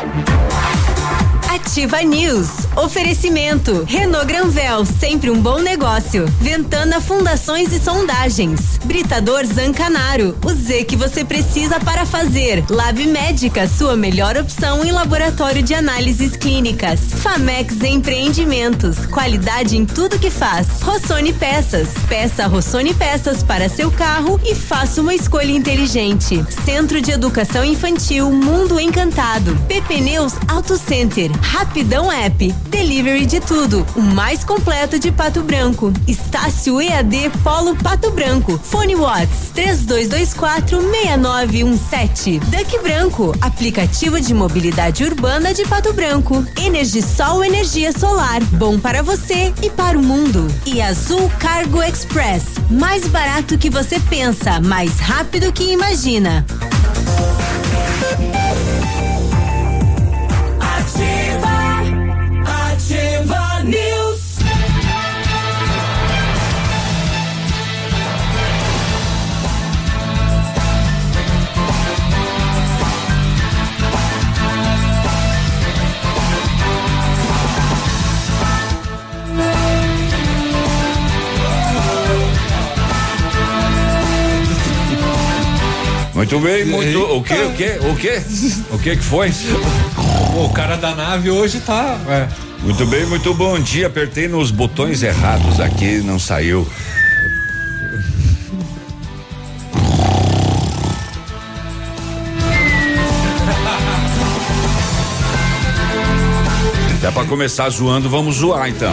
Bye. Ativa News. Oferecimento. Renault Granvel, sempre um bom negócio. Ventana Fundações e Sondagens. Britador Zancanaro. O Z que você precisa para fazer. Lab Médica, sua melhor opção em laboratório de análises clínicas. Famex Empreendimentos. Qualidade em tudo que faz. Rossoni Peças. Peça Rossoni Peças para seu carro e faça uma escolha inteligente. Centro de Educação Infantil Mundo Encantado. PP Neus Auto Center. Rapidão App, delivery de tudo, o mais completo de Pato Branco. Estácio EAD Polo Pato Branco. Fone Watts 3224 6917. Duck Branco, aplicativo de mobilidade urbana de Pato Branco. Energisol energia solar, bom para você e para o mundo. E Azul Cargo Express, mais barato que você pensa, mais rápido que imagina. Muito bem, muito. O que, o que, o que? O que que foi? O cara da nave hoje tá. É. Muito bem, muito bom dia. Apertei nos botões errados aqui, não saiu. Dá pra começar zoando, vamos zoar então.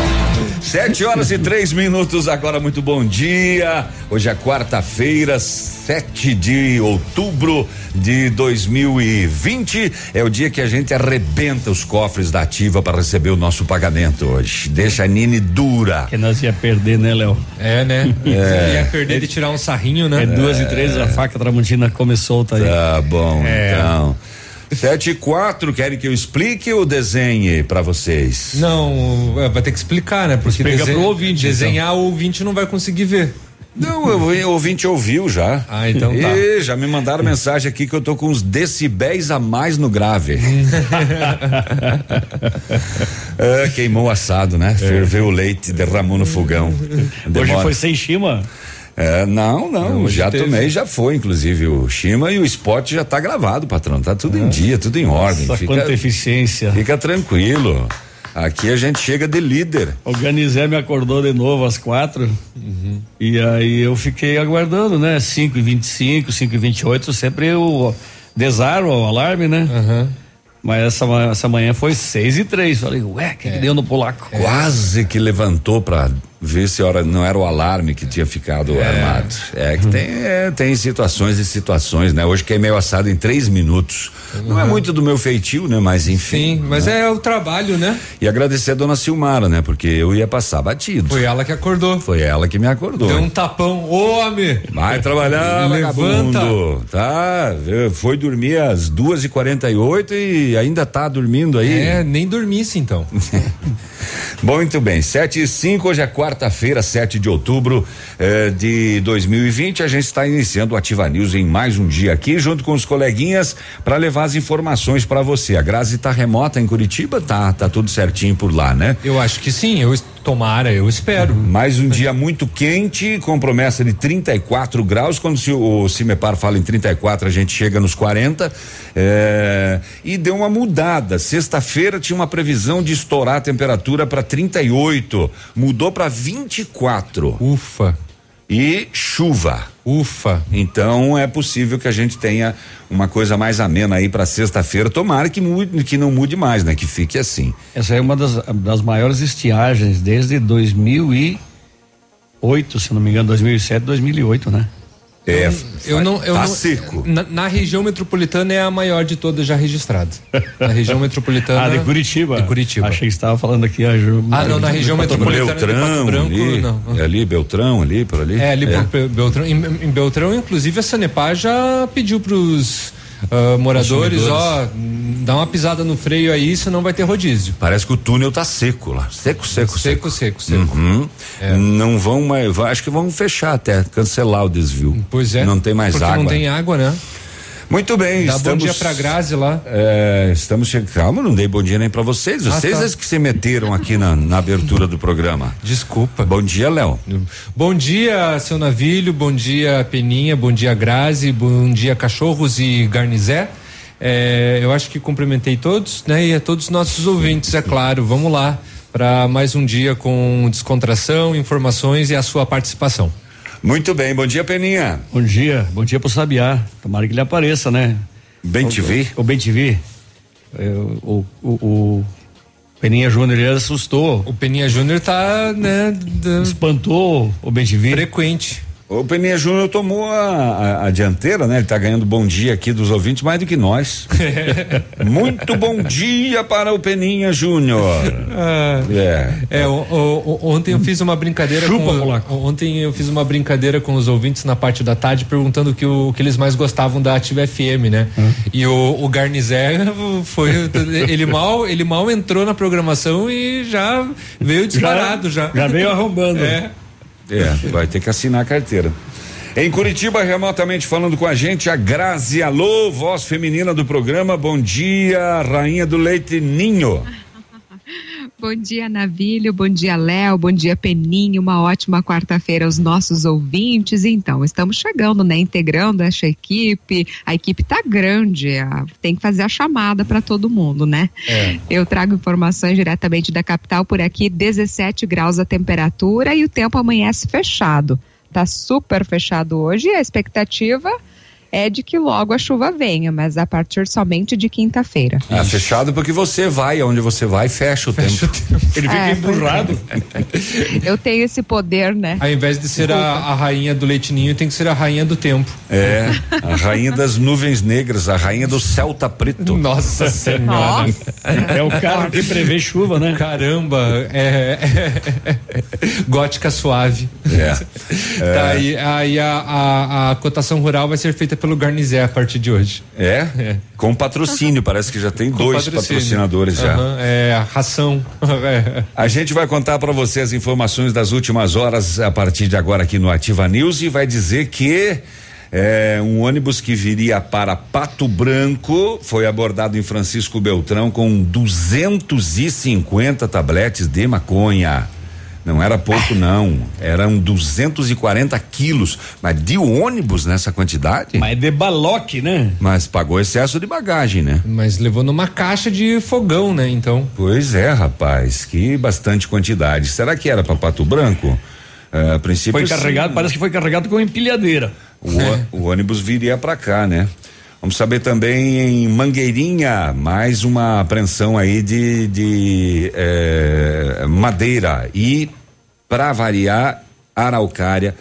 Sete horas e três minutos, agora muito bom dia. Hoje é quarta-feira, 7 de outubro de 2020. É o dia que a gente arrebenta os cofres da ativa para receber o nosso pagamento hoje. Deixa a Nini dura. Que nós ia perder, né, Léo? É, né? É. Ia perder de tirar um sarrinho, né? É duas e três, a faca tramontina come solta aí. Tá bom, é. então. Sete e quatro, querem que eu explique ou desenhe para vocês? Não, é, vai ter que explicar, né? Porque Explica desen... pro ouvinte, desenhar então. o ouvinte não vai conseguir ver. Não, o ouvinte ouviu já. Ah, então tá. E já me mandaram mensagem aqui que eu tô com uns decibéis a mais no grave. é, queimou o assado, né? É. Ferveu o leite, derramou no fogão. Demora. Hoje foi sem chima? É, não, não, não já teve. tomei, já foi, inclusive o Shima e o spot já tá gravado, patrão, tá tudo em dia, tudo em ordem. Nossa, fica, quanta eficiência. Fica tranquilo. Aqui a gente chega de líder. O Ganizé me acordou de novo às quatro. Uhum. E aí eu fiquei aguardando, né? 5 e 25 5 e 28 sempre eu desarmo o alarme, né? Uhum. Mas essa, essa manhã foi seis e três. Falei, ué, o que, é. que deu no polaco? Quase que levantou pra ver se hora não era o alarme que tinha ficado é. armado. É que tem, é, tem situações e situações, né? Hoje queimei o assado em três minutos. Uhum. Não é muito do meu feitio, né? Mas enfim. Sim, mas né? é o trabalho, né? E agradecer a dona Silmara, né? Porque eu ia passar batido. Foi ela que acordou. Foi ela que me acordou. Deu um tapão, homem! Vai trabalhar, Levanta. vagabundo. Tá, foi dormir às duas e quarenta e oito e ainda tá dormindo aí. É, nem dormisse então. Muito bem, sete e cinco, hoje é quarta-feira, 7 de outubro eh, de 2020. A gente está iniciando o Ativa News em mais um dia aqui, junto com os coleguinhas, para levar as informações para você. A Grazi está remota em Curitiba? Tá, tá tudo certinho por lá, né? Eu acho que sim, eu Tomara, eu espero. Mais um dia muito quente, com promessa de 34 graus. Quando se, o Cimepar fala em 34, a gente chega nos 40. É, e deu uma mudada. Sexta-feira tinha uma previsão de estourar a temperatura para 38. Mudou para 24. Ufa e chuva. Ufa. Então é possível que a gente tenha uma coisa mais amena aí para sexta-feira. Tomara que mude, que não mude mais, né? Que fique assim. Essa é uma das, das maiores estiagens desde 2008, se não me engano, 2007, 2008, né? É, eu não, eu tá não, seco. Na, na, região metropolitana é a maior de todas já registrada. Na região metropolitana. ah, de Curitiba. De Curitiba. Achei que estava falando aqui a Ah, não, na região metropolitana. Beltrão, Branco, ali, não. É ali, Beltrão, ali, por ali. É, ali é. por Beltrão. Em, em Beltrão, inclusive, a Sanepar já pediu para os uh, moradores, ó, dá uma pisada no freio aí, senão vai ter rodízio. Parece que o túnel tá seco lá. Seco, seco, seco. Seco, seco, seco. Uhum. É. Não vão mais, acho que vão fechar até, cancelar o desvio. Pois é. Não tem mais água. não tem água, né? Muito bem, Dá estamos. bom dia pra Grazi lá. É, estamos chegando. Calma, não dei bom dia nem para vocês. Ah, Vocês tá. é que se meteram aqui na, na abertura do programa. Desculpa. Bom dia, Léo. Bom dia, seu Navilho, bom dia, Peninha, bom dia, Grazi, bom dia, cachorros e garnizé. É, eu acho que cumprimentei todos, né? E a todos os nossos ouvintes, é claro. Vamos lá para mais um dia com descontração, informações e a sua participação. Muito bem, bom dia, Peninha. Bom dia, bom dia pro Sabiá. Tomara que ele apareça, né? Bem te vi. O bem te vi. É, o, o, o Peninha Júnior ele assustou, O Peninha Júnior tá, né, espantou o bem te vi. frequente. O Peninha Júnior tomou a, a- a dianteira, né? Ele tá ganhando bom dia aqui dos ouvintes mais do que nós. Muito bom dia para o Peninha Júnior. É. É, o- o- ontem eu fiz uma brincadeira Chupa, com moleque. ontem eu fiz uma brincadeira com os ouvintes na parte da tarde perguntando o que, o, que eles mais gostavam da Ativa FM, né? E o, o Garnizé foi ele mal ele mal entrou na programação e já veio disparado já. Já veio arrombando. É. É, vai ter que assinar a carteira. Em Curitiba, remotamente falando com a gente, a Grazi Alô, voz feminina do programa. Bom dia, rainha do leite Ninho. Bom dia, Navilho. Bom dia, Léo. Bom dia, Peninho. Uma ótima quarta-feira aos nossos ouvintes. Então, estamos chegando, né? Integrando essa equipe. A equipe tá grande. Tem que fazer a chamada para todo mundo, né? É. Eu trago informações diretamente da capital por aqui, 17 graus a temperatura e o tempo amanhece fechado. Tá super fechado hoje e a expectativa é de que logo a chuva venha, mas a partir somente de quinta-feira. Ah, fechado porque você vai, aonde você vai, fecha o tempo. Ele fica É, empurrado. Eu tenho esse poder, né? Ao invés de ser a, a rainha do leitinho, tem que ser a rainha do tempo. É, a rainha das nuvens negras, a rainha do Celta Preto. Nossa senhora. Nossa. É o cara que prevê chuva, né? Caramba, é, é- gótica suave. É. Tá, aí, aí a, a, a cotação rural vai ser feita pelo Garnizé a partir de hoje. É? É. Com patrocínio, parece que já tem Com dois patrocínio. patrocinadores já. É, a ração. É. A gente vai contar para você as informações das últimas horas a partir de agora aqui no Ativa News e vai dizer que é, um ônibus que viria para Pato Branco foi abordado em Francisco Beltrão com 250 tabletes de maconha. Não era pouco, não. Eram 240 quilos. Mas de ônibus nessa quantidade? Mas é de baloque, né? Mas pagou excesso de bagagem, né? Mas levou numa caixa de fogão, né? Então. Pois é, rapaz, que bastante quantidade. Será que era para Pato Branco? É, a princípio Foi sim. carregado, parece que foi carregado com empilhadeira. O, ô- o ônibus viria para cá, né? Vamos saber também em Mangueirinha, mais uma apreensão aí de, de eh, madeira e, para variar, araucária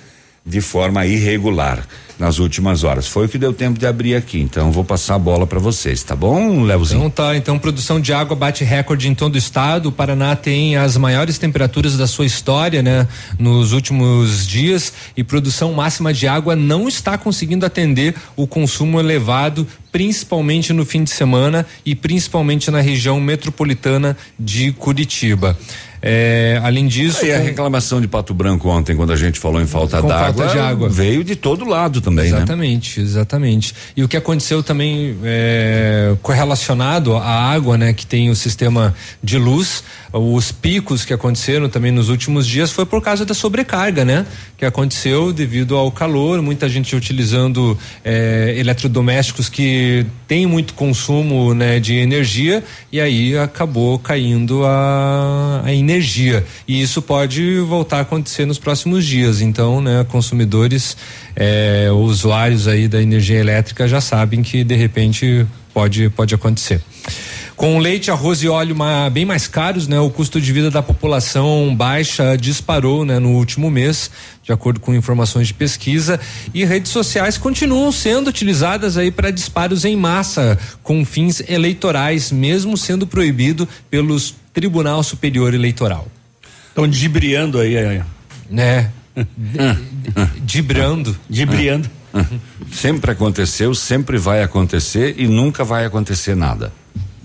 de forma irregular nas últimas horas. Foi o que deu tempo de abrir aqui, então vou passar a bola para vocês, tá bom, Leozinho? Então tá, então produção de água bate recorde em todo o estado. O Paraná tem as maiores temperaturas da sua história, né? Nos últimos dias e produção máxima de água não está conseguindo atender o consumo elevado, principalmente no fim de semana e principalmente na região metropolitana de Curitiba. É, além disso, E a reclamação de Pato Branco ontem, quando a gente falou em falta d'água, falta de água. veio de todo lado também, né? Exatamente, exatamente. E o que aconteceu também é, correlacionado à água, né, que tem o sistema de luz, os picos que aconteceram também nos últimos dias foi por causa da sobrecarga, né, que aconteceu devido ao calor, muita gente utilizando é, eletrodomésticos que tem muito consumo, né, de energia e aí acabou caindo a, a energia e isso pode voltar a acontecer nos próximos dias. Então, né, consumidores, é, usuários aí da energia elétrica já sabem que de repente pode pode acontecer. Com leite, arroz e óleo bem mais caros, né? O custo de vida da população baixa disparou, né? No último mês, de acordo com informações de pesquisa, e redes sociais continuam sendo utilizadas aí para disparos em massa com fins eleitorais, mesmo sendo proibido pelos Tribunal Superior Eleitoral, Estão dibriando aí, aí, né? Dibrando. dibriando. Sempre aconteceu, sempre vai acontecer e nunca vai acontecer nada.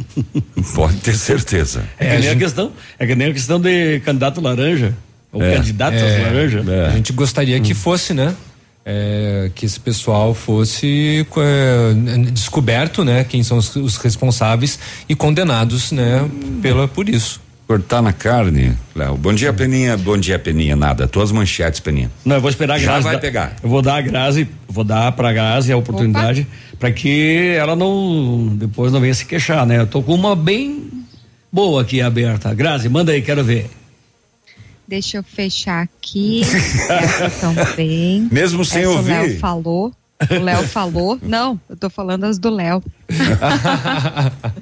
Pode ter certeza. É, que nem a questão, é que nem a questão de candidato laranja, ou É, candidatas é, laranja. é. A gente gostaria que fosse, né? é, que esse pessoal fosse é, descoberto, né? Quem são os, os, responsáveis e condenados, né? Pela por isso. Cortar na carne, Léo. Bom dia, Peninha. Bom dia, Peninha. Nada. Tuas manchetes, Peninha. Não, eu vou esperar a Já Grazi. vai da- pegar. Eu vou dar a Grazi, vou dar pra Grazi a oportunidade para que ela não depois não venha se queixar, né? Eu tô com uma bem boa aqui aberta. Grazi, manda aí, quero ver. Deixa eu fechar aqui. Também. Mesmo sem Essa O ouvir. Léo falou. O Léo falou. Não, eu tô falando as do Léo.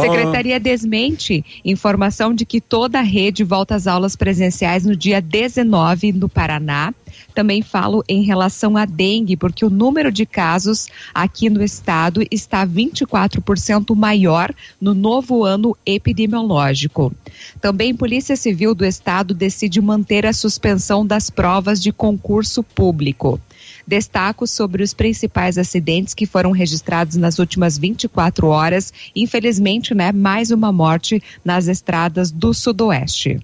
Secretaria desmente informação de que toda a rede volta às aulas presenciais no dia 19 no Paraná. Também falo em relação à dengue, porque o número de casos aqui no estado está 24% maior no novo ano epidemiológico. Também Polícia Civil do Estado decide manter a suspensão das provas de concurso público. Destaco sobre os principais acidentes que foram registrados nas últimas 24 horas. Infelizmente, né, mais uma morte nas estradas do Sudoeste.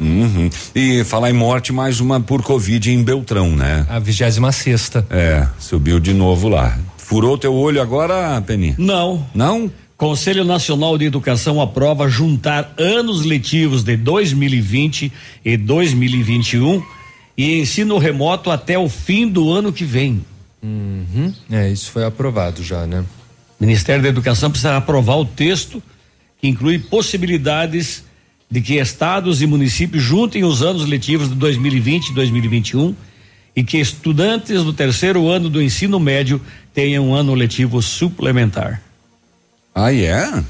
Uhum. E falar em morte, mais uma por Covid em Beltrão, né? A vigésima sexta. É, subiu de novo lá. Furou teu olho agora, Peninha? Não. Não? Conselho Nacional de Educação aprova juntar anos letivos de 2020 e 2021 e ensino remoto até o fim do ano que vem. Uhum. É, isso foi aprovado já, né? O Ministério da Educação precisa aprovar o texto que inclui possibilidades de que estados e municípios juntem os anos letivos de 2020 e 2021 e que estudantes do terceiro ano do ensino médio tenham um ano letivo suplementar. Ah, é?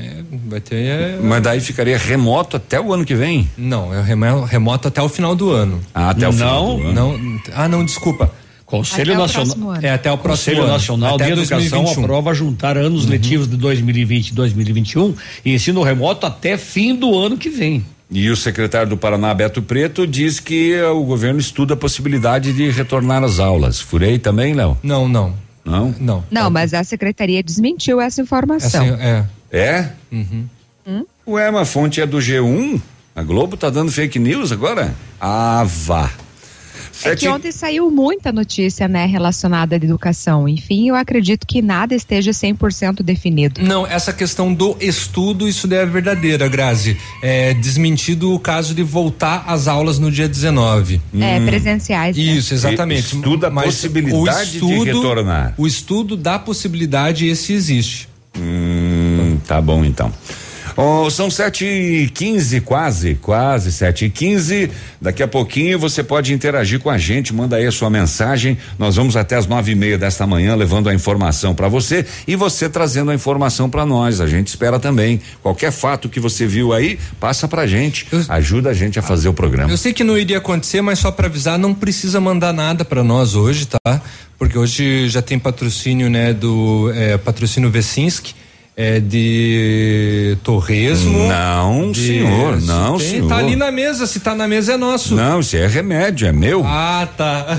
É, vai ter. é, Mas daí ficaria remoto até o ano que vem? Não, é remo- remoto até o final do ano. Ah, até o final Não, do ano. Não, ah, não, desculpa. Conselho Até Nacional. É até o próximo Conselho ano. Nacional até de Educação 2021. aprova juntar anos letivos de 2020 e 2021 e ensino remoto até fim do ano que vem. E o secretário do Paraná, Beto Preto, diz que eh, o governo estuda a possibilidade de retornar às aulas. Furei também, Léo? Não, não. Não? Não. Não, mas a secretaria desmentiu essa informação. Assim, é. É? Uhum. Ué, mas a fonte é do G1? A Globo tá dando fake news agora? Ah, vá. É Sete- que ontem saiu muita notícia, né, relacionada à educação. Enfim, eu acredito que nada esteja 100% definido. Não, essa questão do estudo, isso daí é verdadeira, Grazi. É desmentido o caso de voltar às aulas no dia 19. É, presenciais. né? Isso, exatamente. Estuda a Mas possibilidade de retornar. O estudo da possibilidade, esse existe. Hum, tá bom então. Oh, são sete e quinze, quase, quase sete e quinze. Daqui a pouquinho você pode interagir com a gente, manda aí a sua mensagem. Nós vamos até as nove e meia desta manhã levando a informação para você e você trazendo a informação para nós. A gente espera também. Qualquer fato que você viu aí, passa pra gente. Eu- Ajuda a gente a fazer o programa. Eu sei que não iria acontecer, mas só para avisar, não precisa mandar nada para nós hoje, tá? Porque hoje já tem patrocínio, né, do é, patrocínio Vecinski, é de torresmo. Não, de- senhor, não, tem, senhor. Tá ali na mesa, se tá na mesa é nosso. Não, isso é remédio, é meu. Ah, tá.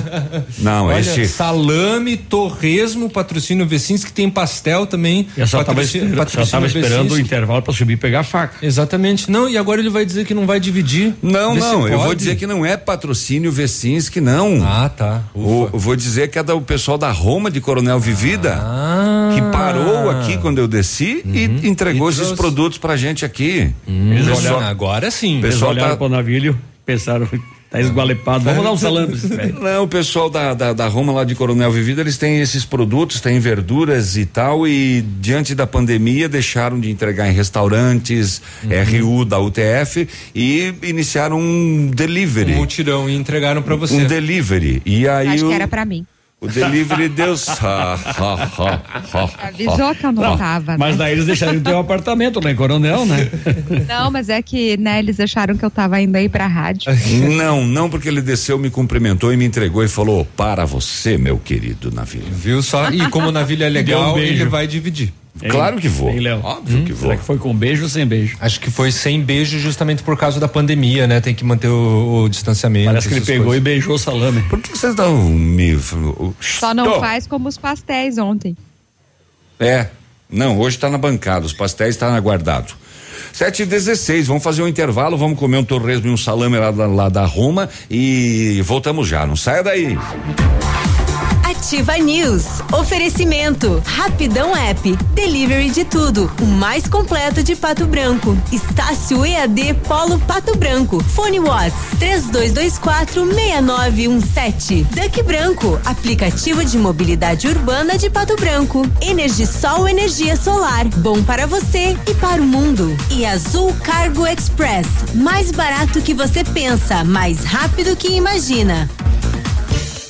Não, Olha, esse- salame, torresmo, patrocínio Vecinski, tem pastel também. Eu só estava patrocínio- esperando, só tava esperando o intervalo para subir e pegar a faca. Exatamente. Não, e agora ele vai dizer que não vai dividir. Não, não, eu vou dizer que não é patrocínio Vecinski, não. Ah, tá. O, eu vou dizer que é do pessoal da Roma de Coronel Vivida. Ah. Que parou aqui quando eu desci e entregou E esses trouxe. produtos pra gente aqui. Hum, Pessoal- olha, agora sim. Pessoal- Eles Pessoal olharam tá- pro navilho, pensaram, tá esgualepado, vamos dar um salame. Não, o pessoal da, da, da Roma lá de Coronel Vivida, eles têm esses produtos, têm verduras e tal, e diante da pandemia deixaram de entregar em restaurantes, RU da UTF e iniciaram um delivery. Um mutirão e entregaram pra você. Um delivery. E aí Acho o, que era pra mim. O delivery deu. ha, ha, ha, ha, Avisou que eu não, tava, Mas né? daí eles deixaram de ter um apartamento lá em Coronel, né? Não, mas é que, né, eles acharam que eu tava indo aí pra rádio. Não, não, porque ele desceu, me cumprimentou e me entregou e falou: para você, meu querido navio. Viu só? E como o navio é legal, um ele vai dividir. Claro que vou. Léo. Óbvio que vou. Será que foi com beijo ou sem beijo? Acho que foi sem beijo justamente por causa da pandemia, né? Tem que manter o, o distanciamento. Parece que ele pegou coisas. e beijou o salame. Por que vocês dão me. Só não Tô. faz como os pastéis ontem. É. Não, hoje tá na bancada, os pastéis tá aguardado. Sete e dezesseis, vamos fazer um intervalo, vamos comer um torresmo e um salame lá, da- lá da Roma e voltamos já, não saia daí. Ativa News. Oferecimento. Rapidão App. Delivery de tudo. O mais completo de Pato Branco. Estácio EAD Polo Pato Branco. Fone Watts. 3224 6917. Duck Branco. Aplicativo de mobilidade urbana de Pato Branco. Energisol energia solar. Bom para você e para o mundo. E Azul Cargo Express. Mais barato que você pensa, mais rápido que imagina.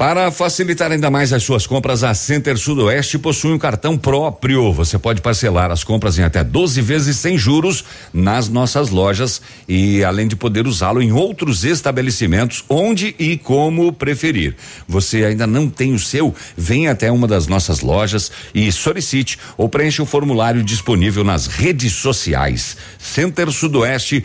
Para facilitar ainda mais as suas compras, a Center Sudoeste possui um cartão próprio. Você pode parcelar as compras em até 12 vezes sem juros nas nossas lojas e além de poder usá-lo em outros estabelecimentos onde e como preferir. Você ainda não tem o seu? Venha até uma das nossas lojas e solicite ou preencha o formulário disponível nas redes sociais. Center Sudoeste,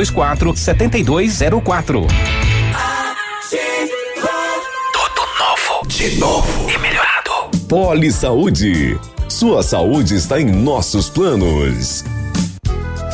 3224 7204. de novo e melhorado. Poli Saúde. Sua saúde está em nossos planos.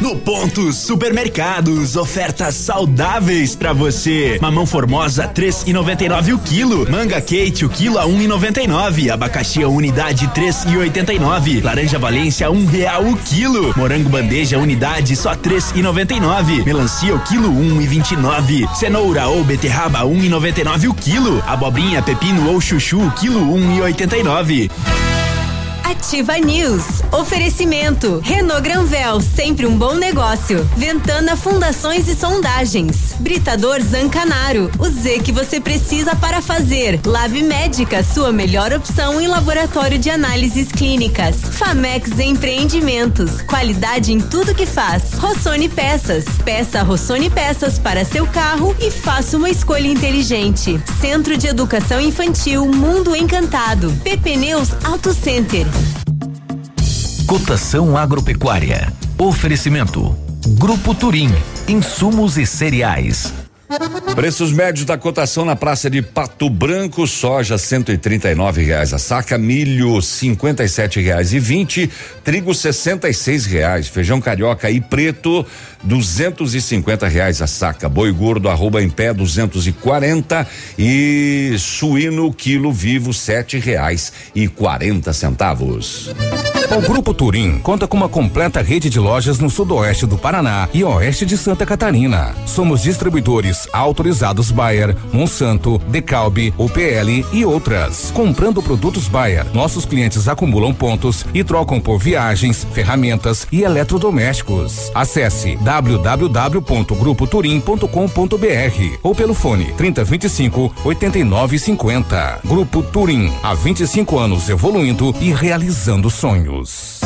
No Ponto Supermercados, ofertas saudáveis para você. Mamão Formosa 3,99 o quilo. Manga Kate o quilo a 1,99. Abacaxi a unidade 3,89. Laranja Valência um real o quilo. Morango Bandeja unidade só 3,99. Melancia o quilo 1,29. Cenoura ou beterraba 1,99 o quilo. Abobrinha, pepino ou chuchu o quilo 1,89. Ativa News. Oferecimento. Renault Granvel, sempre um bom negócio. Ventana Fundações e Sondagens. Britador Zancanaro. O Z que você precisa para fazer. Lab Médica, sua melhor opção em laboratório de análises clínicas. Famex Empreendimentos. Qualidade em tudo que faz. Rossoni Peças. Peça Rossoni Peças para seu carro e faça uma escolha inteligente. Centro de Educação Infantil Mundo Encantado. PP Neus Auto Center. Cotação agropecuária. Oferecimento. Grupo Turim. Insumos e cereais. Preços médios da cotação na praça de Pato Branco, soja cento e trinta e nove reais a saca, milho cinquenta e sete reais e vinte, trigo sessenta e seis reais, feijão carioca e preto duzentos e cinquenta reais a saca, boi gordo arroba em pé duzentos e quarenta suíno quilo vivo sete reais e quarenta centavos. O Grupo Turim conta com uma completa rede de lojas no sudoeste do Paraná e oeste de Santa Catarina. Somos distribuidores autorizados Bayer, Monsanto, Decalbe, UPL e outras. Comprando produtos Bayer, nossos clientes acumulam pontos e trocam por viagens, ferramentas e eletrodomésticos. Acesse www.grupoturim.com.br ou pelo fone 3025 8950. Grupo Turim, há 25 anos evoluindo e realizando sonhos.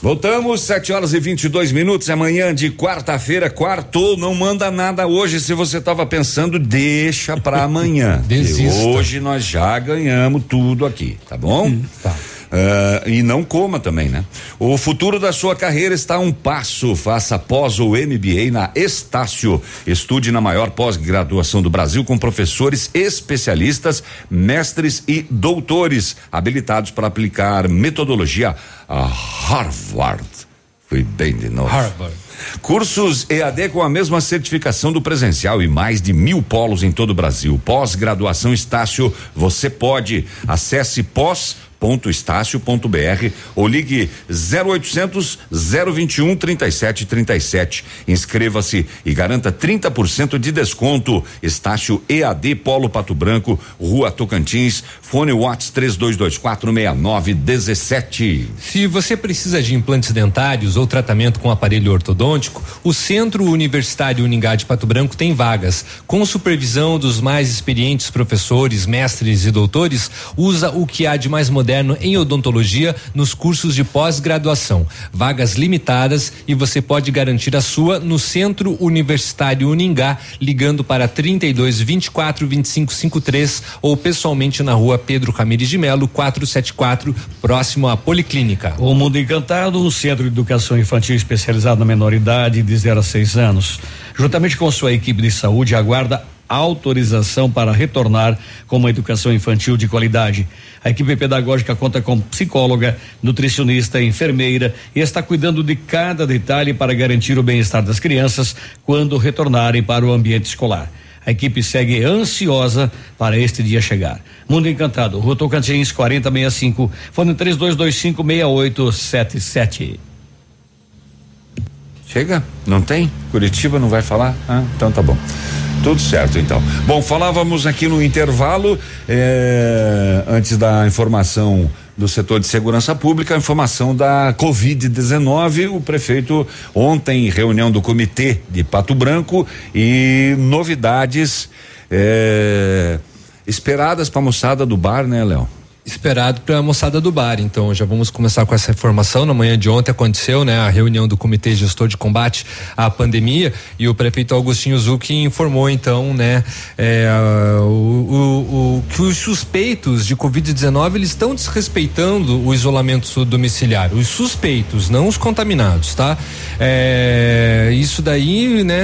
Voltamos, 7 horas e 22 minutos. Amanhã de quarta-feira, quartou. Não manda nada hoje. Se você estava pensando, deixa para amanhã. Desista. Hoje nós já ganhamos tudo aqui, tá bom? Tá. Ah, e não coma também, né? O futuro da sua carreira está a um passo. Faça pós ou MBA na Estácio. Estude na maior pós-graduação do Brasil com professores especialistas, mestres e doutores habilitados para aplicar metodologia a Harvard. Fui bem de novo. Harvard. Cursos EAD com a mesma certificação do presencial e mais de mil polos em todo o Brasil. Pós-graduação Estácio, você pode. Acesse pós.estácio.br ou ligue 0800 021 3737. Inscreva-se e garanta 30% de desconto. Estácio EAD Polo Pato Branco, Rua Tocantins, fone Watts 3224 6917. Se você precisa de implantes dentários ou tratamento com aparelho ortodôntico, o Centro Universitário Uningá de Pato Branco tem vagas. Com supervisão dos mais experientes professores, mestres e doutores, usa o que há de mais moderno em odontologia nos cursos de pós-graduação. Vagas limitadas e você pode garantir a sua no Centro Universitário Uningá, ligando para 32 24 25 53 ou pessoalmente na rua Pedro Ramires de Melo, 474, próximo à Policlínica. O Mundo Encantado, um centro de educação infantil especializado na menoridade de 0 a 6 anos, juntamente com sua equipe de saúde, aguarda autorização para retornar com uma educação infantil de qualidade. A equipe pedagógica conta com psicóloga, nutricionista, enfermeira e está cuidando de cada detalhe para garantir o bem-estar das crianças quando retornarem para o ambiente escolar. A equipe segue ansiosa para este dia chegar. Mundo Encantado, Rua Tocantins 4065, fone 3225 6877. Chega? Não tem? Curitiba não vai falar? Ah, então tá bom. Tudo certo, então. Bom, falávamos aqui no intervalo, eh, antes da informação do setor de segurança pública, a informação da Covid-19. O prefeito, ontem, em reunião do comitê de Pato Branco, e novidades eh, esperadas para a moçada do bar, né, Léo? Esperado para a moçada do bar. Então, já vamos começar com essa informação. Na manhã de ontem aconteceu, né, a reunião do Comitê Gestor de Combate à Pandemia e o prefeito Augustinho Zucchi informou então, né, é, o, o, o, que os suspeitos de Covid-19 eles estão desrespeitando o isolamento domiciliar. Os suspeitos, não os contaminados, tá? É, isso daí, né,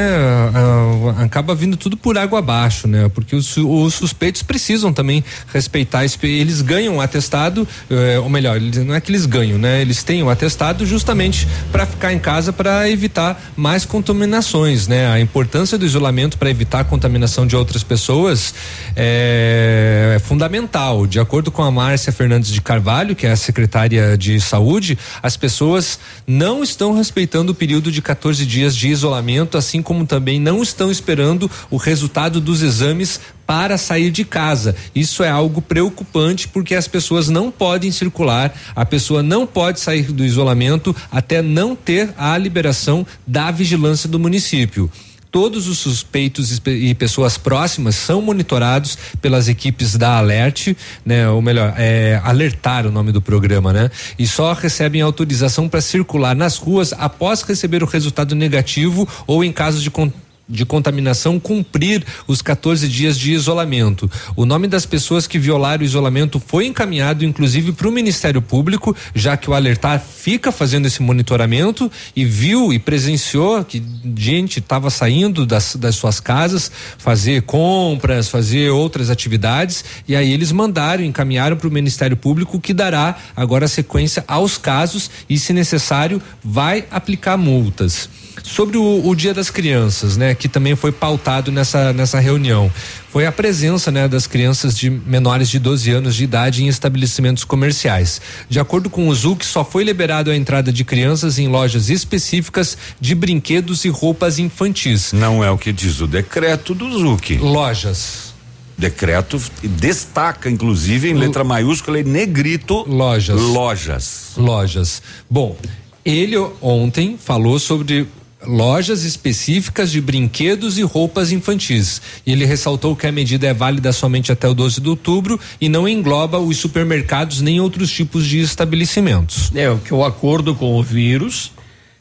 acaba vindo tudo por água abaixo, né? Porque os, os suspeitos precisam também respeitar, eles ganham um atestado, eh, ou melhor, não é que eles ganham, né? Eles têm o atestado justamente para ficar em casa para evitar mais contaminações, né? A importância do isolamento para evitar a contaminação de outras pessoas é, é fundamental. De acordo com a Márcia Fernandes de Carvalho, que é a secretária de saúde, as pessoas não estão respeitando o período de 14 dias de isolamento, assim como também não estão esperando o resultado dos exames para sair de casa. Isso é algo preocupante porque as pessoas não podem circular, a pessoa não pode sair do isolamento até não ter a liberação da vigilância do município todos os suspeitos e pessoas próximas são monitorados pelas equipes da Alert, né? Ou melhor, é, alertar o nome do programa, né? E só recebem autorização para circular nas ruas após receber o resultado negativo ou em caso de con de contaminação cumprir os 14 dias de isolamento. O nome das pessoas que violaram o isolamento foi encaminhado, inclusive, para o Ministério Público, já que o alertar fica fazendo esse monitoramento e viu e presenciou que gente estava saindo das, das suas casas fazer compras, fazer outras atividades, e aí eles mandaram, encaminharam para o Ministério Público que dará agora sequência aos casos e, se necessário, vai aplicar multas. Sobre o, o, Dia das Crianças, né, que também foi pautado nessa, nessa reunião, foi a presença, né, das crianças de menores de 12 anos de idade em estabelecimentos comerciais. De acordo com o ZUC, só foi liberado a entrada de crianças em lojas específicas de brinquedos e roupas infantis. Não é o que diz o decreto do ZUC. Lojas. Decreto destaca, inclusive, em letra maiúscula e negrito. Lojas. Lojas. Lojas. Bom, ele ontem falou sobre lojas específicas de brinquedos e roupas infantis. E ele ressaltou que a medida é válida somente até o 12 de outubro e não engloba os supermercados nem outros tipos de estabelecimentos. É, o que o acordo com o vírus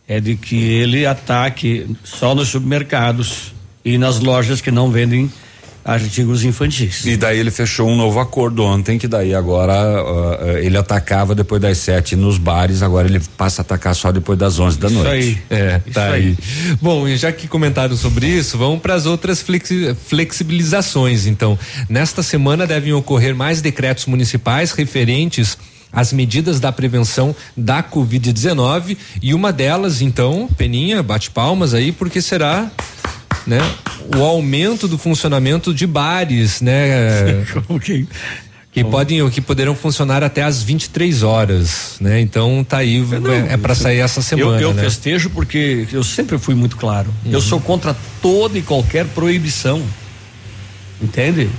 é de que ele ataque só nos supermercados e nas lojas que não vendem artigos infantis. E daí ele fechou um novo acordo ontem, que daí agora uh, ele atacava depois das sete nos bares, agora ele passa a atacar só depois das onze da isso noite. Aí. É, isso tá aí. aí. Bom, e já que comentaram sobre isso, vamos para as outras flexi flexibilizações. Então, nesta semana devem ocorrer mais decretos municipais referentes as medidas da prevenção da Covid-19 e uma delas, então, Peninha, bate palmas aí, porque será né? O aumento do funcionamento de bares, né? que, que podem, que poderão funcionar até às 23 horas, né? Então tá aí, não, é, é para sair essa semana. Eu, eu né? festejo porque eu sempre fui muito claro. Uhum. Eu sou contra toda e qualquer proibição, entende?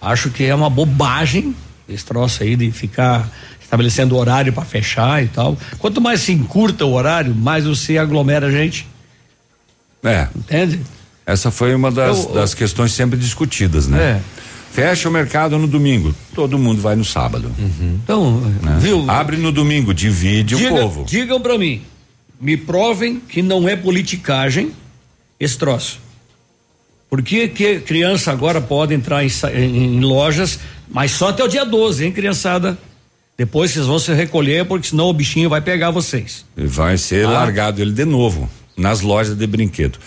Acho que é uma bobagem esse troço aí de ficar estabelecendo horário para fechar e tal. Quanto mais se encurta o horário, mais você aglomera a gente. É. Entende? Essa foi uma das, eu, das questões sempre discutidas, né? É. Fecha o mercado no domingo, todo mundo vai no sábado. Uhum. Então, né? viu? Abre no domingo, divide Diga, o povo. Digam para mim, me provem que não é politicagem esse troço. Por que, que criança agora pode entrar em, em, em, lojas, mas só até o dia 12, hein, criançada? Depois vocês vão se recolher, porque senão o bichinho vai pegar vocês. Vai ser ah. largado ele de novo nas lojas de brinquedo.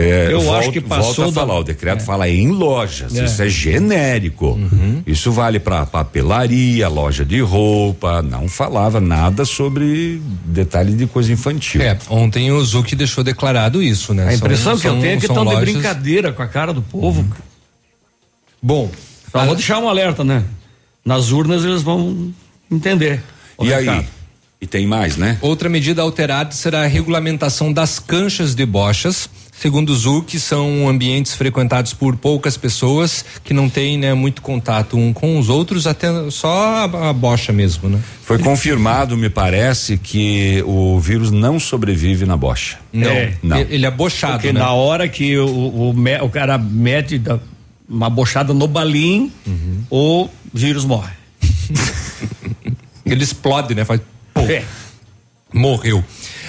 É, eu volto, acho que passou volta a falar, o decreto é. fala em lojas, é. isso é genérico. Uhum. Isso vale para papelaria, loja de roupa, não falava nada sobre detalhe de coisa infantil. É, ontem o Zuc deixou declarado isso, né? A impressão são, que eu tenho é que estão lojas... de brincadeira com a cara do povo. Uhum. Bom, só a... vou deixar um alerta, né? Nas urnas eles vão entender. E recado. aí? E tem mais, né? Outra medida alterada será a regulamentação das canchas de bochas Segundo o ZUC, são ambientes frequentados por poucas pessoas que não têm né, muito contato um com os outros, até só a, a bocha mesmo, né? Foi confirmado, me parece, que o vírus não sobrevive na bocha. Não, é, não. Ele é bochado, Porque né? na hora que o, o, o cara mete uma bochada no balim, uhum. o vírus morre. ele explode, né? Faz. É. Morreu.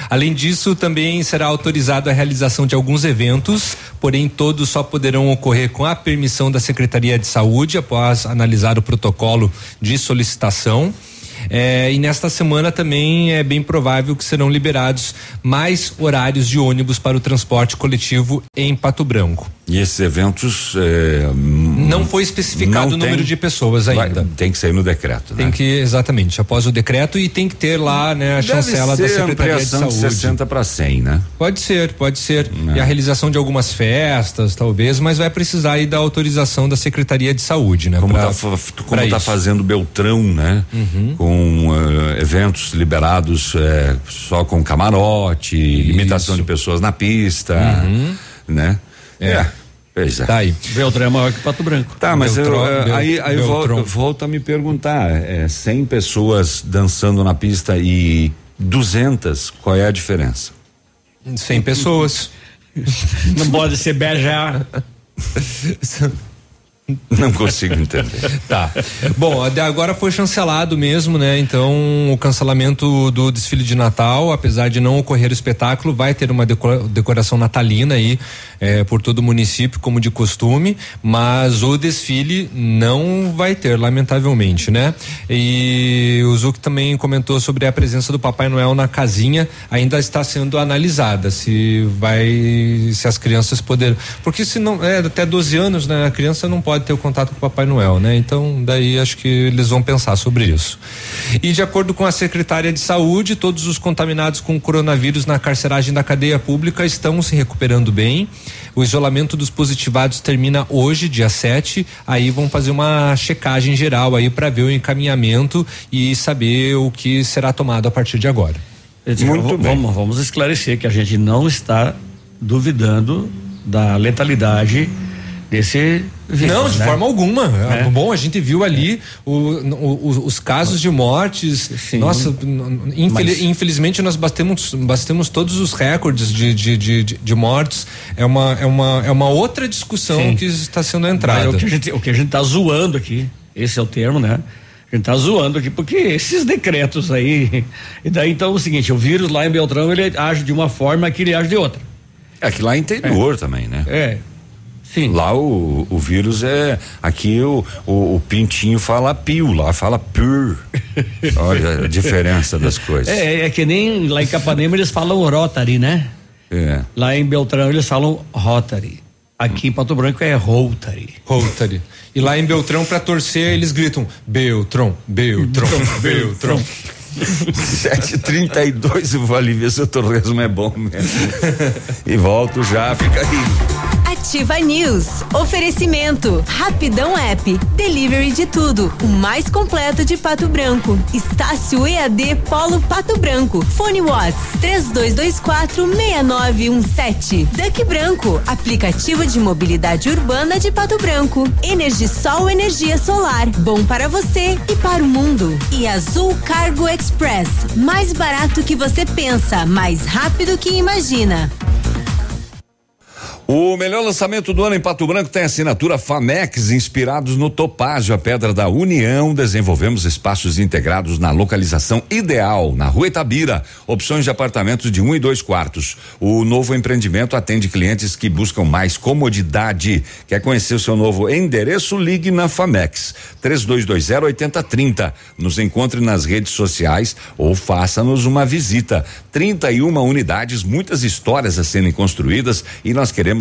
Além disso, também será autorizado a realização de alguns eventos, porém todos só poderão ocorrer com a permissão da Secretaria de Saúde após analisar o protocolo de solicitação. É, e nesta semana também é bem provável que serão liberados mais horários de ônibus para o transporte coletivo em Pato Branco. E esses eventos. É, não foi especificado o número tem, de pessoas ainda. Vai, tem que sair no decreto. Tem né? que, exatamente, após o decreto e tem que ter lá né, a Deve chancela da Secretaria de Saúde. De 60 para 100, né? Pode ser, pode ser. E a realização de algumas festas, talvez, mas vai precisar aí da autorização da Secretaria de Saúde, né? Como está como tá fazendo Beltrão, né? Uhum. Com uh, eventos liberados uh, só com camarote, Isso. limitação de pessoas na pista, uhum. né? É. é. Pois é. Tá aí. Beltrão é maior que Pato Branco. Tá, mas eu, uh, aí, aí volto, volto, a me perguntar, é, 100 pessoas dançando na pista e 200, qual é a diferença? 100 pessoas. Não pode ser beijar. Não consigo entender. tá. Bom, agora foi chancelado mesmo, né? Então, o cancelamento do desfile de Natal, apesar de não ocorrer o espetáculo, vai ter uma decoração natalina aí é, por todo o município, como de costume, mas o desfile não vai ter, lamentavelmente, né? E o Zuc também comentou sobre a presença do Papai Noel na casinha, ainda está sendo analisada se vai, se as crianças poderão, porque se não, é até 12 anos, né? A criança não pode pode ter o contato com o Papai Noel, né? Então, daí acho que eles vão pensar sobre isso. E de acordo com a secretária de Saúde, todos os contaminados com coronavírus na carceragem da cadeia pública estão se recuperando bem. O isolamento dos positivados termina hoje, dia 7. Aí vão fazer uma checagem geral aí para ver o encaminhamento e saber o que será tomado a partir de agora. Muito bem. Vamos, vamos esclarecer que a gente não está duvidando da letalidade desse vírus, Não, de né? forma alguma. É. Bom, a gente viu ali o, o- os casos de mortes. Nossa, n- infeli- Mas- infelizmente nós batemos, batemos todos os recordes de, de, de, de- mortes. É uma, é, uma, é uma outra discussão Sim. que está sendo Mas entrada. O que, a gente, o que a gente tá zoando aqui, esse é o termo, né? A gente tá zoando aqui, porque esses decretos aí. E daí então é o seguinte: o vírus lá em Beltrão ele age de uma forma que ele age de outra. É que lá é interior também, né? É. Sim. Lá o, o vírus é. Aqui o, o, o pintinho fala pio, lá fala pur. Olha a diferença das coisas. É, é que nem lá em Capanema eles falam Rotary, né? É. Lá em Beltrão eles falam Rotary. Aqui em Pato Branco é Rotary. Rotary. E lá em Beltrão, para torcer, eles gritam: Beltrão, Beltrão, Beltrão. 7h32, eu vou ali ver se o torresmo é bom mesmo. e volto já, fica aí. Ativa News. Oferecimento. Rapidão App. Delivery de tudo. O mais completo de Pato Branco. Estácio EAD Polo Pato Branco. Fone Watts. 32246917. Duck Branco. Aplicativo de mobilidade urbana de Pato Branco. Energisol Energia Solar. Bom para você e para o mundo. E Azul Cargo Express. Mais barato que você pensa. Mais rápido que imagina. O melhor lançamento do ano em Pato Branco tem assinatura Famex, inspirados no Topázio, a pedra da União. Desenvolvemos espaços integrados na localização ideal, na Rua Itabira. Opções de apartamentos de um e dois quartos. O novo empreendimento atende clientes que buscam mais comodidade. Quer conhecer o seu novo endereço? Ligue na Famex 3220 8030. Nos encontre nas redes sociais ou faça-nos uma visita. 31 unidades, muitas histórias a serem construídas e nós queremos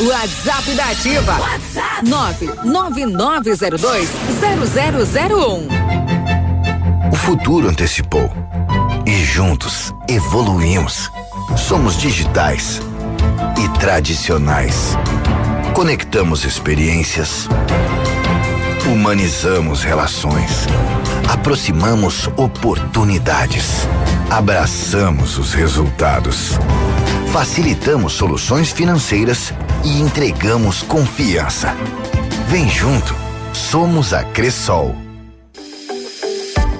WhatsApp da Ativa. WhatsApp 999020001. O futuro antecipou. E juntos evoluímos. Somos digitais e tradicionais. Conectamos experiências. Humanizamos relações. Aproximamos oportunidades. Abraçamos os resultados. Facilitamos soluções financeiras e entregamos confiança. Vem junto. Somos a Cressol.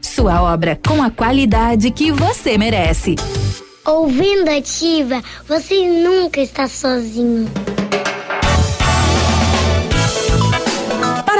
Sua obra com a qualidade que você merece. Ouvindo Ativa, você nunca está sozinho.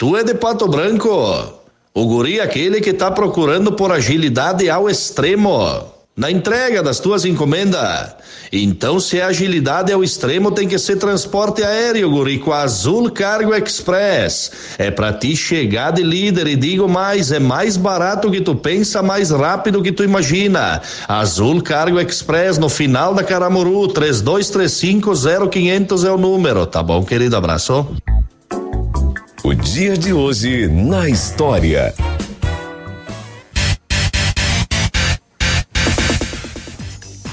Tu é de Pato Branco. O guri é aquele que tá procurando por agilidade ao extremo. na entrega das tuas encomendas. Então, se a agilidade é o extremo, tem que ser transporte aéreo, guri, com a Azul Cargo Express. É pra ti chegar de líder e digo mais, é mais barato que tu pensa, mais rápido que tu imagina. Azul Cargo Express no final da Caramuru, 32350500 é o número, tá bom, querido? Abraço. Dia de hoje na história.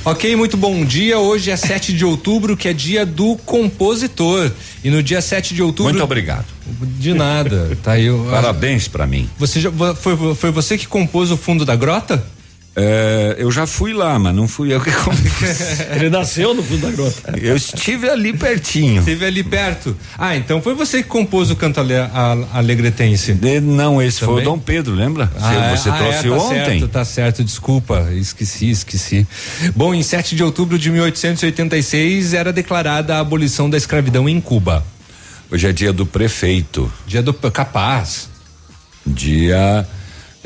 Ok, muito bom dia. Hoje é 7 de outubro, que é dia do compositor. E no dia 7 de outubro. Muito obrigado. De nada. Tá aí. Parabéns para mim. Você já, foi, foi você que compôs o fundo da grota? É, eu já fui lá, mas não fui eu que compus. Ele nasceu no fundo da grota. Eu estive ali pertinho. Estive ali perto. Ah, então foi você que compôs o canto ale, a, alegretense? De, não, esse Também? foi o Dom Pedro, lembra? Ah, você ah, trouxe é, tá ontem. Certo, tá certo, desculpa, esqueci, esqueci. Bom, em 7 de outubro de 1886 era declarada a abolição da escravidão em Cuba. Hoje é dia do prefeito. Dia do capaz. Dia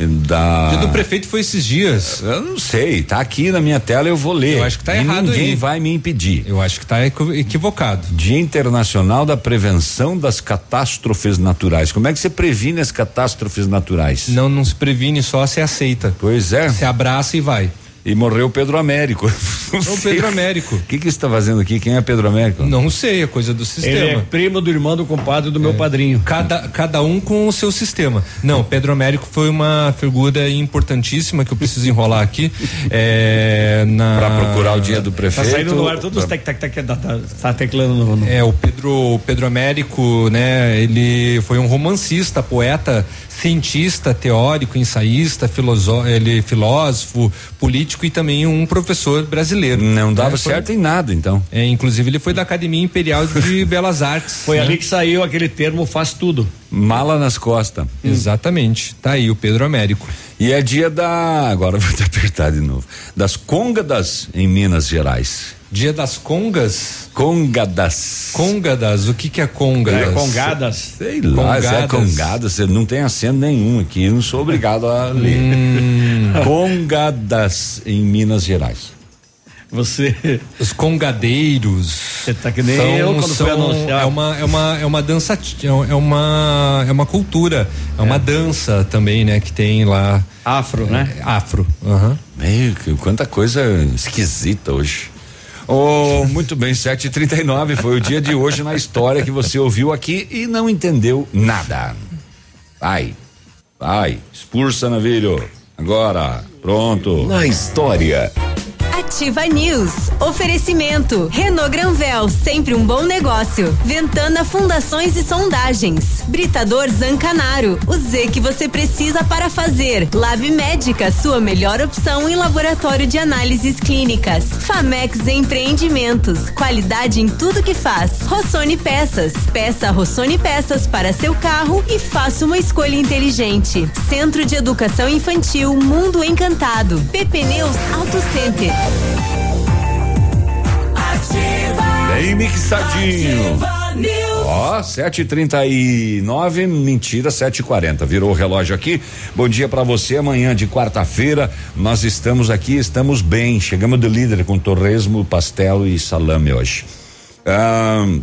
da. Dia do prefeito foi esses dias. Eu não sei, tá aqui na minha tela, eu vou ler. Eu acho que tá e errado ninguém aí. vai me impedir. Eu acho que tá equivocado. Dia Internacional da Prevenção das Catástrofes Naturais. Como é que você previne as catástrofes naturais? Não, não se previne, só se aceita. Pois é. Se abraça e vai. E morreu Pedro Américo. O Pedro Américo. O que que está fazendo aqui? Quem é Pedro Américo? Não sei, é coisa do sistema. Ele é primo do irmão do compadre do meu padrinho. Cada, cada um com o seu sistema. Não, Pedro Américo foi uma figura importantíssima que eu preciso enrolar aqui. É, na... Para procurar o dia do prefeito. Tá saindo no ar todos os tec, tec, tec, tá, tá, tá teclando no, no. É, o Pedro, o Pedro Américo, né? Ele foi um romancista, poeta, cientista, teórico, ensaísta, filosó ele filósofo, político e também um professor brasileiro. Não dava É, foi- certo em nada, então. É, inclusive ele foi da Academia Imperial de Belas Artes. Foi né? ali que saiu aquele termo faz tudo. Mala nas costas. Exatamente. Tá aí o Pedro Américo. E é dia da. Agora eu vou te apertar de novo. Das Côngadas em Minas Gerais. Dia das congas? Côngadas. Côngadas, o que que é congadas? É, congadas. Sei lá, se é Congadas. congadas, você não tem acento nenhum aqui, eu não sou obrigado a ler. Hum. Congadas em Minas Gerais. Você. Os congadeiros. Você tá que nem eu quando fui anunciar. É uma, é uma, é uma dança, é uma, é uma cultura, é, uma dança também, né, que tem lá. Afro, né? Afro. aham. Meio que quanta coisa esquisita hoje. Oh, muito bem, 7h39 foi o dia de hoje na história que você ouviu aqui e não entendeu nada. Vai, vai, expulsa, navilho. Agora, pronto. Na história. Ativa News. Oferecimento. Renault Granvel, sempre um bom negócio. Ventana Fundações e Sondagens. Britador Zancanaro. O Z que você precisa para fazer. Lab Médica, sua melhor opção em laboratório de análises clínicas. Famex Empreendimentos. Qualidade em tudo que faz. Rossoni Peças. Peça Rossoni Peças para seu carro e faça uma escolha inteligente. Centro de Educação Infantil Mundo Encantado. PP Neus Auto Center. Bem mixadinho. Ó, 7h39, mentira, 7h40. Virou o relógio aqui. Bom dia pra você. Amanhã de quarta-feira, nós estamos aqui, estamos bem. Chegamos do líder com torresmo, pastel e salame hoje. Ahn,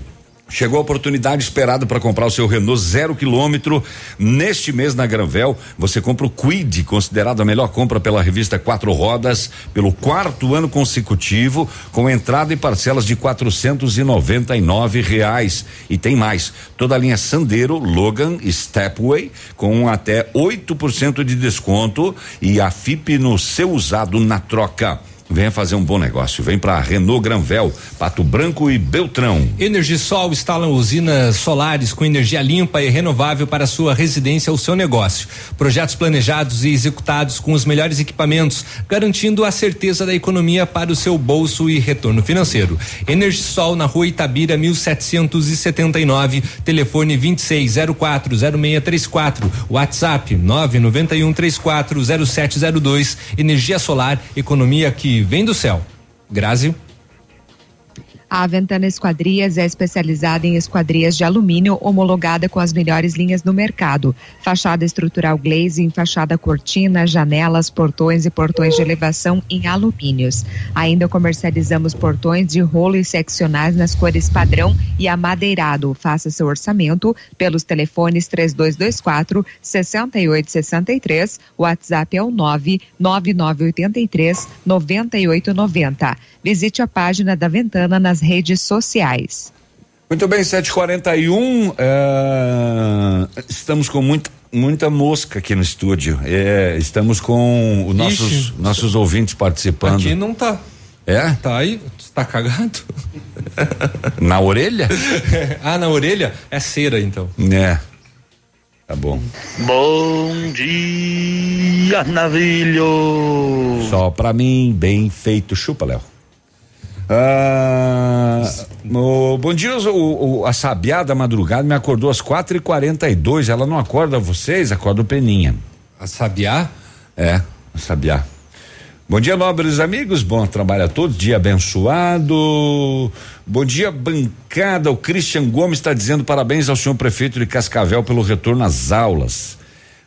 Chegou a oportunidade esperada para comprar o seu Renault zero quilômetro. Neste mês na Granvel, você compra o Quid, considerado a melhor compra pela revista Quatro Rodas, pelo quarto ano consecutivo, com entrada e parcelas de quatrocentos e noventa e nove reais. E tem mais, toda a linha Sandero, Logan, Stepway, com até 8% de desconto e a FIP no seu usado na troca. Venha fazer um bom negócio. Vem para Renault Granvel, Pato Branco e Beltrão. Energisol instala usinas solares com energia limpa e renovável para sua residência ou seu negócio. Projetos planejados e executados com os melhores equipamentos, garantindo a certeza da economia para o seu bolso e retorno financeiro. Energisol na rua Itabira, 1779, telefone 26040634, WhatsApp 991340702. Energia solar, economia que vem do céu. Grazi. A Ventana Esquadrias é especializada em esquadrias de alumínio homologada com as melhores linhas do mercado. Fachada estrutural glazing, fachada cortina, janelas, portões e portões de elevação em alumínios. Ainda comercializamos portões de rolo e seccionais nas cores padrão e amadeirado. Faça seu orçamento pelos telefones 3224 6863. O WhatsApp é o 99983 9890. Visite a página da Ventana nas redes sociais. Muito bem, 741. É, estamos com muita, muita mosca aqui no estúdio. É, estamos com os nossos, Ixi, nossos ouvintes participando. Aqui não tá. É? Tá aí? Tá cagado? Na orelha? ah, na orelha? É cera, então. É. Tá bom. Bom dia, navilho. Só pra mim, bem feito. Chupa, Léo. Ah, o- bom dia, o, o- a Sabiá da madrugada me acordou às quatro e quarenta e dois. Ela não acorda vocês, acorda o Peninha. A Sabiá? É, a Sabiá. Bom dia, nobres amigos. Bom trabalho a todos. Dia abençoado. Bom dia, bancada. O Christian Gomes está dizendo parabéns ao senhor prefeito de Cascavel pelo retorno às aulas.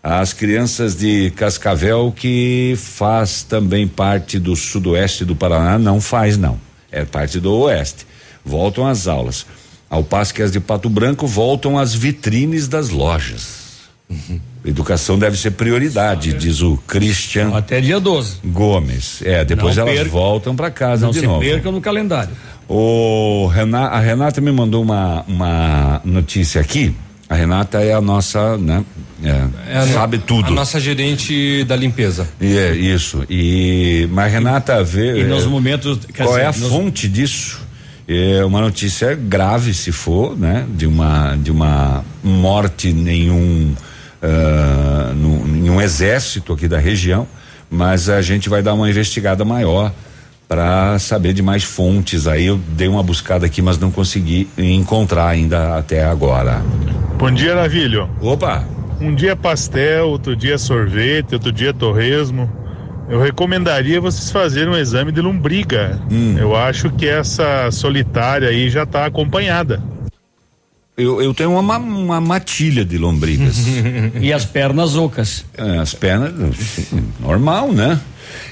As crianças de Cascavel, que faz também parte do sudoeste do Paraná, não faz, não. É parte do oeste. Voltam às aulas. Ao passo que as de Pato Branco voltam às vitrines das lojas. Educação deve ser prioridade, diz o Christian. Até dia 12. Gomes. É, depois Não elas perca- voltam para casa Não de se novo. percam no calendário. O Rena- a Renata me mandou uma, uma notícia aqui. A Renata é a nossa, né? é, É a no- sabe tudo. A nossa gerente da limpeza. E é isso. E mas Renata vê E nos é, momentos. qual é a dizer, nos- fonte disso? É uma notícia grave se for, né? De uma de uma morte nenhum ah, no, em um exército aqui da região, mas a gente vai dar uma investigada maior para saber de mais fontes. Aí eu dei uma buscada aqui, mas não consegui encontrar ainda até agora. Bom dia, Navilho. Opa! Um dia pastel, outro dia sorvete, outro dia torresmo. Eu recomendaria vocês fazerem um exame de lombriga. Hum. Eu acho que essa solitária aí já está acompanhada. Eu, eu tenho uma, ma- uma matilha de lombrigas. e as pernas ocas. É, as pernas, normal, né?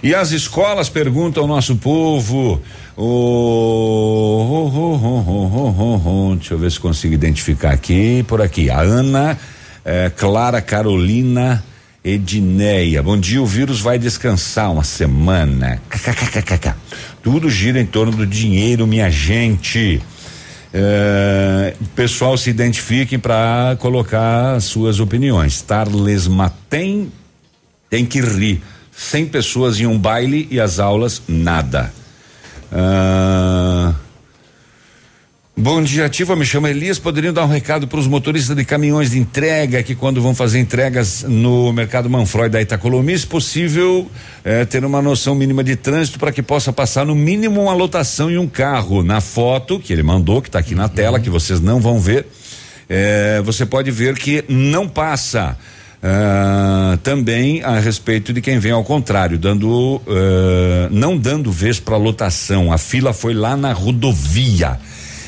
E as escolas perguntam ao nosso povo. Oh, oh, oh, oh, oh, oh, deixa eu ver se consigo identificar aqui. Por aqui. A Ana eh, Clara Carolina Edneia. Bom dia, o vírus vai descansar uma semana. Tudo gira em torno do dinheiro, minha gente. É, pessoal se identifiquem para colocar suas opiniões. Tarles Matem tem que rir. 100 pessoas em um baile e as aulas nada. Ah, Bom dia, Ativa. Me chama Elias. Poderiam dar um recado para os motoristas de caminhões de entrega que, quando vão fazer entregas no mercado Manfroy da Itacolomi, se possível, eh, ter uma noção mínima de trânsito para que possa passar no mínimo uma lotação em um carro. Na foto que ele mandou, que está aqui na tela, que vocês não vão ver, eh, você pode ver que não passa. Ah, também a respeito de quem vem ao contrário, dando ah, não dando vez para lotação. A fila foi lá na rodovia.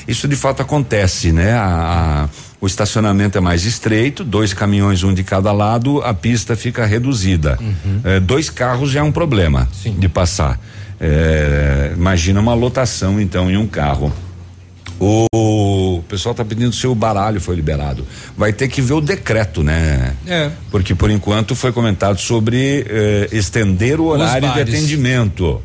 Isso de fato acontece, né? A- a- o estacionamento é mais estreito, dois caminhões, um de cada lado, a pista fica reduzida. Eh, dois carros já é um problema de passar. Eh, imagina uma lotação, então, em um carro. O pessoal está pedindo se o baralho foi liberado. Vai ter que ver o decreto, né? É. Porque por enquanto foi comentado sobre eh, estender o horário de atendimento.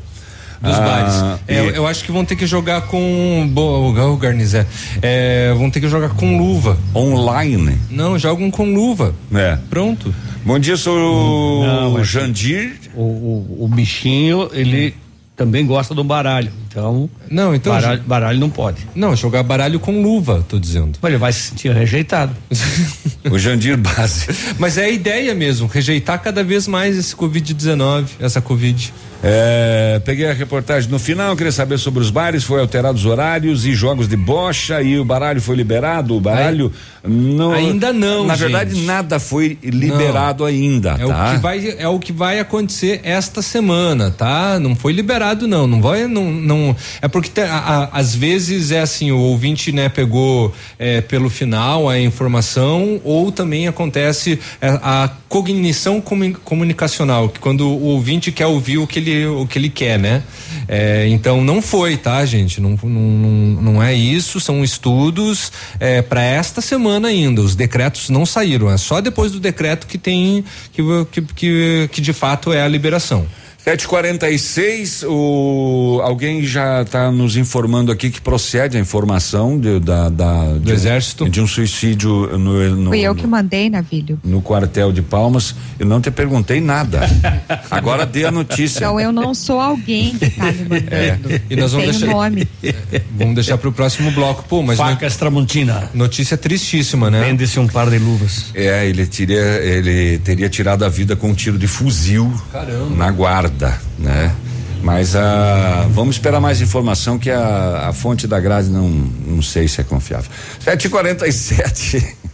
Dos Ah, bares. É, e- eu acho que vão ter que jogar com. Bo, o Garnizé. É, vão ter que jogar com luva. Online? Não, jogam com luva. É. Pronto. Bom dia, sou Não, o mas- Jandir. O, o, o bichinho, ele também gosta do baralho. Então. Não, então. Baralho, baralho não pode. Não, jogar baralho com luva, tô dizendo. Ele vai se sentir rejeitado. O Jandir Base. Mas é a ideia mesmo, rejeitar cada vez mais esse Covid-19, essa Covid. É, peguei a reportagem no final, queria saber sobre os bares, foi alterados os horários e jogos de bocha e o baralho foi liberado, o baralho não Ainda não, Na gente. verdade nada foi liberado ainda, É tá? o que vai é o que vai acontecer esta semana, tá? Não foi liberado não, não vai não, não É porque a- a- às vezes é assim, o ouvinte, né, pegou é, pelo final a informação, ou também acontece é, a cognição comu- comunicacional, que quando o ouvinte quer ouvir o que ele, o que ele quer, né? É, então não foi, tá, gente? Não, não, não, não é isso, são estudos é, para esta semana ainda. Os decretos não saíram, é só depois do decreto que tem que, que, que, que de fato é a liberação. 746, o alguém já está nos informando aqui que procede a informação de, da, da do exército de um suicídio no, no, Fui eu que mandei, Navilho. no quartel de Palmas. Eu não te perguntei nada. Agora dê a notícia. Então eu não sou alguém que tá me mandando. É, e nós vamos Tem deixar, nome. vamos deixar para o próximo bloco. Pô, mas Facas Tramontina. Notícia tristíssima, né? Vende-se um par de luvas. É, ele teria, ele teria tirado a vida com um tiro de fuzil Caramba. na guarda, né? Mas ah, vamos esperar mais informação que a, a fonte da grade não, não sei se é confiável. 7h47.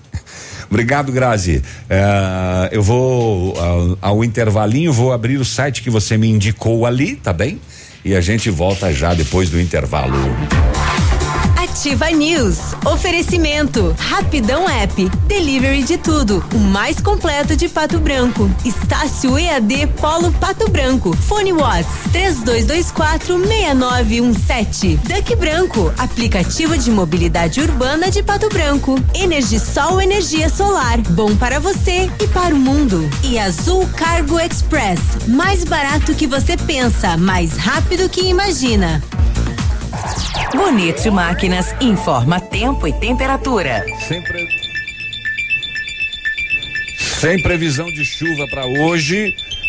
Obrigado, Grazi. Eh, eu vou ao, ao intervalinho, vou abrir o site que você me indicou ali, tá bem? E a gente volta já depois do intervalo. Ativa News. Oferecimento. Rapidão App. Delivery de tudo. O mais completo de Pato Branco. Estácio EAD Polo Pato Branco. Fone Watts 3224 6917. Duck Branco. Aplicativo de mobilidade urbana de Pato Branco. Energisol energia solar. Bom para você e para o mundo. E Azul Cargo Express. Mais barato que você pensa, mais rápido que imagina. Bonito Máquinas informa tempo e temperatura. Sem previsão de chuva para hoje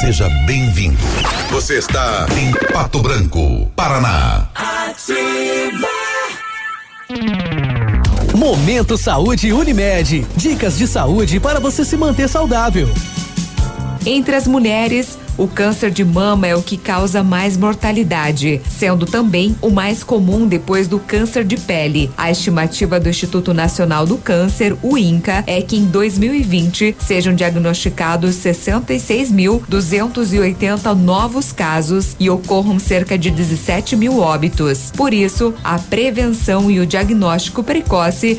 Seja bem-vindo. Você está em Pato Branco, Paraná. Ativa. Momento Saúde Unimed. Dicas de saúde para você se manter saudável. Entre as mulheres, o câncer de mama é o que causa mais mortalidade, sendo também o mais comum depois do câncer de pele. A estimativa do Instituto Nacional do Câncer, o INCA, é que em 2020 sejam diagnosticados 66.280 novos casos e ocorram cerca de 17 mil óbitos. Por isso, a prevenção e o diagnóstico precoce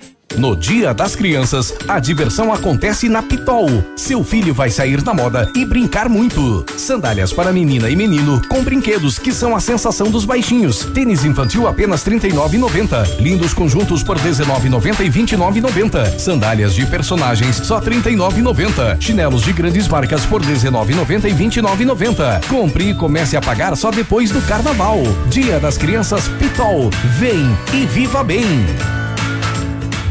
No Dia das Crianças, a diversão acontece na Pitol. Seu filho vai sair da moda e brincar muito. Sandálias para menina e menino com brinquedos que são a sensação dos baixinhos. Tênis infantil apenas R$ 39,90. Lindos conjuntos por R$ 19,90 e R$ 29,90. Sandálias de personagens só R$ 39,90. Chinelos de grandes marcas por R$ 19,90 e R$ 29,90. Compre e comece a pagar só depois do carnaval. Dia das Crianças Pitol. Vem e viva bem.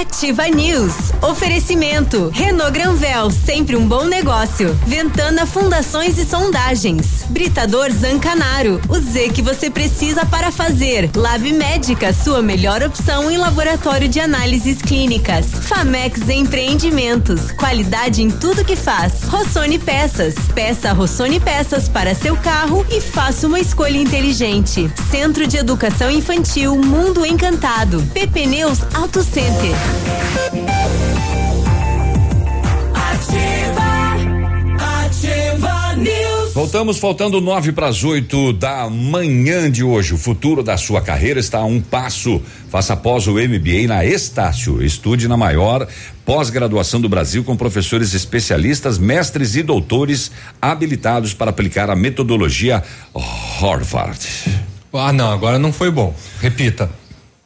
Ativa News. Oferecimento. Renault Granvel, sempre um bom negócio. Ventana Fundações e Sondagens. Britador Zancanaro. O Z que você precisa para fazer. Lab Médica, sua melhor opção em laboratório de análises clínicas. Famex Empreendimentos. Qualidade em tudo que faz. Rossoni Peças. Peça Rossoni Peças para seu carro e faça uma escolha inteligente. Centro de Educação Infantil Mundo Encantado. PP Neus Auto Center. Voltamos faltando nove para as oito da manhã de hoje. O futuro da sua carreira está a um passo. Faça após o MBA na Estácio. Estude na maior pós-graduação do Brasil com professores especialistas, mestres e doutores habilitados para aplicar a metodologia Harvard. Ah, não, agora não foi bom. Repita.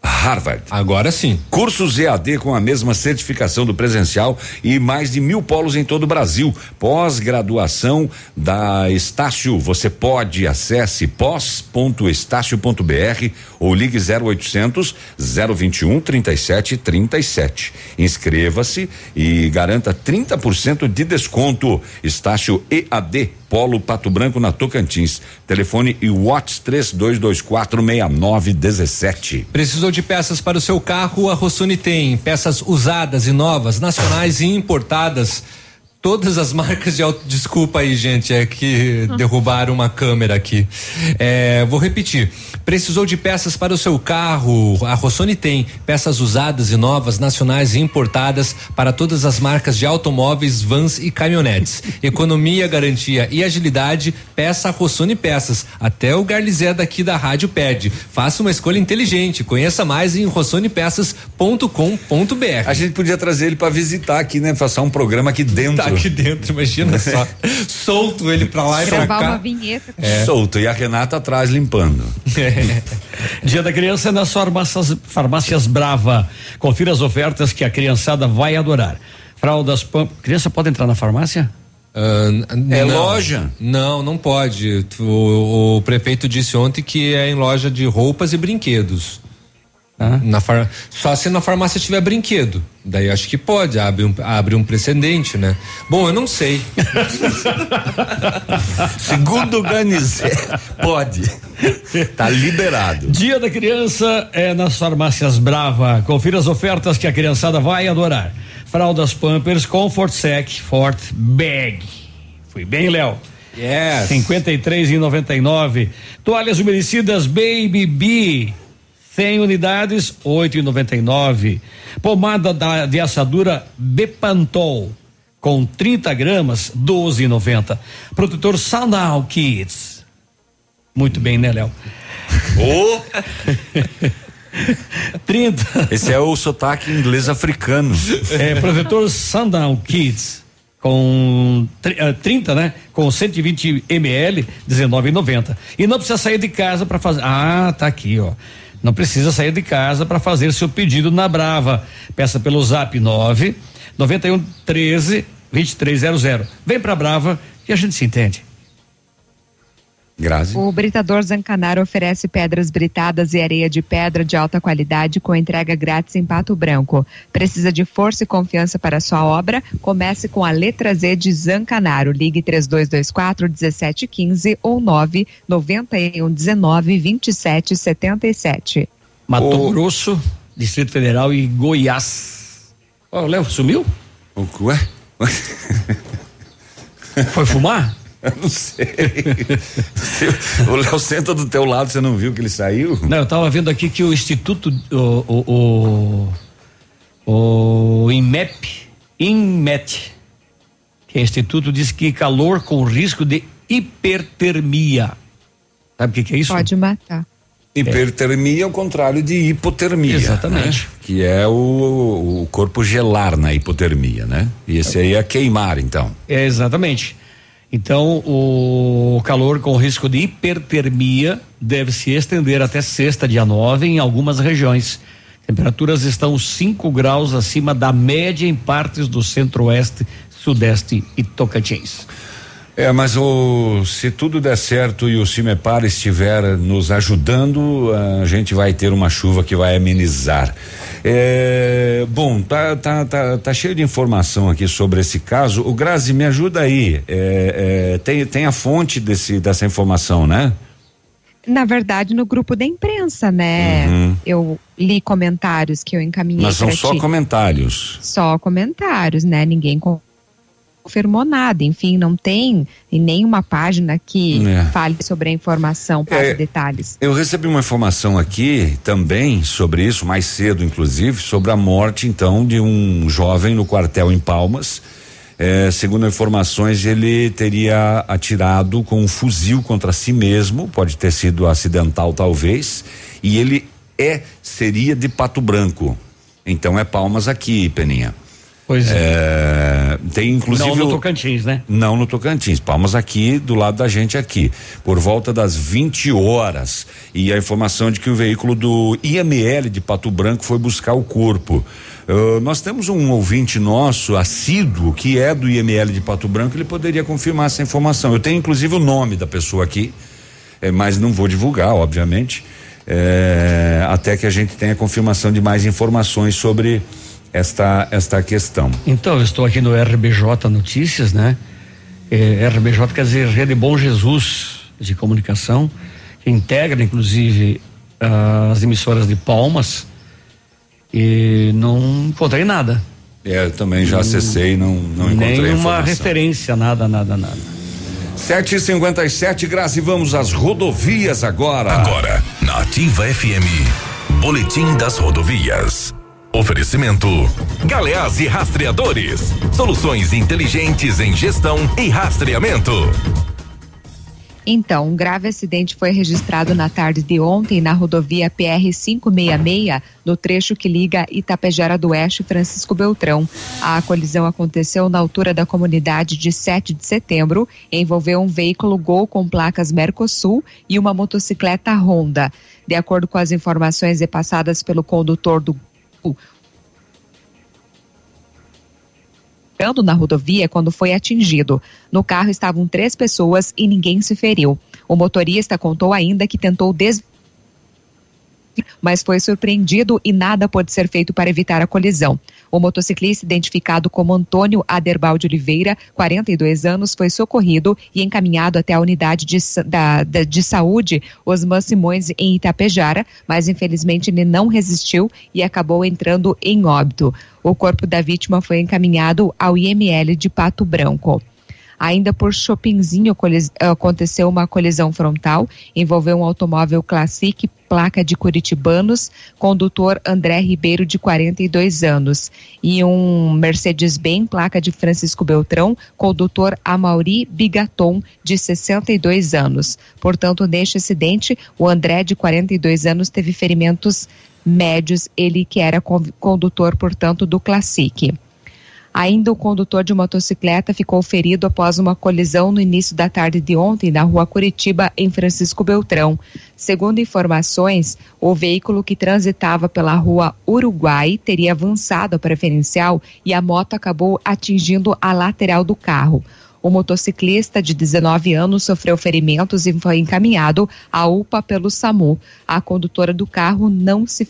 Harvard. Agora sim. Cursos EAD com a mesma certificação do presencial e mais de mil polos em todo o Brasil. Pós-graduação da Estácio. Você pode acesse pós.estácio.br ou ligue 0800 021 37 37. Inscreva-se e garanta 30% de desconto. Estácio EAD Polo Pato Branco na Tocantins. Telefone e Watts 3224 6917. Precisou de peças para o seu carro? A Rossoni tem peças usadas e novas, nacionais e importadas. Todas as marcas de auto. Desculpa aí, gente, é que derrubaram uma câmera aqui. É, vou repetir. Precisou de peças para o seu carro? A Rossoni tem peças usadas e novas, nacionais e importadas para todas as marcas de automóveis, vans e caminhonetes. Economia, garantia e agilidade. Peça a Rossoni Peças. Até o Garlizé daqui da rádio pede. Faça uma escolha inteligente. Conheça mais em rossonepeças.com.br. A gente podia trazer ele para visitar aqui, né? Passar um programa aqui dentro. Tá aqui dentro, imagina só. Solto ele pra lá e pra cá. uma vinheta. É. Solto. E a Renata atrás limpando. Dia da criança é nas farmácias, farmácias Brava. Confira as ofertas que a criançada vai adorar. Fraldas Pamp. Criança pode entrar na farmácia? É não. loja? Não, não pode. O, o prefeito disse ontem que é em loja de roupas e brinquedos. Na far... Só se na farmácia tiver brinquedo. Daí acho que pode, abre um, abre um precedente, né? Bom, eu não sei. Segundo o Ganizé, pode. Tá liberado. Dia da criança é nas farmácias Brava. Confira as ofertas que a criançada vai adorar. Fraldas Pampers Comfort Sec Fort Bag. Fui bem, Léo. Yes. 53 e 99. Toalhas umedecidas Baby B. 100 unidades, 8 e 99. Pomada da, de assadura Bepantol com 30 gramas, 12 e 90. Protetor Sanal Kids. Muito bem, né, Léo? Ô! 30. Esse é o sotaque inglês africano. É, protetor Sundown Kids com tri- eh, 30, né? Com 120 ml, 19,90. E não precisa sair de casa para fazer. Ah, tá aqui, ó. Não precisa sair de casa para fazer seu pedido na Brava. Peça pelo Zap 9 91 13 2300. Vem pra Brava e a gente se entende. Grazi. O Britador Zancanaro oferece pedras britadas e areia de pedra de alta qualidade com entrega grátis em Pato Branco. Precisa de força e confiança para sua obra? Comece com a letra Z de Zancanaro. Ligue 3224 1715 ou 991 19 27 77. Mato Grosso, Distrito Federal e Goiás. Ó, o Léo sumiu? O ué? Foi fumar? Eu não sei. o Léo senta do teu lado, você não viu que ele saiu? Não, eu tava vendo aqui que o Instituto, o, o, o, o INMEP, INMET, que é Instituto, diz que calor com risco de hipertermia. Sabe o que, que é isso? Pode matar. Hipertermia é o contrário de hipotermia. Exatamente. né? Que é o, o corpo gelar na hipotermia, né? E esse aí é queimar, então. É, exatamente. Então, o calor com risco de hipertermia deve se estender até sexta, dia 9, em algumas regiões. Temperaturas estão 5 graus acima da média em partes do centro-oeste, sudeste e Tocantins. É, mas o, se tudo der certo e o Cimepar estiver nos ajudando, a gente vai ter uma chuva que vai amenizar. É, bom, tá, tá, tá, tá cheio de informação aqui sobre esse caso. O Grazi, me ajuda aí. É, é, tem, tem a fonte desse, dessa informação, né? Na verdade, no grupo da imprensa, né? Uhum. Eu li comentários que eu encaminhei Mas são só ti. comentários. Só comentários, né? Ninguém con- confirmou nada. Enfim, não tem em nenhuma página que É. fale sobre a informação, passe É. detalhes. Eu recebi uma informação aqui também sobre isso, mais cedo inclusive, sobre a morte então de um jovem no quartel em Palmas. É, segundo informações, ele teria atirado com um fuzil contra si mesmo, pode ter sido acidental talvez, e ele é seria de Pato Branco. Então é Palmas aqui, Peninha. Pois é. é. Tem inclusive. Não no Tocantins, né? Não no Tocantins. Palmas aqui, do lado da gente aqui. Por volta das 20 horas. E a informação de que o veículo do IML de Pato Branco foi buscar o corpo. Uh, nós temos um ouvinte nosso, assíduo, que é do IML de Pato Branco, ele poderia confirmar essa informação. Eu tenho inclusive o nome da pessoa aqui, eh, mas não vou divulgar, obviamente, eh, até que a gente tenha confirmação de mais informações sobre esta, esta questão. Então, eu estou aqui no RBJ Notícias, né? É, RBJ quer dizer Rede Bom Jesus de Comunicação, que integra inclusive as emissoras de Palmas e não encontrei nada. É, eu também já acessei e não, não encontrei Nenhuma referência, nada, nada, nada. 7 e 57 Grazi, vamos às rodovias agora. Agora, na Ativa FM, Boletim das Rodovias. Oferecimento: Galeás e Rastreadores. Soluções inteligentes em gestão e rastreamento. Então, um grave acidente foi registrado na tarde de ontem na rodovia PR 566, no trecho que liga Itapejara do Oeste e Francisco Beltrão. A colisão aconteceu na altura da comunidade de 7 de setembro, envolveu um veículo Gol com placas Mercosul e uma motocicleta Honda. De acordo com as informações repassadas pelo condutor do na rodovia quando foi atingido. No carro estavam três pessoas e ninguém se feriu. O motorista contou ainda que tentou desviar mas foi surpreendido e nada pode ser feito para evitar a colisão. O motociclista, identificado como Antônio Aderbal de Oliveira, 42 anos, foi socorrido e encaminhado até a unidade de, da, da, de saúde Osman Simões em Itapejara, mas infelizmente ele não resistiu e acabou entrando em óbito. O corpo da vítima foi encaminhado ao IML de Pato Branco. Ainda por Chopinzinho aconteceu uma colisão frontal, envolveu um automóvel Classic, placa de Curitibanos, condutor André Ribeiro, de 42 anos, e um Mercedes-Benz, placa de Francisco Beltrão, condutor Amauri Bigaton, de 62 anos. Portanto, neste acidente, o André, de 42 anos, teve ferimentos médios, ele que era condutor, portanto, do Classic. Ainda o condutor de motocicleta ficou ferido após uma colisão no início da tarde de ontem na rua Curitiba, em Francisco Beltrão. Segundo informações, o veículo que transitava pela rua Uruguai teria avançado a preferencial e a moto acabou atingindo a lateral do carro. O motociclista de 19 anos sofreu ferimentos e foi encaminhado à UPA pelo SAMU. A condutora do carro não se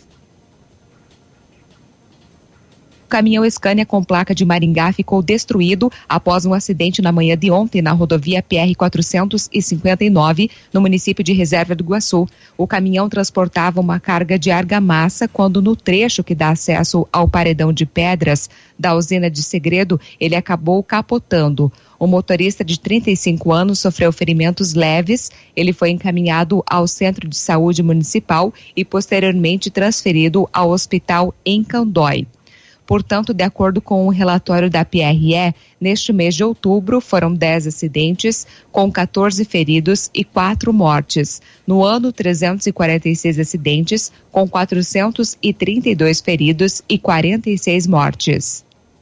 o caminhão Scania com placa de Maringá ficou destruído após um acidente na manhã de ontem na rodovia PR 459, no município de Reserva do Iguaçu. O caminhão transportava uma carga de argamassa quando no trecho que dá acesso ao paredão de pedras da usina de Segredo, ele acabou capotando. O motorista de 35 anos sofreu ferimentos leves. Ele foi encaminhado ao Centro de Saúde Municipal e posteriormente transferido ao hospital em Candói. Portanto, de acordo com o relatório da PRE, neste mês de outubro foram 10 acidentes, com 14 feridos e 4 mortes. No ano, 346 acidentes, com 432 feridos e 46 mortes.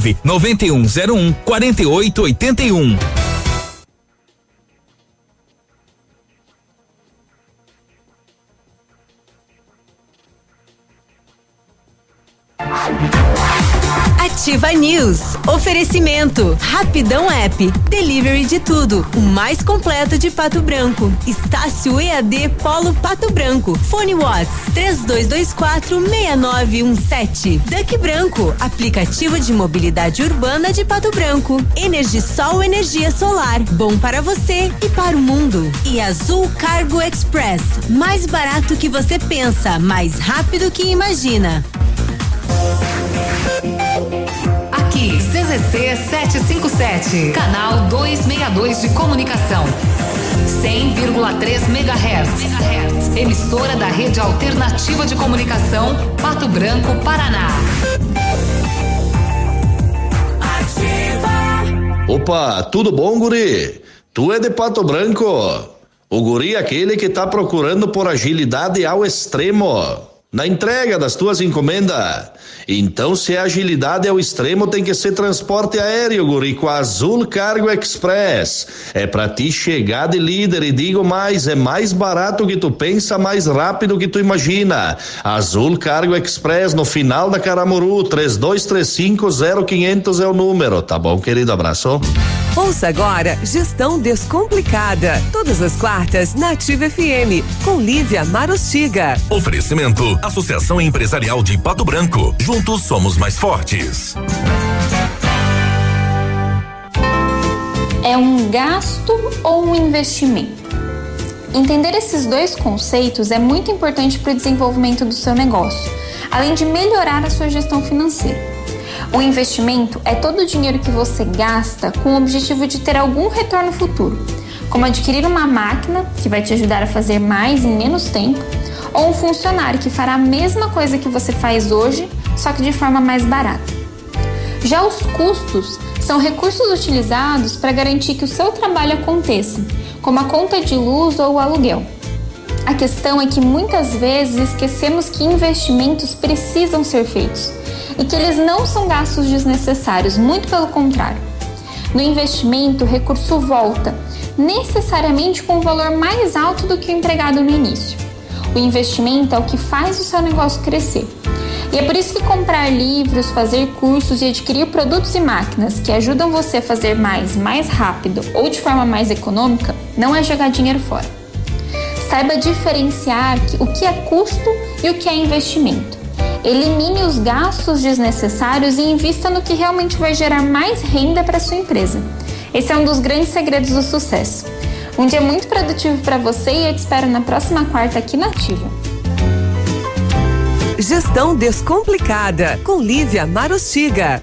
nove noventa e um zero um quarenta e oito oitenta e um. Ativa News. Oferecimento. Rapidão App. Delivery de tudo. O mais completo de Pato Branco. Estácio EAD Polo Pato Branco. Fone Watts. 3224 6917. Duck Branco. Aplicativo de mobilidade urbana de Pato Branco. Energisol Energia Solar. Bom para você e para o mundo. E Azul Cargo Express. Mais barato que você pensa, mais rápido que imagina. CZC 757, canal 262 de comunicação. 100,3 MHz. Emissora da Rede Alternativa de Comunicação, Pato Branco, Paraná. Opa, tudo bom, guri? Tu é de Pato Branco? O guri é aquele que tá procurando por agilidade ao extremo na entrega das tuas encomendas. Então, se a agilidade é o extremo, tem que ser transporte aéreo, guri, com a Azul Cargo Express. É pra ti chegar de líder e digo mais, é mais barato que tu pensa, mais rápido que tu imagina. Azul Cargo Express no final da Caramuru, 32350500 é o número, tá bom, querido? Abraço. Ouça agora Gestão Descomplicada. Todas as quartas na Ativa FM, com Lívia Marostiga. Oferecimento: Associação Empresarial de Pato Branco. Juntos somos mais fortes. É um gasto ou um investimento? Entender esses dois conceitos é muito importante para o desenvolvimento do seu negócio, além de melhorar a sua gestão financeira. O investimento é todo o dinheiro que você gasta com o objetivo de ter algum retorno futuro, como adquirir uma máquina que vai te ajudar a fazer mais em menos tempo, ou um funcionário que fará a mesma coisa que você faz hoje, só que de forma mais barata. Já os custos são recursos utilizados para garantir que o seu trabalho aconteça, como a conta de luz ou o aluguel. A questão é que muitas vezes esquecemos que investimentos precisam ser feitos e que eles não são gastos desnecessários, muito pelo contrário. No investimento, o recurso volta, necessariamente com um valor mais alto do que o empregado no início. O investimento é o que faz o seu negócio crescer. E é por isso que comprar livros, fazer cursos e adquirir produtos e máquinas que ajudam você a fazer mais, mais rápido ou de forma mais econômica não é jogar dinheiro fora. Saiba diferenciar o que é custo e o que é investimento. Elimine os gastos desnecessários e invista no que realmente vai gerar mais renda para sua empresa. Esse é um dos grandes segredos do sucesso. Um dia muito produtivo para você e eu te espero na próxima quarta aqui na Ativa. Gestão Descomplicada, com Lívia Marostiga.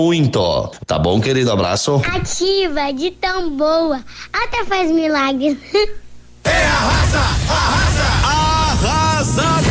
muito. Tá bom, querido? Abraço. Ativa, de tão boa, até faz milagre. É arrasa, arrasa, arrasador!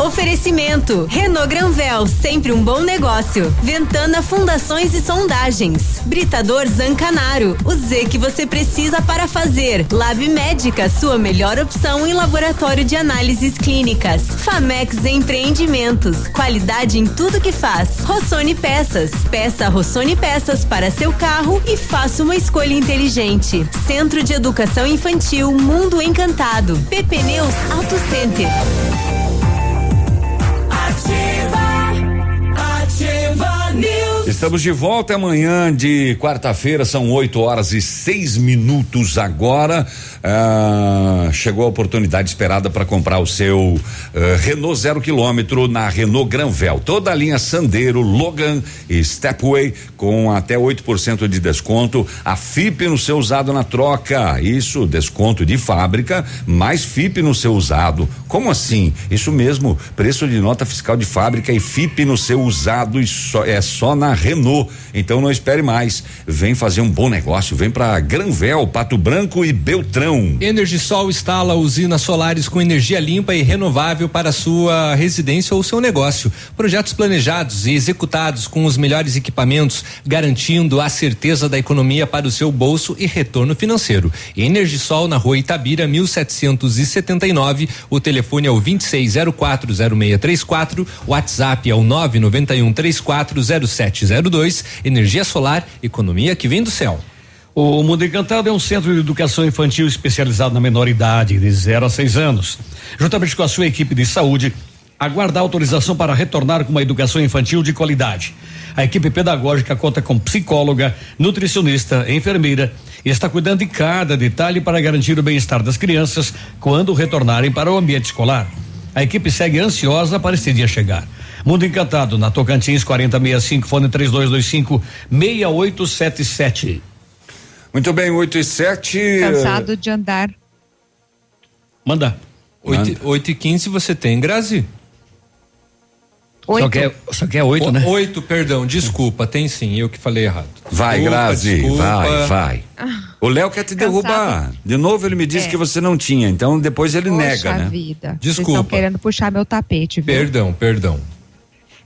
Oferecimento: Renault Granvel, sempre um bom negócio. Ventana Fundações e Sondagens. Britador Zancanaro, o Z que você precisa para fazer. Lab Médica, sua melhor opção em laboratório de análises clínicas. Famex Empreendimentos, qualidade em tudo que faz. Rossoni Peças, peça Rossoni Peças para seu carro e faça uma escolha inteligente. Centro de Educação Infantil Mundo Encantado. PP Neus Auto Center. Ativa, ativa News. Estamos de volta amanhã de quarta-feira, são 8 horas e seis minutos agora. Ah, chegou a oportunidade esperada para comprar o seu ah, Renault zero quilômetro na Renault Granvel. Toda a linha Sandero, Logan e Stepway com até 8% de desconto. A FIP no seu usado na troca. Isso, desconto de fábrica, mais FIP no seu usado. Como assim? Isso mesmo, preço de nota fiscal de fábrica e FIP no seu usado e só, é só na Renault. Então não espere mais. Vem fazer um bom negócio, vem para Granvel, Pato Branco e Beltrão. Energisol instala usinas solares com energia limpa e renovável para sua residência ou seu negócio. Projetos planejados e executados com os melhores equipamentos, garantindo a certeza da economia para o seu bolso e retorno financeiro. Energisol na rua Itabira, 1779. O telefone é o 26040634. WhatsApp é o 991340702. Energia solar, economia que vem do céu. O Mundo Encantado é um centro de educação infantil especializado na menor idade, de 0 a 6 anos. Juntamente com a sua equipe de saúde, aguarda autorização para retornar com uma educação infantil de qualidade. A equipe pedagógica conta com psicóloga, nutricionista, enfermeira e está cuidando de cada detalhe para garantir o bem-estar das crianças quando retornarem para o ambiente escolar. A equipe segue ansiosa para esse dia chegar. Mundo Encantado, na Tocantins 4065, fone 3225 6877. Muito bem, 8 e 7. Cansado de andar. Manda. 8, e 15 você tem, Grazi? Só que é, só que é oito, né? Oito, perdão, desculpa, tem sim, eu que falei errado. Vai, Desculpa, Grazi, desculpa. vai, vai. O Léo quer te derrubar. De novo ele me disse É. que você não tinha, então depois ele Poxa nega, né? vida. Vocês Desculpa. estão querendo puxar meu tapete, viu? Perdão, perdão.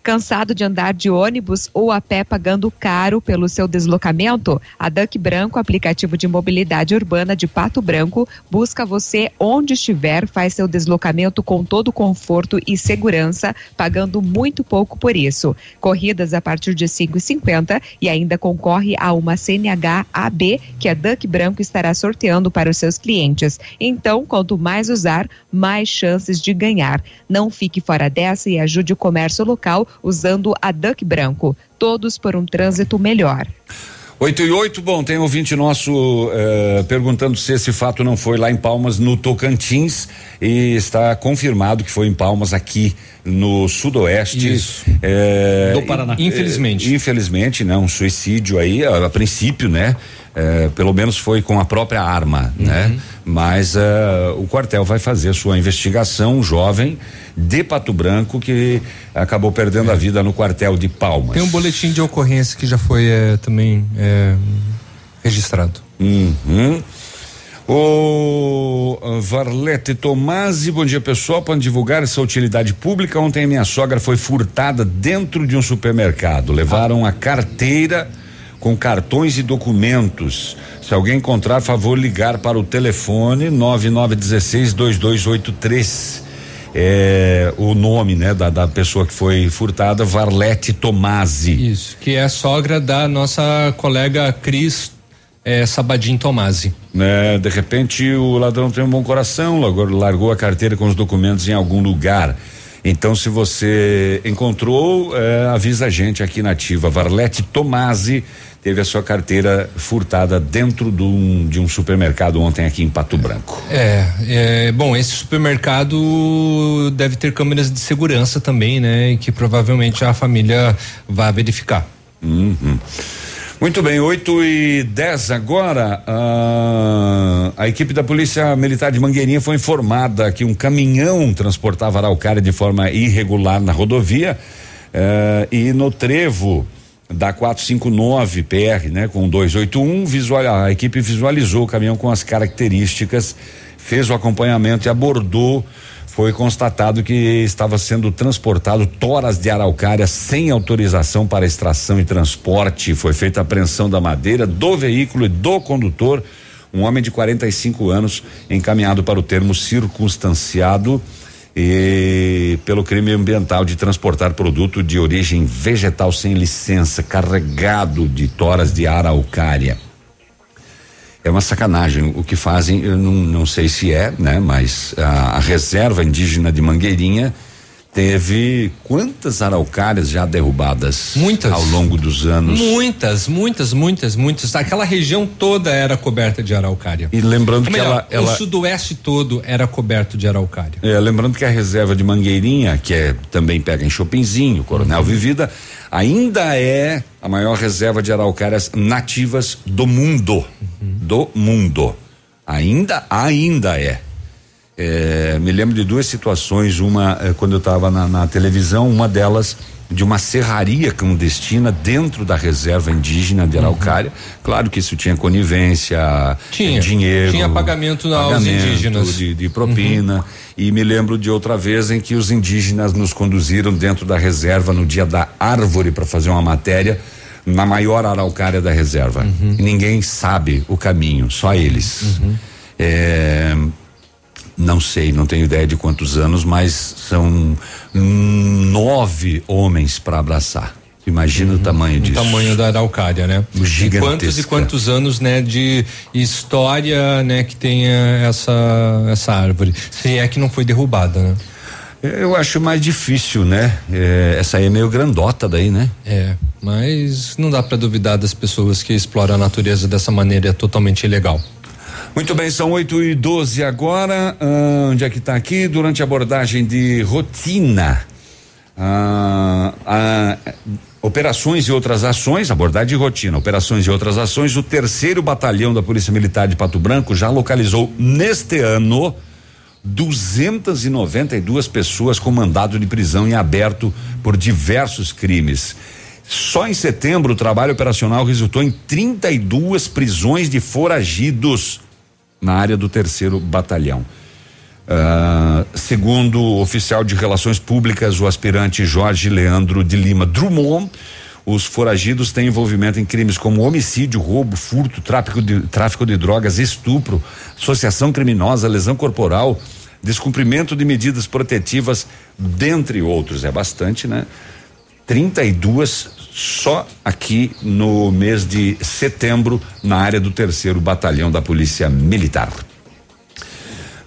Cansado de andar de ônibus ou a pé pagando caro pelo seu deslocamento? A Duck Branco, aplicativo de mobilidade urbana de Pato Branco, busca você onde estiver, faz seu deslocamento com todo conforto e segurança, pagando muito pouco por isso. Corridas a partir de 5,50 e ainda concorre a uma CNH AB que a Duck Branco estará sorteando para os seus clientes. Então, quanto mais usar, mais chances de ganhar. Não fique fora dessa e ajude o comércio local usando a Duck Branco. Todos por um trânsito melhor. 8 e 8, bom, tem ouvinte nosso eh, perguntando se esse fato não foi lá em Palmas, no Tocantins, e está confirmado que foi em Palmas, aqui no Sudoeste. Isso. eh, Do Paraná. e- Infelizmente. eh, infelizmente, né? Um suicídio aí, a, a princípio, né? Eh, pelo menos foi com a própria arma, Uhum. né? Mas eh, o quartel vai fazer sua investigação, um jovem de Pato Branco que acabou perdendo a vida no quartel de Palmas. Tem um boletim de ocorrência que já foi eh, também eh, registrado. Uhum. O Varlete Tomasi, bom dia pessoal, para divulgar essa utilidade pública, ontem minha sogra foi furtada dentro de um supermercado, levaram a carteira com cartões e documentos. Se alguém encontrar, favor ligar para o telefone 9916 2283. É o nome, né, da, da pessoa que foi furtada, Varlete Tomasi. Isso, que é a sogra da nossa colega Cris eh, Sabadim Tomasi. né? De repente o ladrão tem um bom coração, largou, a carteira com os documentos em algum lugar. Então, se você encontrou, eh, avisa a gente aqui na Ativa. Varlete Tomasi teve a sua carteira furtada dentro de um, de um supermercado ontem aqui em Pato Branco. É, é, bom, esse supermercado deve ter câmeras de segurança também, né? Que provavelmente a família vai verificar. Uhum. Muito bem, 8 e 10 agora. ah, a equipe da Polícia Militar de Mangueirinha foi informada que um caminhão transportava araucária de forma irregular na rodovia eh, e no trevo da 459 PR, né, com 281, visual, a equipe visualizou o caminhão com as características, fez o acompanhamento e abordou foi constatado que estava sendo transportado toras de araucária sem autorização para extração e transporte. Foi feita a apreensão da madeira, do veículo e do condutor. Um homem de 45 anos encaminhado para o termo circunstanciado e pelo crime ambiental de transportar produto de origem vegetal sem licença, carregado de toras de araucária. É uma sacanagem o que fazem, eu não, não sei se é, né? Mas a, a reserva indígena de Mangueirinha teve quantas araucárias já derrubadas? Muitas. Ao longo dos anos. Muitas, muitas, muitas, muitas. Aquela região toda era coberta de araucária. E lembrando Ou que melhor, ela, ela o sudoeste todo era coberto de araucária. É, lembrando que a reserva de Mangueirinha, que é também pega em Chopinzinho, Coronel Vivida, ainda é a maior reserva de araucárias nativas do mundo. Do mundo. Ainda, ainda é. É, me lembro de duas situações, uma eh, quando eu estava na, na televisão, uma delas de uma serraria clandestina dentro da reserva indígena de Araucária. Claro que isso tinha conivência, Tinha. eh, dinheiro, Tinha pagamento aos pagamento indígenas. de, de propina. E me lembro de outra vez em que os indígenas nos conduziram dentro da reserva no dia da árvore para fazer uma matéria na maior araucária da reserva. E ninguém sabe o caminho, só eles. É, não sei, não tenho ideia de quantos anos, mas são nove homens para abraçar. Imagina o tamanho O disso. tamanho da araucária, né? E Gigantesca. quantos e quantos anos, né, de história, né, que tenha essa essa árvore. Se é que não foi derrubada, né? Eu acho mais difícil, né? É, essa aí é meio grandota daí, né? É, mas não dá para duvidar das pessoas que exploram a natureza dessa maneira, é totalmente ilegal. Muito bem, são 8 e 12 agora. Ah, onde é que está aqui? Durante a abordagem de rotina. ah, ah, operações e outras ações, abordagem de rotina, operações e outras ações, o terceiro batalhão da Polícia Militar de Pato Branco já localizou neste ano 292 pessoas com mandado de prisão em aberto por diversos crimes. Só em setembro o trabalho operacional resultou em 32 prisões de foragidos na área do terceiro batalhão. Ah, segundo o oficial de relações públicas, o aspirante Jorge Leandro de Lima Drummond, os foragidos têm envolvimento em crimes como homicídio, roubo, furto, tráfico de, tráfico de drogas, estupro, associação criminosa, lesão corporal, descumprimento de medidas protetivas, dentre outros. É bastante, né? 32 só aqui no mês de setembro, na área do terceiro batalhão da Polícia Militar.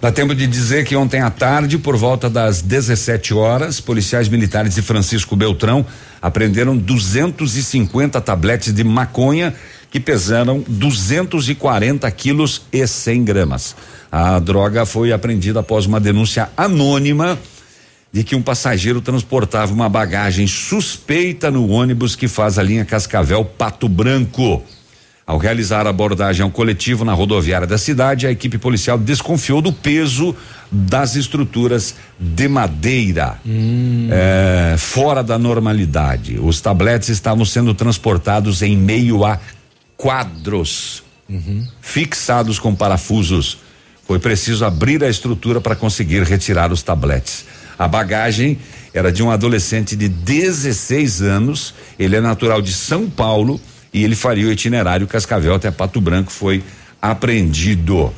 Dá tempo de dizer que ontem à tarde, por volta das 17 horas, policiais militares de Francisco Beltrão apreenderam 250 tabletes de maconha que pesaram 240 quilos e 100 gramas. A droga foi apreendida após uma denúncia anônima de que um passageiro transportava uma bagagem suspeita no ônibus que faz a linha Cascavel Pato Branco. Ao realizar a abordagem ao coletivo na rodoviária da cidade, a equipe policial desconfiou do peso das estruturas de madeira é, fora da normalidade. Os tabletes estavam sendo transportados em meio a quadros fixados com parafusos. Foi preciso abrir a estrutura para conseguir retirar os tabletes. A bagagem era de um adolescente de 16 anos. Ele é natural de São Paulo e ele faria o itinerário Cascavel até Pato Branco. Foi apreendido.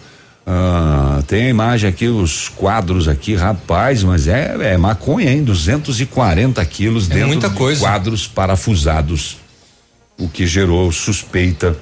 Ah, tem a imagem aqui, os quadros aqui, rapaz, mas é, é maconha, hein? 240 quilos É dentro muita de coisa. quadros parafusados, o que gerou suspeita.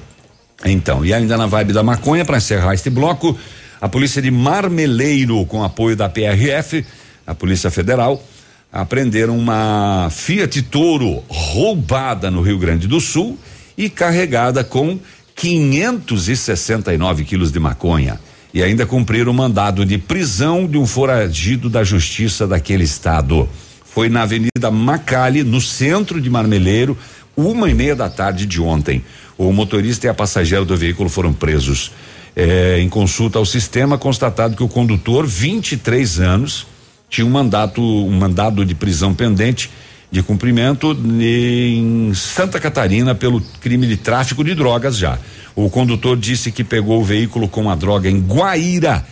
Então, e ainda na vibe da maconha, para encerrar este bloco, a polícia de Marmeleiro, com apoio da PRF, a Polícia Federal, apreenderam uma Fiat Toro roubada no Rio Grande do Sul e carregada com 569 quilos de maconha. E ainda cumpriram o mandado de prisão de um foragido da justiça daquele estado. Foi na Avenida Macali, no centro de Marmeleiro, uma e meia da tarde de ontem. O motorista e a passageira do veículo foram presos. É, em consulta ao sistema, constatado que o condutor, 23 anos, tinha um mandato, um mandado de prisão pendente de cumprimento em Santa Catarina pelo crime de tráfico de drogas já. O condutor disse que pegou o veículo com a droga em Guaíra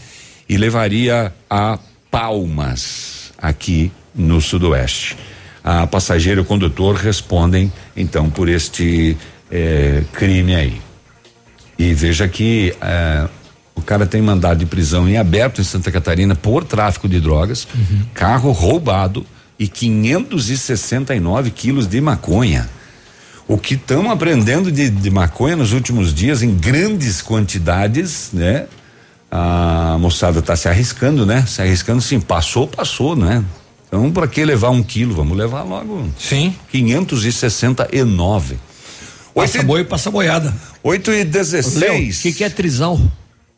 e levaria a Palmas, aqui no Sudoeste. A passageiro e o condutor respondem, então, por este eh, crime aí. E veja que eh, o cara tem mandado de prisão em aberto em Santa Catarina por tráfico de drogas, carro roubado e 569 quilos de maconha. O que estamos aprendendo de, de maconha nos últimos dias em grandes quantidades, né? A moçada está se arriscando, né? Se arriscando sim, passou, passou, né? Então, para que levar um quilo? Vamos levar logo. Sim. 569. Passa boi, passa boiada. 8 e 16. O que, que é trisal?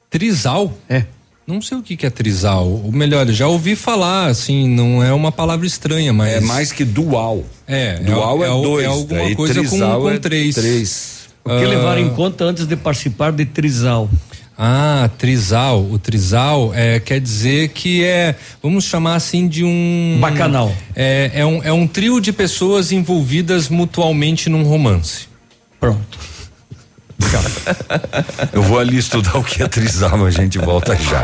Trisal? É. Não sei o que, que é trisal. Ou melhor, já ouvi falar, assim, não é uma palavra estranha, mas. É mais que dual. É, Dual é, é, dois. é alguma daí coisa com, com é três. três. O que Ah. levar em conta antes de participar de trisal? Ah, trisal. O trisal é, quer dizer que é, vamos chamar assim de um. Bacanal. É, é, um, é um trio de pessoas envolvidas mutualmente num romance. Pronto. Eu vou ali estudar o que é trisal, a gente volta já.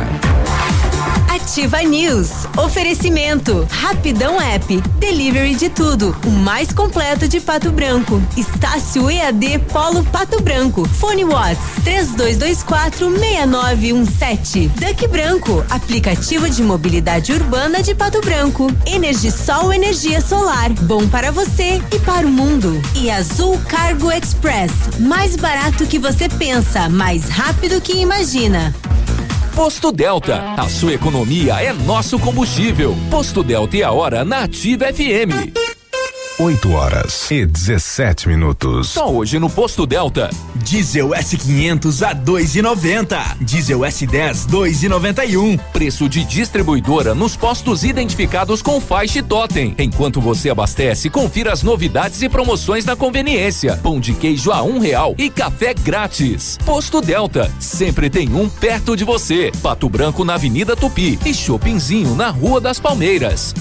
Ativa News. Oferecimento. Rapidão App. Delivery de tudo. O mais completo de Pato Branco. Estácio EAD Polo Pato Branco. Fone Watts. 32246917. Duck Branco. Aplicativo de mobilidade urbana de Pato Branco. Energisol Energia Solar. Bom para você e para o mundo. E Azul Cargo Express. Mais barato que você pensa. Mais rápido que imagina. Posto Delta, a sua economia é nosso combustível. Posto Delta e a hora na Ativa FM. 8 horas e 17 minutos. Só hoje no Posto Delta. Diesel S500 a 2,90. Diesel S10 2,91. Preço de distribuidora nos postos identificados com faixa e totem. Enquanto você abastece, confira as novidades e promoções na conveniência. Pão de queijo a um real e café grátis. Posto Delta, sempre tem um perto de você. Pato Branco na Avenida Tupi e Shoppingzinho na Rua das Palmeiras.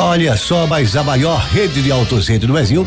Olha só, mas a maior rede de autocentro do Brasil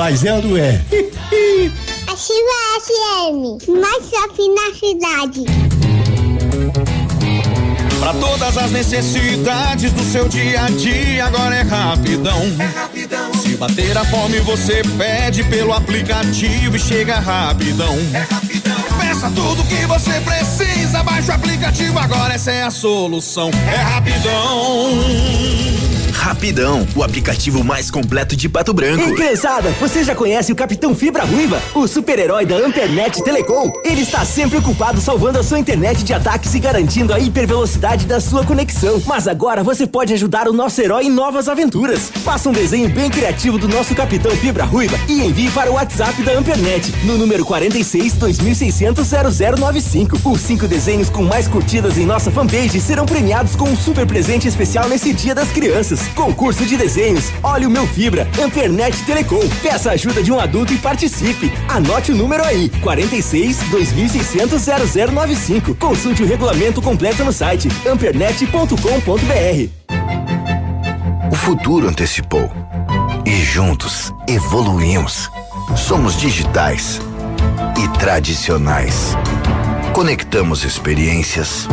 mas é? Ativa FM, mais shopping na cidade. Pra todas as necessidades do seu dia a dia, agora é rapidão. É rapidão. Se bater a fome, você pede pelo aplicativo e chega rapidão. É rapidão. Peça tudo que você precisa, baixa o aplicativo, agora essa é a solução. É rapidão. Rapidão, o aplicativo mais completo de Pato Branco. Ei, criançada, você já conhece o Capitão Fibra Ruiva, o super-herói da Ampernet Telecom? Ele está sempre ocupado salvando a sua internet de ataques e garantindo a hipervelocidade da sua conexão. Mas agora você pode ajudar o nosso herói em novas aventuras. Faça um desenho bem criativo do nosso Capitão Fibra Ruiva e envie para o WhatsApp da Ampernet no número 46 2600 0095. Os cinco desenhos com mais curtidas em nossa fanpage serão premiados com um super presente especial nesse Dia das Crianças. Concurso de desenhos. Olha o meu Fibra. Ampernet Telecom. Peça a ajuda de um adulto e participe. Anote o número aí: 46 2600 0095. Consulte o regulamento completo no site ampernet.com.br. O futuro antecipou. E juntos evoluímos. Somos digitais e tradicionais. Conectamos experiências.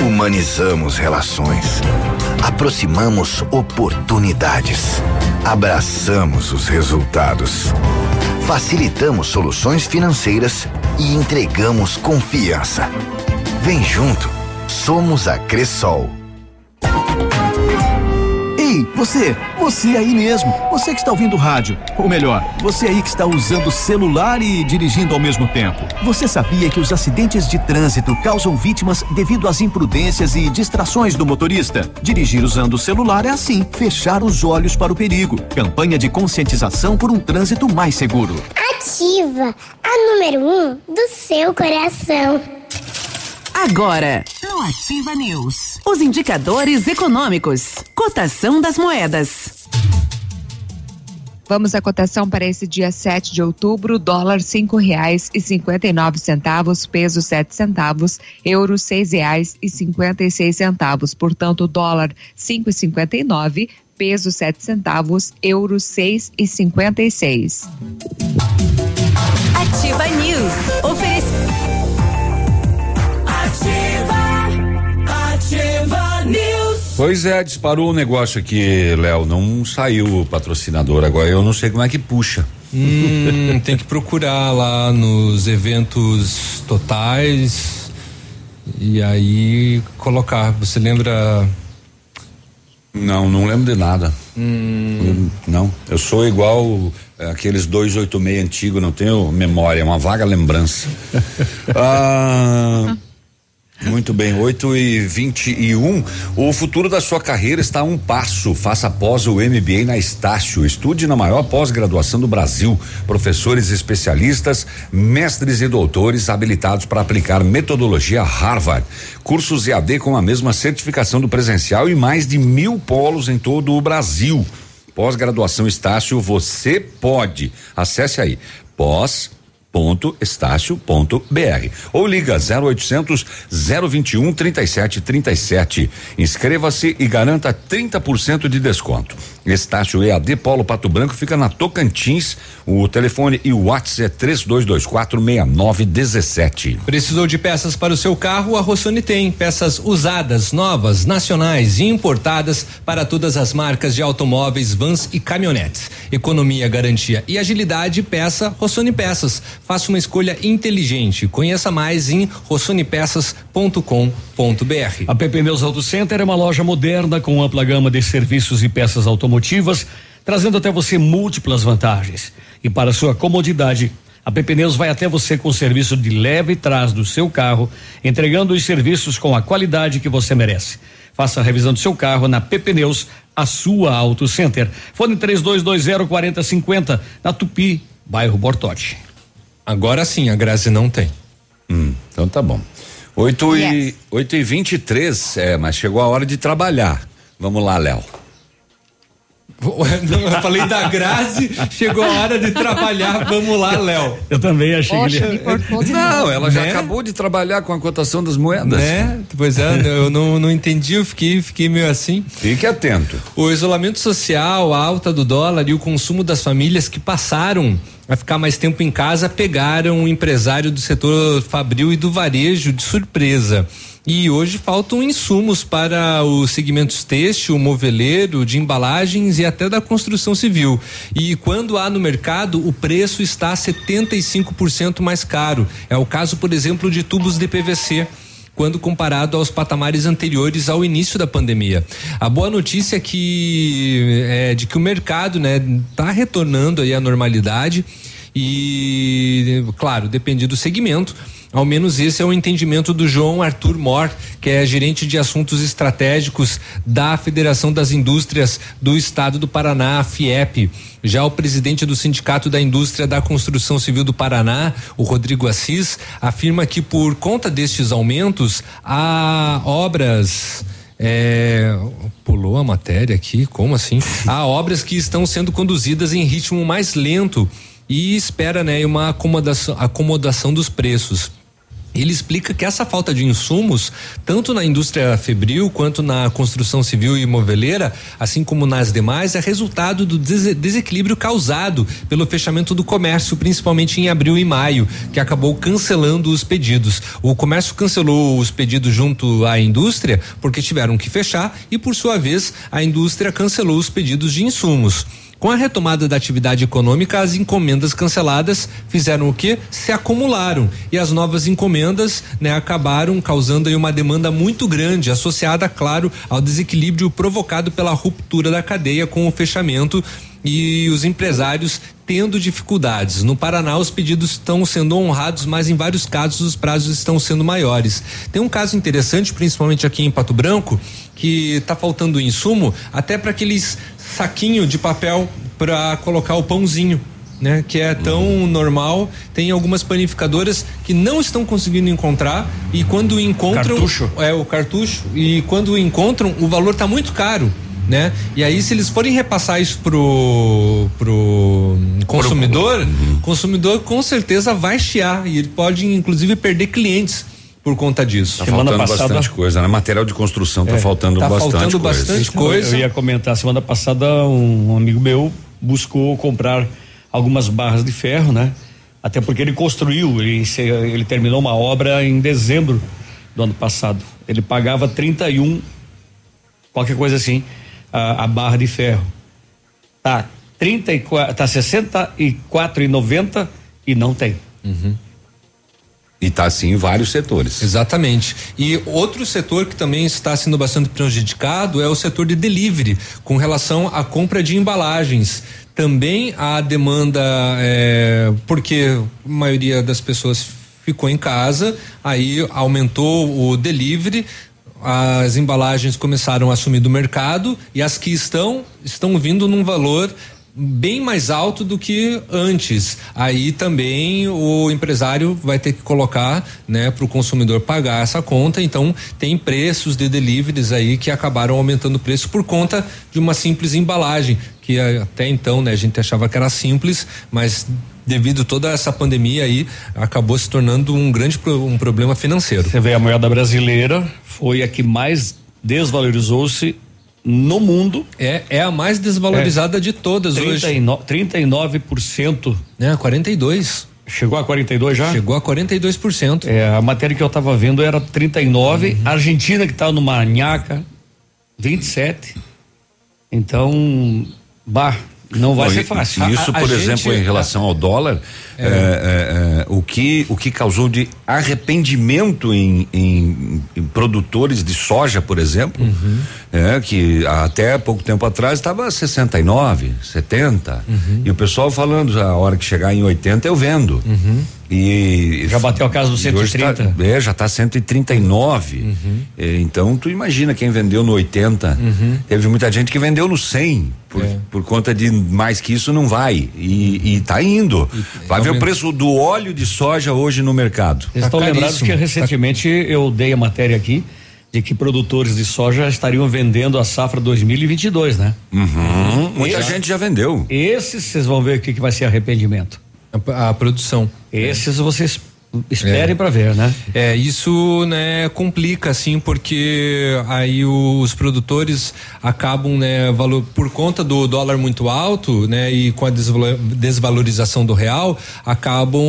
Humanizamos relações. Aproximamos oportunidades. Abraçamos os resultados. Facilitamos soluções financeiras e entregamos confiança. Vem junto. Somos a Cressol. Ei, você, você aí mesmo, você que está ouvindo o rádio, ou melhor, você aí que está usando o celular e dirigindo ao mesmo tempo. Você sabia que os acidentes de trânsito causam vítimas devido às imprudências e distrações do motorista? Dirigir usando o celular é assim, fechar os olhos para o perigo. Campanha de conscientização por um trânsito mais seguro. Ativa, a número um do seu coração. Agora, no Ativa News. Os indicadores econômicos. Cotação das moedas. Vamos à cotação para esse dia 7 de outubro, dólar cinco reais e cinquenta e nove centavos, peso sete centavos, euro seis reais e cinquenta e seis centavos, portanto dólar cinco e cinquenta e nove, peso sete centavos, euro seis e cinquenta e seis. Ativa News. Oferece... Pois é, disparou o negócio aqui, Léo. Não saiu o patrocinador agora. Eu não sei como é que puxa. Hum, tem que procurar lá nos eventos totais e aí colocar. Você lembra? Não, não lembro de nada. Hum. Não, eu sou igual é, aqueles 286 antigos, não tenho memória, é uma vaga lembrança. ah, muito bem, 8 e 21. O futuro da sua carreira está a um passo. Faça após o MBA na Estácio. Estude na maior pós-graduação do Brasil. Professores especialistas, mestres e doutores habilitados para aplicar metodologia Harvard. Cursos EAD com a mesma certificação do presencial e mais de mil polos em todo o Brasil. Pós-graduação Estácio, você pode. Acesse aí. Pós estácio.br ou liga 0800 021 3737. Inscreva-se e garanta 30% de desconto. Estácio EAD Polo Pato Branco fica na Tocantins. O telefone e o WhatsApp é 3224 6917. Precisou de peças para o seu carro? A Rossoni tem peças usadas, novas, nacionais e importadas para todas as marcas de automóveis, vans e caminhonetes. Economia, garantia e agilidade, peça Rossoni Peças. Faça uma escolha inteligente. Conheça mais em rossonepeças.com.br. A PP Neus Auto Center é uma loja moderna com ampla gama de serviços e peças automotivas, trazendo até você múltiplas vantagens. E para sua comodidade, a PP Neus vai até você com o serviço de leve e trás do seu carro, entregando os serviços com a qualidade que você merece. Faça a revisão do seu carro na PP Neus, a sua Auto Center. Fone 3220 4050 na Tupi, bairro Bortote. Agora sim, a Grazi não tem. Hum, então tá bom. 8 e, 8 e 23 é, mas chegou a hora de trabalhar. Vamos lá, Léo. Não, eu falei da Grazi, chegou a hora de trabalhar, vamos lá, Léo. Eu também achei Poxa, que ele... Não, ela já Né? acabou de trabalhar com a cotação das moedas. Né? Pois é, eu não, não entendi, eu fiquei, fiquei meio assim. Fique atento. O isolamento social, a alta do dólar e o consumo das famílias que passaram a ficar mais tempo em casa pegaram o empresário do setor fabril e do varejo de surpresa. E hoje faltam insumos para os segmentos têxtil, moveleiro, de embalagens e até da construção civil. E quando há no mercado, o preço está 75% mais caro. É o caso, por exemplo, de tubos de PVC quando comparado aos patamares anteriores ao início da pandemia. A boa notícia é que é de que o mercado, né, tá retornando aí à normalidade e, claro, depende do segmento. Ao menos esse é o entendimento do João Arthur Mor, que é gerente de assuntos estratégicos da Federação das Indústrias do Estado do Paraná, a FIEP. Já o presidente do Sindicato da Indústria da Construção Civil do Paraná, o Rodrigo Assis, afirma que por conta destes aumentos, há obras é, pulou a matéria aqui, como assim? Há obras que estão sendo conduzidas em ritmo mais lento e espera, né, uma acomodação, acomodação dos preços. Ele explica que essa falta de insumos, tanto na indústria febril quanto na construção civil e moveleira, assim como nas demais, é resultado do des desequilíbrio causado pelo fechamento do comércio, principalmente em abril e maio, que acabou cancelando os pedidos. O comércio cancelou os pedidos junto à indústria porque tiveram que fechar e, por sua vez, a indústria cancelou os pedidos de insumos. Com a retomada da atividade econômica, as encomendas canceladas fizeram o quê? Se acumularam e as novas encomendas, né, acabaram causando uma demanda muito grande, associada, claro, ao desequilíbrio provocado pela ruptura da cadeia com o fechamento e os empresários tendo dificuldades. No Paraná, os pedidos estão sendo honrados, mas em vários casos os prazos estão sendo maiores. Tem um caso interessante, principalmente aqui em Pato Branco, que está faltando insumo até para aqueles saquinho de papel para colocar o pãozinho. né, que é tão Uhum. normal. Tem algumas panificadoras que não estão conseguindo encontrar e quando encontram Cartucho. é o cartucho e quando encontram o valor está muito caro. Né? E aí, se eles forem repassar isso pro, pro consumidor, Uhum. o consumidor com certeza vai chiar e ele pode, inclusive, perder clientes por conta disso. Tá faltando bastante coisa, né? Material de construção tá É, faltando tá bastante faltando coisa. bastante Então, Eu ia comentar, semana passada um amigo meu buscou comprar algumas barras de ferro, né? Até porque ele construiu, ele, ele terminou uma obra em dezembro do ano passado. Ele pagava 31, qualquer coisa assim, a, a barra de ferro. Tá 34, tá 64,90 e não tem. E tá assim em vários setores. Exatamente. E outro setor que também está sendo bastante prejudicado é o setor de delivery, com relação à compra de embalagens. Também a demanda, é, porque a maioria das pessoas ficou em casa, aí aumentou o delivery, as embalagens começaram a sumir do mercado e as que estão, estão vindo num valor bem mais alto do que antes. Aí também o empresário vai ter que colocar, né, para o consumidor pagar essa conta. Então tem preços de deliveries aí que acabaram aumentando o preço por conta de uma simples embalagem que até então, né, a gente achava que era simples, mas devido a toda essa pandemia aí acabou se tornando um grande um problema financeiro. Você vê a moeda brasileira foi a que mais desvalorizou-se no mundo. É, é a mais desvalorizada de todas hoje. 39, 39%. Né, 42. Chegou a 42 já? Chegou a 42%. É, a matéria que eu estava vendo era 39, Uhum. a Argentina que está numa nhaca 27. Então, bah, não vai Não, ser fácil. Isso, A- a por gente- exemplo, em relação ao dólar, é, é, é, o, que, o que causou de arrependimento em, em- em produtores de soja, por exemplo, Uhum. é, que até pouco tempo atrás estava 69, 70. Uhum. E o pessoal falando, a hora que chegar em 80 eu vendo. E Já bateu a casa do e hoje 130. Tá, é, já está 139. É, então tu imagina quem vendeu no 80. Teve muita gente que vendeu no 100. Por, É. por conta de mais que isso não vai. E, e tá indo. Vai ver o preço do óleo de soja hoje no mercado. Vocês estão lembrados que recentemente eu dei a matéria aqui de que produtores de soja estariam vendendo a safra 2022, né? Uhum. Muita Esse- gente já vendeu. Esses vocês vão ver o que, que vai ser arrependimento. A, a produção. Esses vocês esperem para ver, né? É, isso, né, complica assim, porque aí os produtores acabam, né, valor, por conta do dólar muito alto, né, e com a desvalo- desvalorização do real, acabam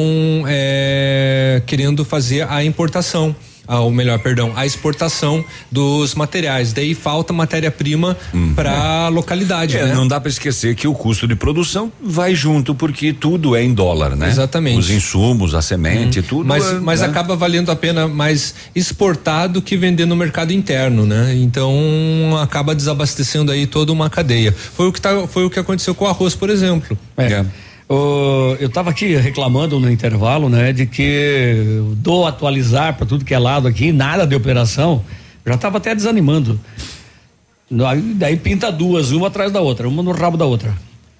é, querendo fazer a importação. Ah, ou melhor, perdão, a exportação dos materiais. Daí falta matéria-prima para a localidade, É, né? Não dá para esquecer que o custo de produção vai junto, porque tudo é em dólar, né? Exatamente. Os insumos, a semente, tudo. Mas, é, mas né? acaba valendo a pena mais exportar do que vender no mercado interno, né? Então acaba desabastecendo aí toda uma cadeia. Foi o que tá, foi o que aconteceu com o arroz, por exemplo. É. Ô, eu estava aqui reclamando no intervalo, né, de que dou atualizar para tudo que é lado aqui, nada de operação. Já estava até desanimando. Daí, daí pinta duas, uma atrás da outra, uma no rabo da outra.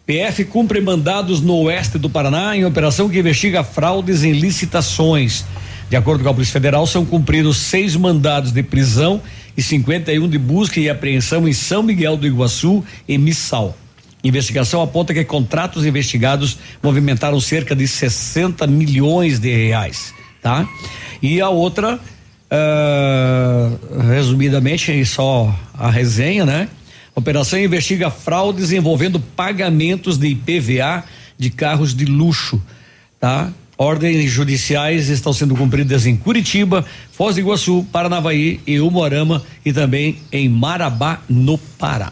PF cumpre mandados no oeste do Paraná em operação que investiga fraudes em licitações. De acordo com a Polícia Federal, são cumpridos seis mandados de prisão e 51 de busca e apreensão em São Miguel do Iguaçu e Missal. Investigação aponta que contratos investigados movimentaram cerca de 60 milhões de reais, tá? E a outra, ah, resumidamente, só a resenha, né? Operação investiga fraudes envolvendo pagamentos de IPVA de carros de luxo, tá? Ordens judiciais estão sendo cumpridas em Curitiba, Foz do Iguaçu, Paranavaí e Umuarama e também em Marabá, no Pará.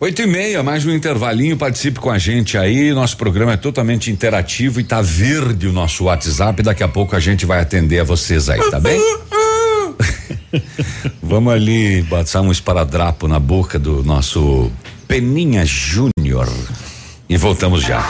Oito e meia, mais um intervalinho, participe com a gente aí, nosso programa é totalmente interativo e tá verde o nosso WhatsApp, daqui a pouco a gente vai atender a vocês aí, tá bem? Vamos ali botar um esparadrapo na boca do nosso Peninha Júnior e voltamos já.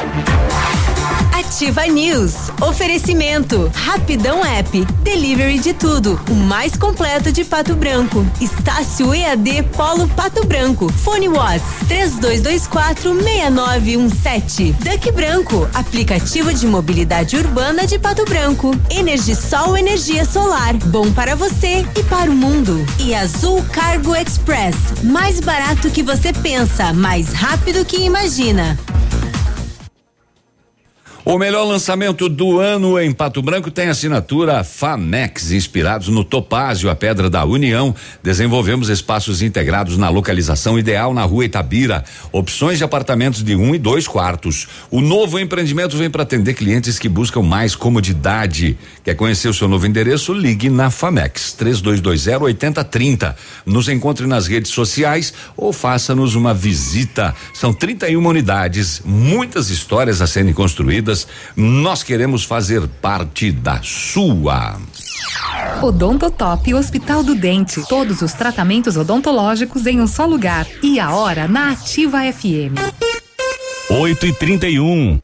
Ativa News. Oferecimento. Rapidão App. Delivery de tudo. O mais completo de Pato Branco. Estácio EAD Polo Pato Branco. Fone Watts. 3224 6917. Duck Branco. Aplicativo de mobilidade urbana de Pato Branco. Energisol Energia Solar. Bom para você e para o mundo. E Azul Cargo Express. Mais barato que você pensa, mais rápido que imagina. O melhor lançamento do ano em Pato Branco tem assinatura Famex, inspirados no Topázio, a Pedra da União. Desenvolvemos espaços integrados na localização ideal na rua Itabira. Opções de apartamentos de um e dois quartos. O novo empreendimento vem para atender clientes que buscam mais comodidade. Quer conhecer o seu novo endereço? Ligue na Famex 3220 8030. Nos encontre nas redes sociais ou faça-nos uma visita. São 31 unidades, muitas histórias a serem construídas nós queremos fazer parte da sua. Odontotop Hospital do Dente. Todos os tratamentos odontológicos em um só lugar. E a hora na Ativa FM. 8 e 31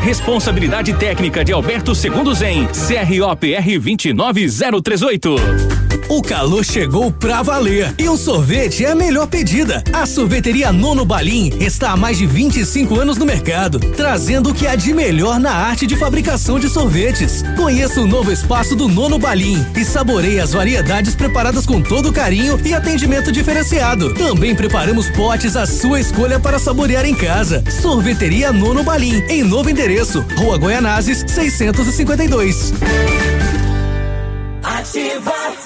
Responsabilidade técnica de Alberto Segundo Zen, CROPR 29038. O calor chegou pra valer e o sorvete é a melhor pedida. A sorveteria Nono Balim está há mais de 25 anos no mercado, trazendo o que há de melhor na arte de fabricação de sorvetes. Conheça o novo espaço do Nono Balim e saboreie as variedades preparadas com todo carinho e atendimento diferenciado. Também preparamos potes à sua escolha para saborear em casa. Sorveteria Nono Balim, em novo endereço, Rua Goianazes, 652. Ativa.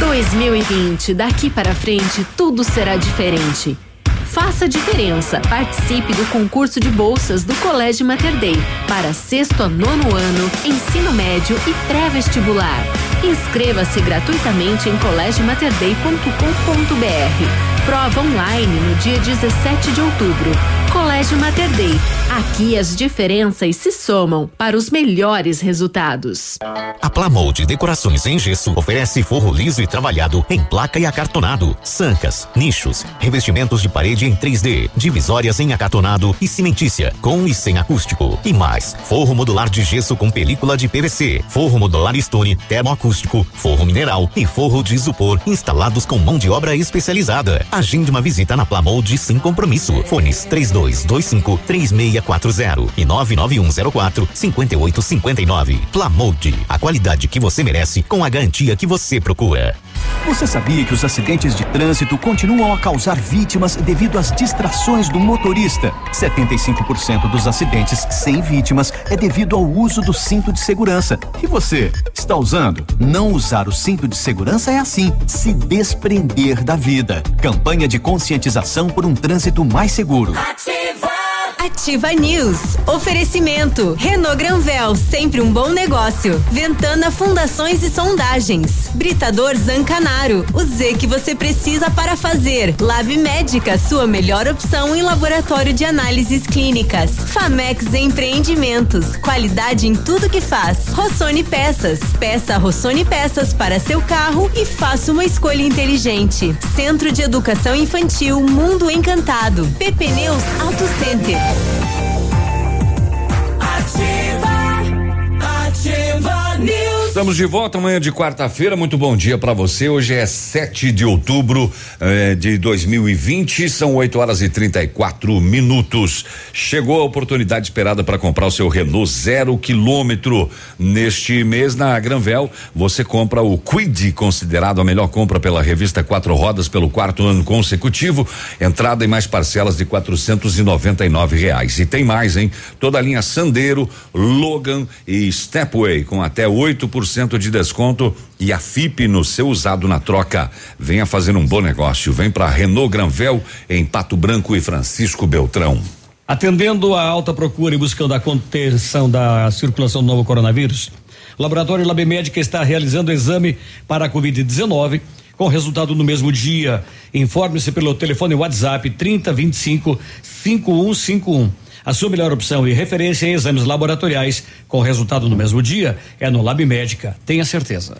2020, daqui para frente, tudo será diferente. Faça diferença. Participe do concurso de bolsas do Colégio Mater Dei para sexto a nono ano, ensino médio e pré-vestibular. Inscreva-se gratuitamente em colégiomaterdei.com.br. Prova online no dia 17 de outubro. Colégio Mater Dei. Aqui as diferenças se somam para os melhores resultados. A Plamold Decorações em Gesso oferece forro liso e trabalhado em placa e acartonado, sancas, nichos, revestimentos de parede em 3D, divisórias em acartonado e cimentícia, com e sem acústico. E mais, forro modular de gesso com película de PVC, forro modular stone, termoacústico, forro mineral e forro de isopor instalados com mão de obra especializada. Agende uma visita na Plamold sem compromisso. Fones 3225 3640 e 99104 5859. Plamold, a qualidade que você merece com a garantia que você procura. Você sabia que os acidentes de trânsito continuam a causar vítimas devido às distrações do motorista? 75% dos acidentes sem vítimas é devido ao uso do cinto de segurança. E você, está usando? Não usar o cinto de segurança é assim, se desprender da vida. Campanha de conscientização por um trânsito mais seguro. Ativa! Ativa News. Oferecimento. Renault Granvel, sempre um bom negócio. Ventana Fundações e Sondagens. Britador Zancanaro. O Z que você precisa para fazer. Lab Médica, sua melhor opção em laboratório de análises clínicas. Famex Empreendimentos. Qualidade em tudo que faz. Rossoni Peças. Peça Rossoni Peças para seu carro e faça uma escolha inteligente. Centro de Educação Infantil Mundo Encantado. PP Neus Auto Center. Ativa, ativa news. Estamos de volta amanhã de quarta-feira. Muito bom dia para você. Hoje é 7 de outubro eh, de 2020. São 8 horas e 34 minutos. Chegou a oportunidade esperada para comprar o seu Renault zero quilômetro. Neste mês, na Granvel, você compra o Quid, considerado a melhor compra pela revista Quatro Rodas pelo quarto ano consecutivo. Entrada em mais parcelas de quatrocentos e noventa e nove reais. E tem mais, hein? Toda a linha Sandero, Logan e Stepway com até 8% de desconto e a FIP no seu usado na troca. Venha fazer um bom negócio. Vem para Renault Granvel em Pato Branco e Francisco Beltrão. Atendendo a alta procura e buscando a contenção da circulação do novo coronavírus, o Laboratório Lab Médica está realizando exame para a Covid-19 com resultado no mesmo dia. Informe-se pelo telefone WhatsApp 3025 5151. A sua melhor opção e referência em exames laboratoriais com resultado no mesmo dia é no Lab Médica. Tenha certeza.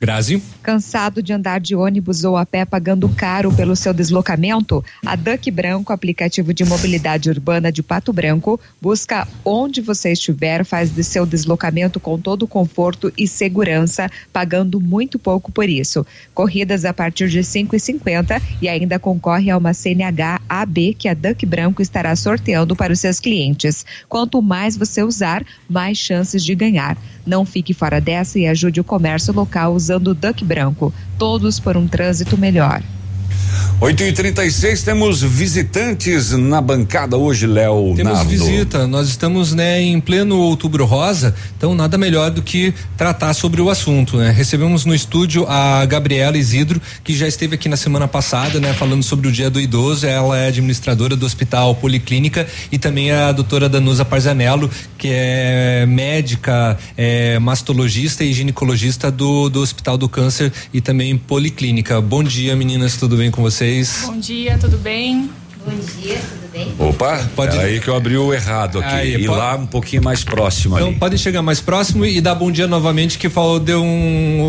Grazi. Cansado de andar de ônibus ou a pé pagando caro pelo seu deslocamento? A Duck Branco, aplicativo de mobilidade urbana de Pato Branco, busca onde você estiver, faz de seu deslocamento com todo conforto e segurança, pagando muito pouco por isso. Corridas a partir de cinco e cinquenta e ainda concorre a uma CNH AB que a Duck Branco estará sorteando para os seus clientes. Quanto mais você usar, mais chances de ganhar. Não fique fora dessa e ajude o comércio local usando o Duck Branco. Todos por um trânsito melhor. 8 e 36 temos visitantes na bancada hoje, Léo. Temos Nardo. visita, nós estamos né, em pleno outubro rosa, então nada melhor do que tratar sobre o assunto. Né? Recebemos no estúdio a Gabriela Isidro, que já esteve aqui na semana passada, né, falando sobre o dia do idoso. Ela é administradora do Hospital Policlínica e também a doutora Danusa Parzanello, que é médica, é, mastologista e ginecologista do, do Hospital do Câncer e também Policlínica. Bom dia, meninas, tudo bem com vocês? Bom dia, tudo bem? Bom dia, tudo bem? Opa, pode aí que eu abri o errado aqui. Aí, e pode- lá um pouquinho mais próximo Então ali. pode chegar mais próximo e dar bom dia novamente que falou deu um o,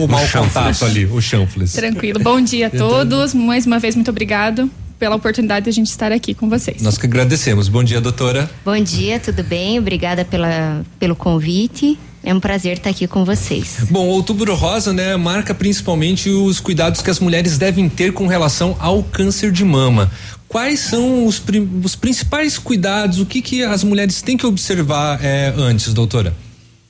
o, o mau contato ali, o chanfles. Tranquilo. Bom dia a todos. Mais uma vez, muito obrigado pela oportunidade de a gente estar aqui com vocês. Nós que agradecemos. Bom dia, doutora. Bom dia, tudo bem? Obrigada pela, pelo convite. É um prazer estar aqui com vocês. Bom, outubro rosa, né, marca principalmente os cuidados que as mulheres devem ter com relação ao câncer de mama. Quais são os, os principais cuidados? O que que as mulheres têm que observar eh, antes, doutora?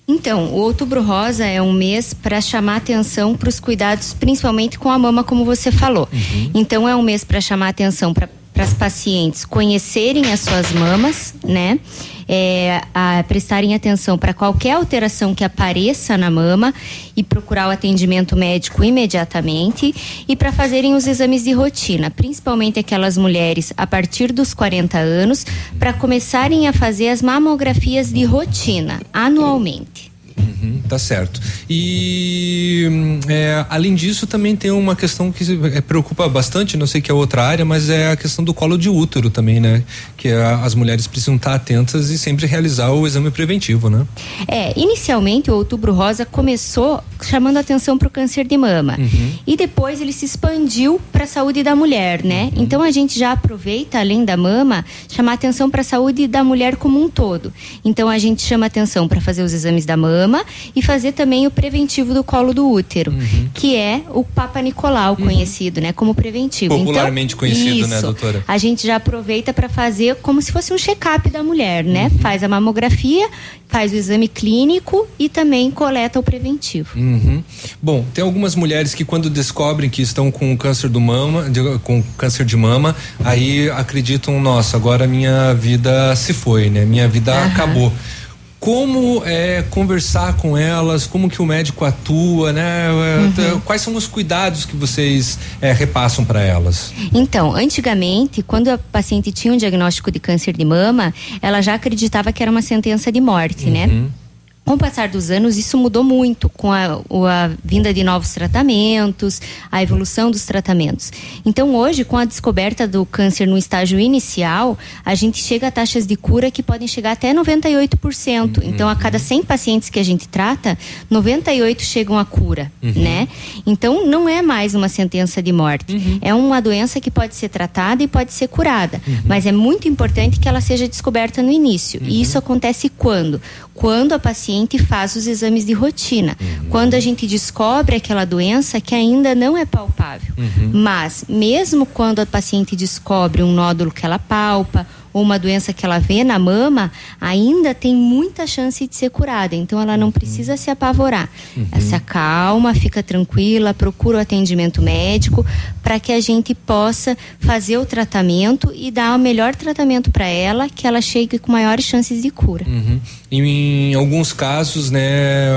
Então, o Outubro Rosa é um mês para chamar atenção para os cuidados, principalmente com a mama, como você falou. Então, é um mês para chamar atenção para as pacientes conhecerem as suas mamas, né? É, a prestarem atenção para qualquer alteração que apareça na mama e procurar o atendimento médico imediatamente e para fazerem os exames de rotina, principalmente aquelas mulheres a partir dos 40 anos, para começarem a fazer as mamografias de rotina anualmente. Uhum, tá certo. E hum, é, além disso, também tem uma questão que se- é, preocupa bastante, não sei que é outra área, mas é a questão do colo de útero também, né? Que a- as mulheres precisam estar atentas e sempre realizar o exame preventivo, né? É, inicialmente o Outubro Rosa começou chamando atenção para o câncer de mama e depois ele se expandiu para a saúde da mulher, né? Então a gente já aproveita além da mama chamar atenção para a saúde da mulher como um todo. Então a gente chama atenção para fazer os exames da mama e fazer também o preventivo do colo do útero, que é o Papa Nicolau conhecido, né, como preventivo. Popularmente então, conhecido, né, isso. doutora? A gente já aproveita para fazer como se fosse um check-up da mulher, né? Faz a mamografia, faz o exame clínico e também coleta o preventivo. Uhum. Bom, tem algumas mulheres que quando descobrem que estão com câncer do mama, de- com câncer de mama, aí acreditam, nossa, agora minha vida se foi, né? Minha vida acabou. Como é conversar com elas? Como que o médico atua, né? É, Quais são os cuidados que vocês é, repassam para elas? Então, antigamente, quando a paciente tinha um diagnóstico de câncer de mama, ela já acreditava que era uma sentença de morte, né? Com o passar dos anos, isso mudou muito com a, a vinda de novos tratamentos, a evolução dos tratamentos. Então, hoje, com a descoberta do câncer no estágio inicial, a gente chega a taxas de cura que podem chegar até 98%. Então, a cada 100 pacientes que a gente trata, 98 chegam à cura, né? Então, não é mais uma sentença de morte. É uma doença que pode ser tratada e pode ser curada. Mas é muito importante que ela seja descoberta no início. E isso acontece quando? Quando a paciente faz os exames de rotina. Quando a gente descobre aquela doença que ainda não é palpável. Mas, mesmo quando a paciente descobre um nódulo que ela palpa, ou uma doença que ela vê na mama, ainda tem muita chance de ser curada. Então ela não precisa se apavorar. Ela se acalma, fica tranquila, procura o atendimento médico para que a gente possa fazer o tratamento e dar o melhor tratamento para ela, que ela chegue com maiores chances de cura. Uhum. Em alguns casos, né,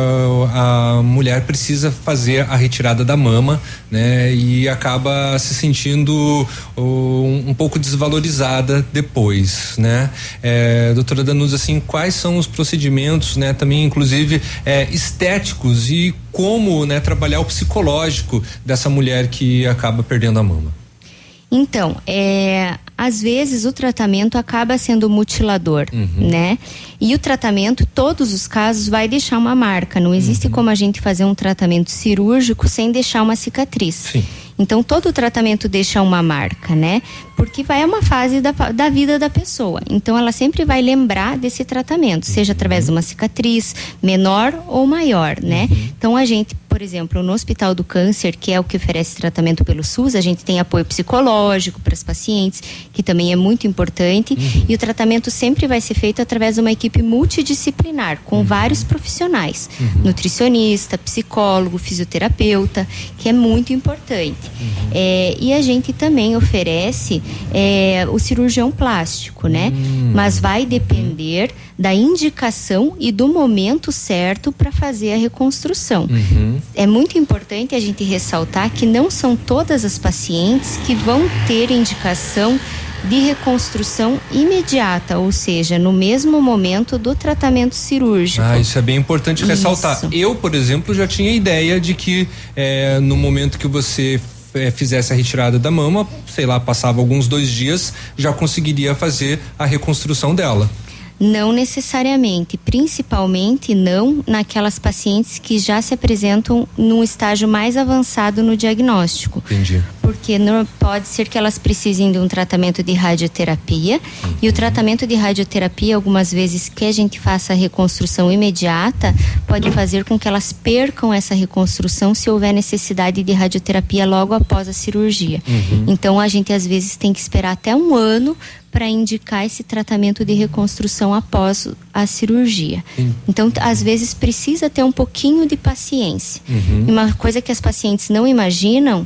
a mulher precisa fazer a retirada da mama, né, e acaba se sentindo uh, um, um pouco desvalorizada depois. Simples, né? É, doutora Danusa, assim, quais são os procedimentos, né? Também, inclusive, é, estéticos e como, né, trabalhar o psicológico dessa mulher que acaba perdendo a mama? Então, é, às vezes o tratamento acaba sendo mutilador, Uhum. né? E o tratamento, todos os casos, vai deixar uma marca. Não Uhum. existe como a gente fazer um tratamento cirúrgico sem deixar uma cicatriz. Então, todo tratamento deixa uma marca, né? Porque vai a uma fase da, da vida da pessoa. Então, ela sempre vai lembrar desse tratamento, seja através de uma cicatriz menor ou maior, né? Então, a gente, por exemplo, no Hospital do Câncer, que é o que oferece tratamento pelo SUS, a gente tem apoio psicológico para as pacientes, que também é muito importante. E o tratamento sempre vai ser feito através de uma equipe multidisciplinar, com vários profissionais: nutricionista, psicólogo, fisioterapeuta, que é muito importante. É, e a gente também oferece é, o cirurgião plástico, né? Mas vai depender da indicação e do momento certo para fazer a reconstrução. É muito importante a gente ressaltar que não são todas as pacientes que vão ter indicação de reconstrução imediata, ou seja, no mesmo momento do tratamento cirúrgico. Ah, isso é bem importante ressaltar. Isso. Eu, por exemplo, já tinha ideia de que eh, no momento que você fizesse a retirada da mama, sei lá, passava alguns dois dias, já conseguiria fazer a reconstrução dela. Não necessariamente, principalmente não naquelas pacientes que já se apresentam num estágio mais avançado no diagnóstico. Entendi. Porque não, pode ser que elas precisem de um tratamento de radioterapia e o tratamento de radioterapia, algumas vezes que a gente faça a reconstrução imediata, pode fazer com que elas percam essa reconstrução se houver necessidade de radioterapia logo após a cirurgia. Uhum. Então a gente às vezes tem que esperar até um ano para indicar esse tratamento de reconstrução após a cirurgia. Então, t- às vezes precisa ter um pouquinho de paciência. Uhum. E uma coisa que as pacientes não imaginam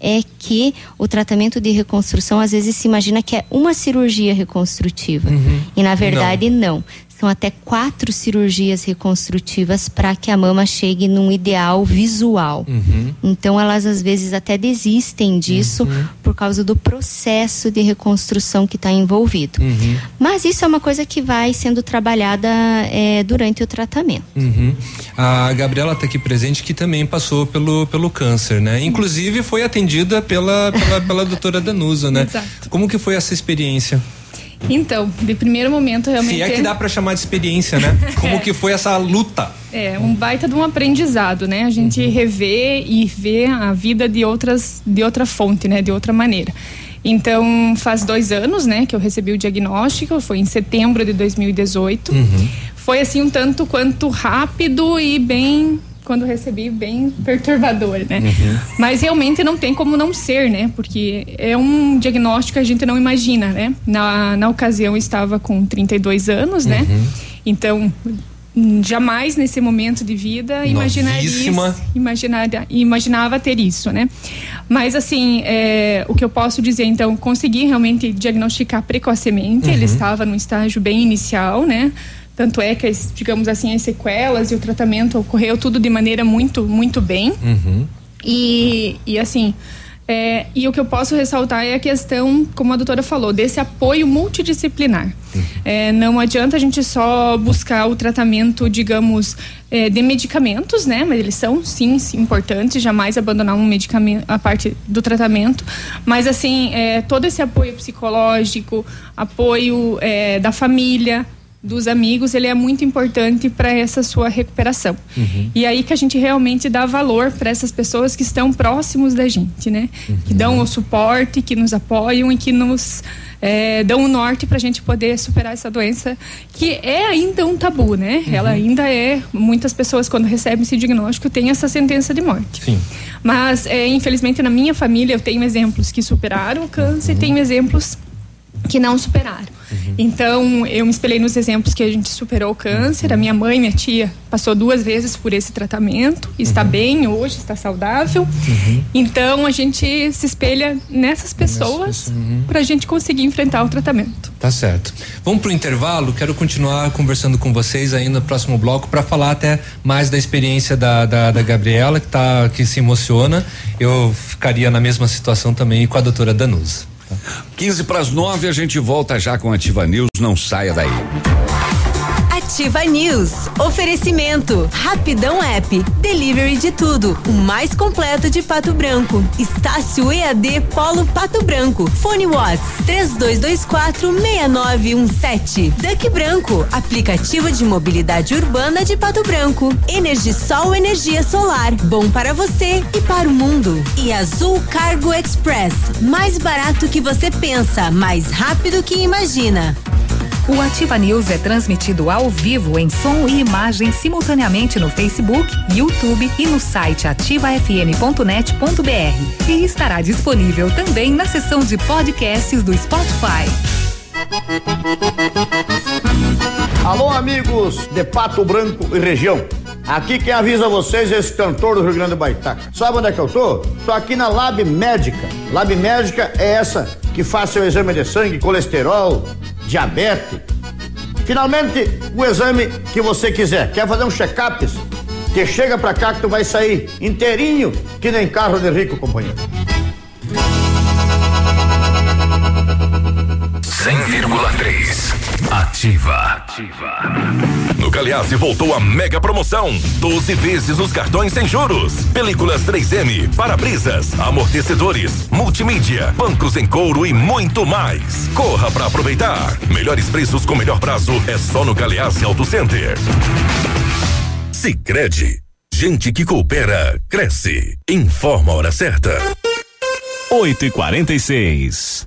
é que o tratamento de reconstrução às vezes se imagina que é uma cirurgia reconstrutiva. E na verdade não. São até quatro cirurgias reconstrutivas para que a mama chegue num ideal visual. Então elas às vezes até desistem disso por causa do processo de reconstrução que está envolvido. Mas isso é uma coisa que vai sendo trabalhada eh, durante o tratamento. Uhum. A Gabriela está aqui presente que também passou pelo, pelo câncer, né? Inclusive foi atendida pela, pela, pela doutora Danusa, né? Exato. Como que foi essa experiência? Então, de primeiro momento, realmente. Se é que dá para chamar de experiência, né? Como que foi essa luta? É, um baita de um aprendizado, né? A gente Uhum. rever e ver a vida de outras, de outra fonte, né? De outra maneira. Então, faz dois anos, né, que eu recebi o diagnóstico, foi em setembro de 2018. Foi assim um tanto quanto rápido e bem, quando recebi, bem perturbador, né? Mas realmente não tem como não ser, né? Porque é um diagnóstico que a gente não imagina, né? Na, na ocasião eu estava com 32 anos, né? Então, hum, jamais nesse momento de vida imaginaria isso, imaginaria, imaginava ter isso, né? Mas assim, é, o que eu posso dizer, então, consegui realmente diagnosticar precocemente. Ele Uhum. estava num estágio bem inicial, né? Tanto é que, as, digamos assim, as sequelas e o tratamento ocorreu tudo de maneira muito, muito bem. Uhum. E, e assim, é, e o que eu posso ressaltar é a questão, como a doutora falou, desse apoio multidisciplinar. É, não adianta a gente só buscar o tratamento, digamos, é, de medicamentos, né? Mas eles são, sim, sim, importantes, jamais abandonar um medicamento, a parte do tratamento. Mas, assim, é, todo esse apoio psicológico, apoio é, da família, dos amigos, ele é muito importante para essa sua recuperação. E aí que a gente realmente dá valor para essas pessoas que estão próximos da gente, né? Que dão o suporte, que nos apoiam e que nos eh, dão o norte para a gente poder superar essa doença, que é ainda um tabu, né? Ela ainda é. Muitas pessoas, quando recebem esse diagnóstico, têm essa sentença de morte. Sim. Mas, eh, infelizmente, na minha família, eu tenho exemplos que superaram o câncer e tenho exemplos que não superaram. Então, eu me espelhei nos exemplos que a gente superou o câncer. A minha mãe, minha tia, passou duas vezes por esse tratamento, está bem hoje, está saudável. Então, a gente se espelha nessas pessoas para a gente conseguir enfrentar o tratamento. Tá certo. Vamos pro intervalo. Quero continuar conversando com vocês aí no próximo bloco para falar até mais da experiência da, da, da Gabriela, que tá que se emociona. Eu ficaria na mesma situação também com a doutora Danusa. 15 para as 9 a gente volta já com Ativa News. Não saia daí. Ativa News. Oferecimento. Rapidão App. Delivery de tudo. O mais completo de Pato Branco. Estácio EAD Polo Pato Branco. Fone Watts. 3224 6917. Duck Branco. Aplicativo de mobilidade urbana de Pato Branco. Energisol energia solar. Bom para você e para o mundo. E Azul Cargo Express. Mais barato que você pensa, mais rápido que imagina. O Ativa News é transmitido ao vivo em som e imagem simultaneamente no Facebook, YouTube e no site ativafm.net.br. E estará disponível também na seção de podcasts do Spotify. Alô, amigos de Pato Branco e região. Aqui quem avisa vocês é esse cantor do Rio Grande do Baitaca. Sabe onde é que eu tô? Tô aqui na Lab Médica. Lab Médica é essa que faz seu exame de sangue, colesterol, diabetes. Finalmente, o exame que você quiser. Quer fazer um check-up? Que chega pra cá que tu vai sair inteirinho, que nem carro de rico, companheiro. 100,3. Ativa. No Galeazzi voltou a mega promoção. 12 vezes nos cartões sem juros. Películas 3M, para-brisas, amortecedores, multimídia, bancos em couro e muito mais. Corra para aproveitar. Melhores preços com melhor prazo é só no Galeazzi Auto Center. Sicredi. Gente que coopera, cresce. Informa a hora certa. 8 e 46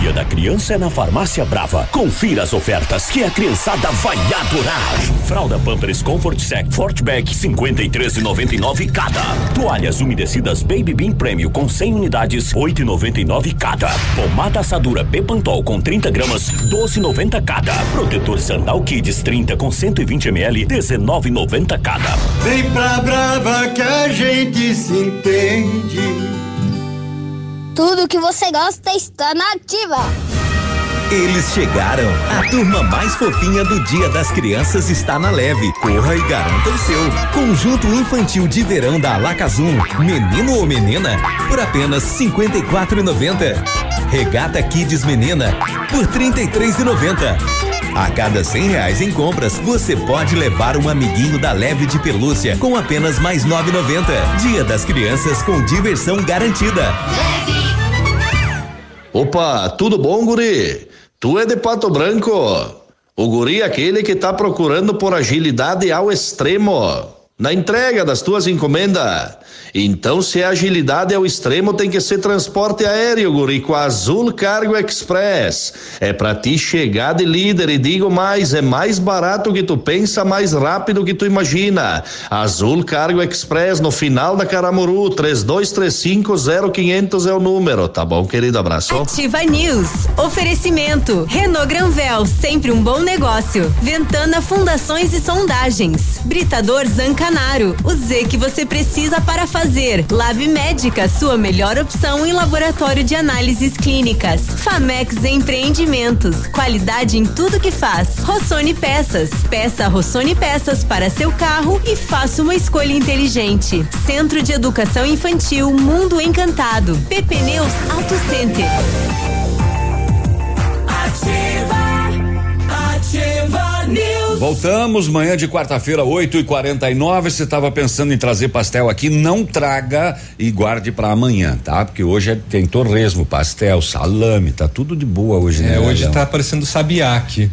Dia da Criança é na Farmácia Brava. Confira as ofertas que a criançada vai adorar. Fralda Pampers Comfort Sec Fortback 53,99 cada. Toalhas umedecidas Baby Bean Premium com 100 unidades 8,99 cada. Pomada assadura Bepantol com 30 gramas 12,90 cada. Protetor Sandal Kids 30 com 120 ml 19,90 cada. Vem pra Brava que a gente se entende. Tudo que você gosta está na ativa. Eles chegaram. A turma mais fofinha do Dia das Crianças está na leve. Corra e garanta o seu. Conjunto infantil de verão da Alacazum, menino ou menina, por apenas R$ 54,90. Regata Kids Menina, por R$ 33,90. A cada cem reais em compras, você pode levar um amiguinho da leve de pelúcia com apenas mais R$ 9,90. Dia das Crianças com diversão garantida. Opa, tudo bom, guri? Tu é de Pato Branco? O guri é aquele que tá procurando por agilidade ao extremo na entrega das tuas encomendas. Então, se a agilidade ao extremo, tem que ser transporte aéreo, guri, com a Azul Cargo Express. É pra ti chegar de líder e digo mais, é mais barato que tu pensa, mais rápido que tu imagina. Azul Cargo Express no final da Caramuru, 32350500 é o número, tá bom, querido? Abraço. Ativa News. Oferecimento. Renault Granvel, sempre um bom negócio. Ventana Fundações e Sondagens. Britador Zancanaro. O Z que você precisa para fazer. Lab Médica, sua melhor opção em laboratório de análises clínicas. Famex Empreendimentos. Qualidade em tudo que faz. Rossoni Peças. Peça Rossoni Peças para seu carro e faça uma escolha inteligente. Centro de Educação Infantil Mundo Encantado. PP Neus Auto Center. Voltamos, manhã de quarta-feira, 8 e 49 Você estava pensando em trazer pastel aqui? Não traga e guarde para amanhã, tá? Porque hoje é- tem torresmo, pastel, salame, tá tudo de boa hoje, né? É, hoje tá parecendo sabiá aqui.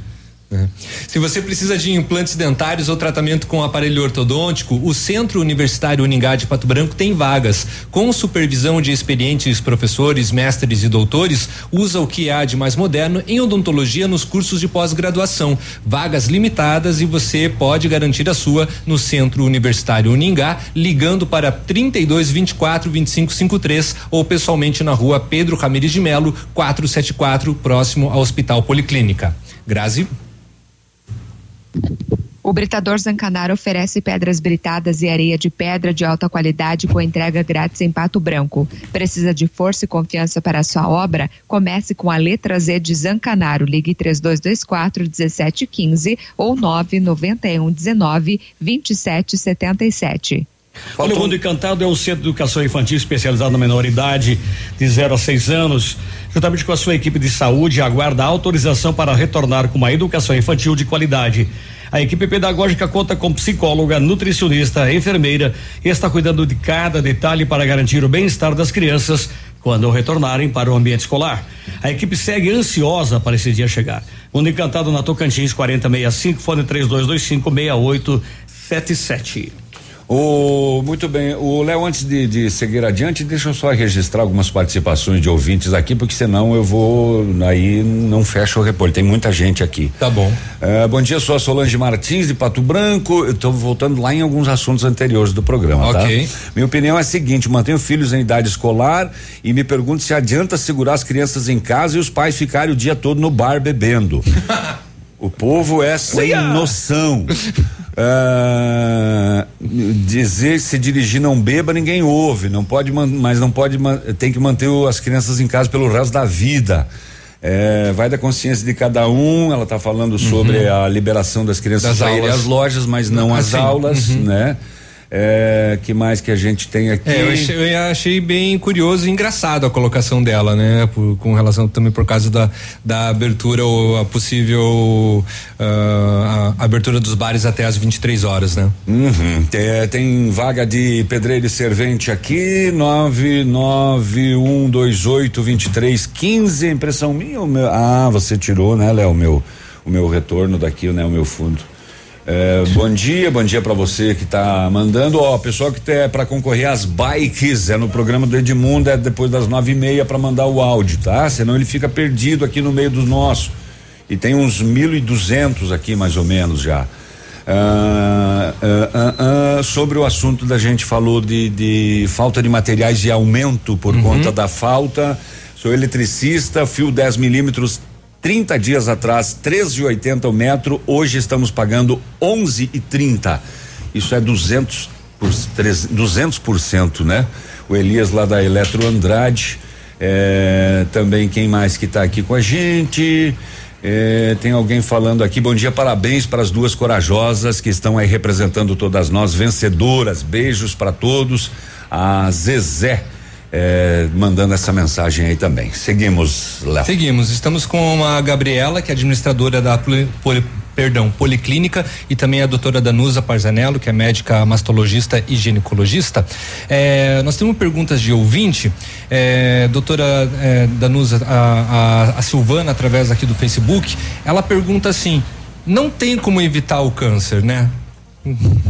É. Se você precisa de implantes dentários ou tratamento com aparelho ortodôntico, o Centro Universitário Uningá de Pato Branco tem vagas. Com supervisão de experientes professores, mestres e doutores, usa o que há de mais moderno em odontologia nos cursos de pós-graduação. Vagas limitadas e você pode garantir a sua no Centro Universitário Uningá, ligando para 32 24 25 53 ou pessoalmente na rua Pedro Ramires de Melo, 474, próximo ao Hospital Policlínica. Grazi. O Britador Zancanaro oferece pedras britadas e areia de pedra de alta qualidade com entrega grátis em Pato Branco. Precisa de força e confiança para sua obra? Comece com a letra Z de Zancanaro. Ligue 3224 1715 ou 991 19 2777. Olha, o Mundo Encantado é um centro de educação infantil especializado na menoridade de 0 a 6 anos. Juntamente com a sua equipe de saúde, aguarda autorização para retornar com uma educação infantil de qualidade. A equipe pedagógica conta com psicóloga, nutricionista, enfermeira e está cuidando de cada detalhe para garantir o bem-estar das crianças quando retornarem para o ambiente escolar. A equipe segue ansiosa para esse dia chegar. Mundo Encantado na Tocantins 4065, fone 3225 6877. O, muito bem, o Léo, antes de, de, seguir adiante, deixa eu só registrar algumas participações de ouvintes aqui, porque senão eu vou, aí não fecha o repórter, tem muita gente aqui. Tá bom. Uh, bom dia, sou a Solange Martins de Pato Branco, eu tô voltando lá em alguns assuntos anteriores do programa, tá? Ok. Minha opinião é a seguinte, mantenho filhos em idade escolar e me pergunto se adianta segurar as crianças em casa e os pais ficarem o dia todo no bar bebendo. o povo é sem noção. Ah, dizer se dirigir não beba ninguém ouve, não pode, mas não pode, tem que manter as crianças em casa pelo resto da vida. É, vai da consciência de cada um. Ela está falando sobre a liberação das crianças Das aulas. às lojas, mas não Ah, às sim. aulas, Uhum. né? É, que mais que a gente tem aqui? É, eu achei, eu achei bem curioso e engraçado a colocação dela, né? Por- com relação também por causa da, da abertura ou a possível ah, a abertura dos bares até às 23 horas, né? Uhum. Tem, tem vaga de pedreiro e servente aqui, 991282315. Impressão minha ou meu? Ah, você tirou, né, Léo? Meu, o meu retorno daqui, né? O meu fundo. É, bom dia, bom dia pra você que tá mandando. Ó, pessoal que é para concorrer às bikes, é no programa do Edmundo, é depois das nove e meia pra mandar o áudio, tá? Senão ele fica perdido aqui no meio dos nossos. E tem uns mil e duzentos aqui mais ou menos já. Ah, ah, ah, ah, sobre o assunto da gente falou de, de falta de materiais e aumento por conta da falta. Sou eletricista, fio 10 milímetros 30 dias atrás, 13,80 o metro, hoje estamos pagando 11,30. Isso é 200 por 200 por cento, né? O Elias lá da Eletro Andrade, é, também quem mais que está aqui com a gente? É, tem alguém falando aqui, bom dia, parabéns para as duas corajosas que estão aí representando todas nós, vencedoras, beijos para todos. A Zezé é, mandando essa mensagem aí também. Seguimos, Léo. Seguimos, estamos com a Gabriela, que é administradora da poli, poli- perdão, Policlínica e também a doutora Danusa Parzanello, que é médica mastologista e ginecologista. É, nós temos perguntas de ouvinte. É, doutora é, Danusa, a, a, a Silvana, através aqui do Facebook, ela pergunta assim: não tem como evitar o câncer, né?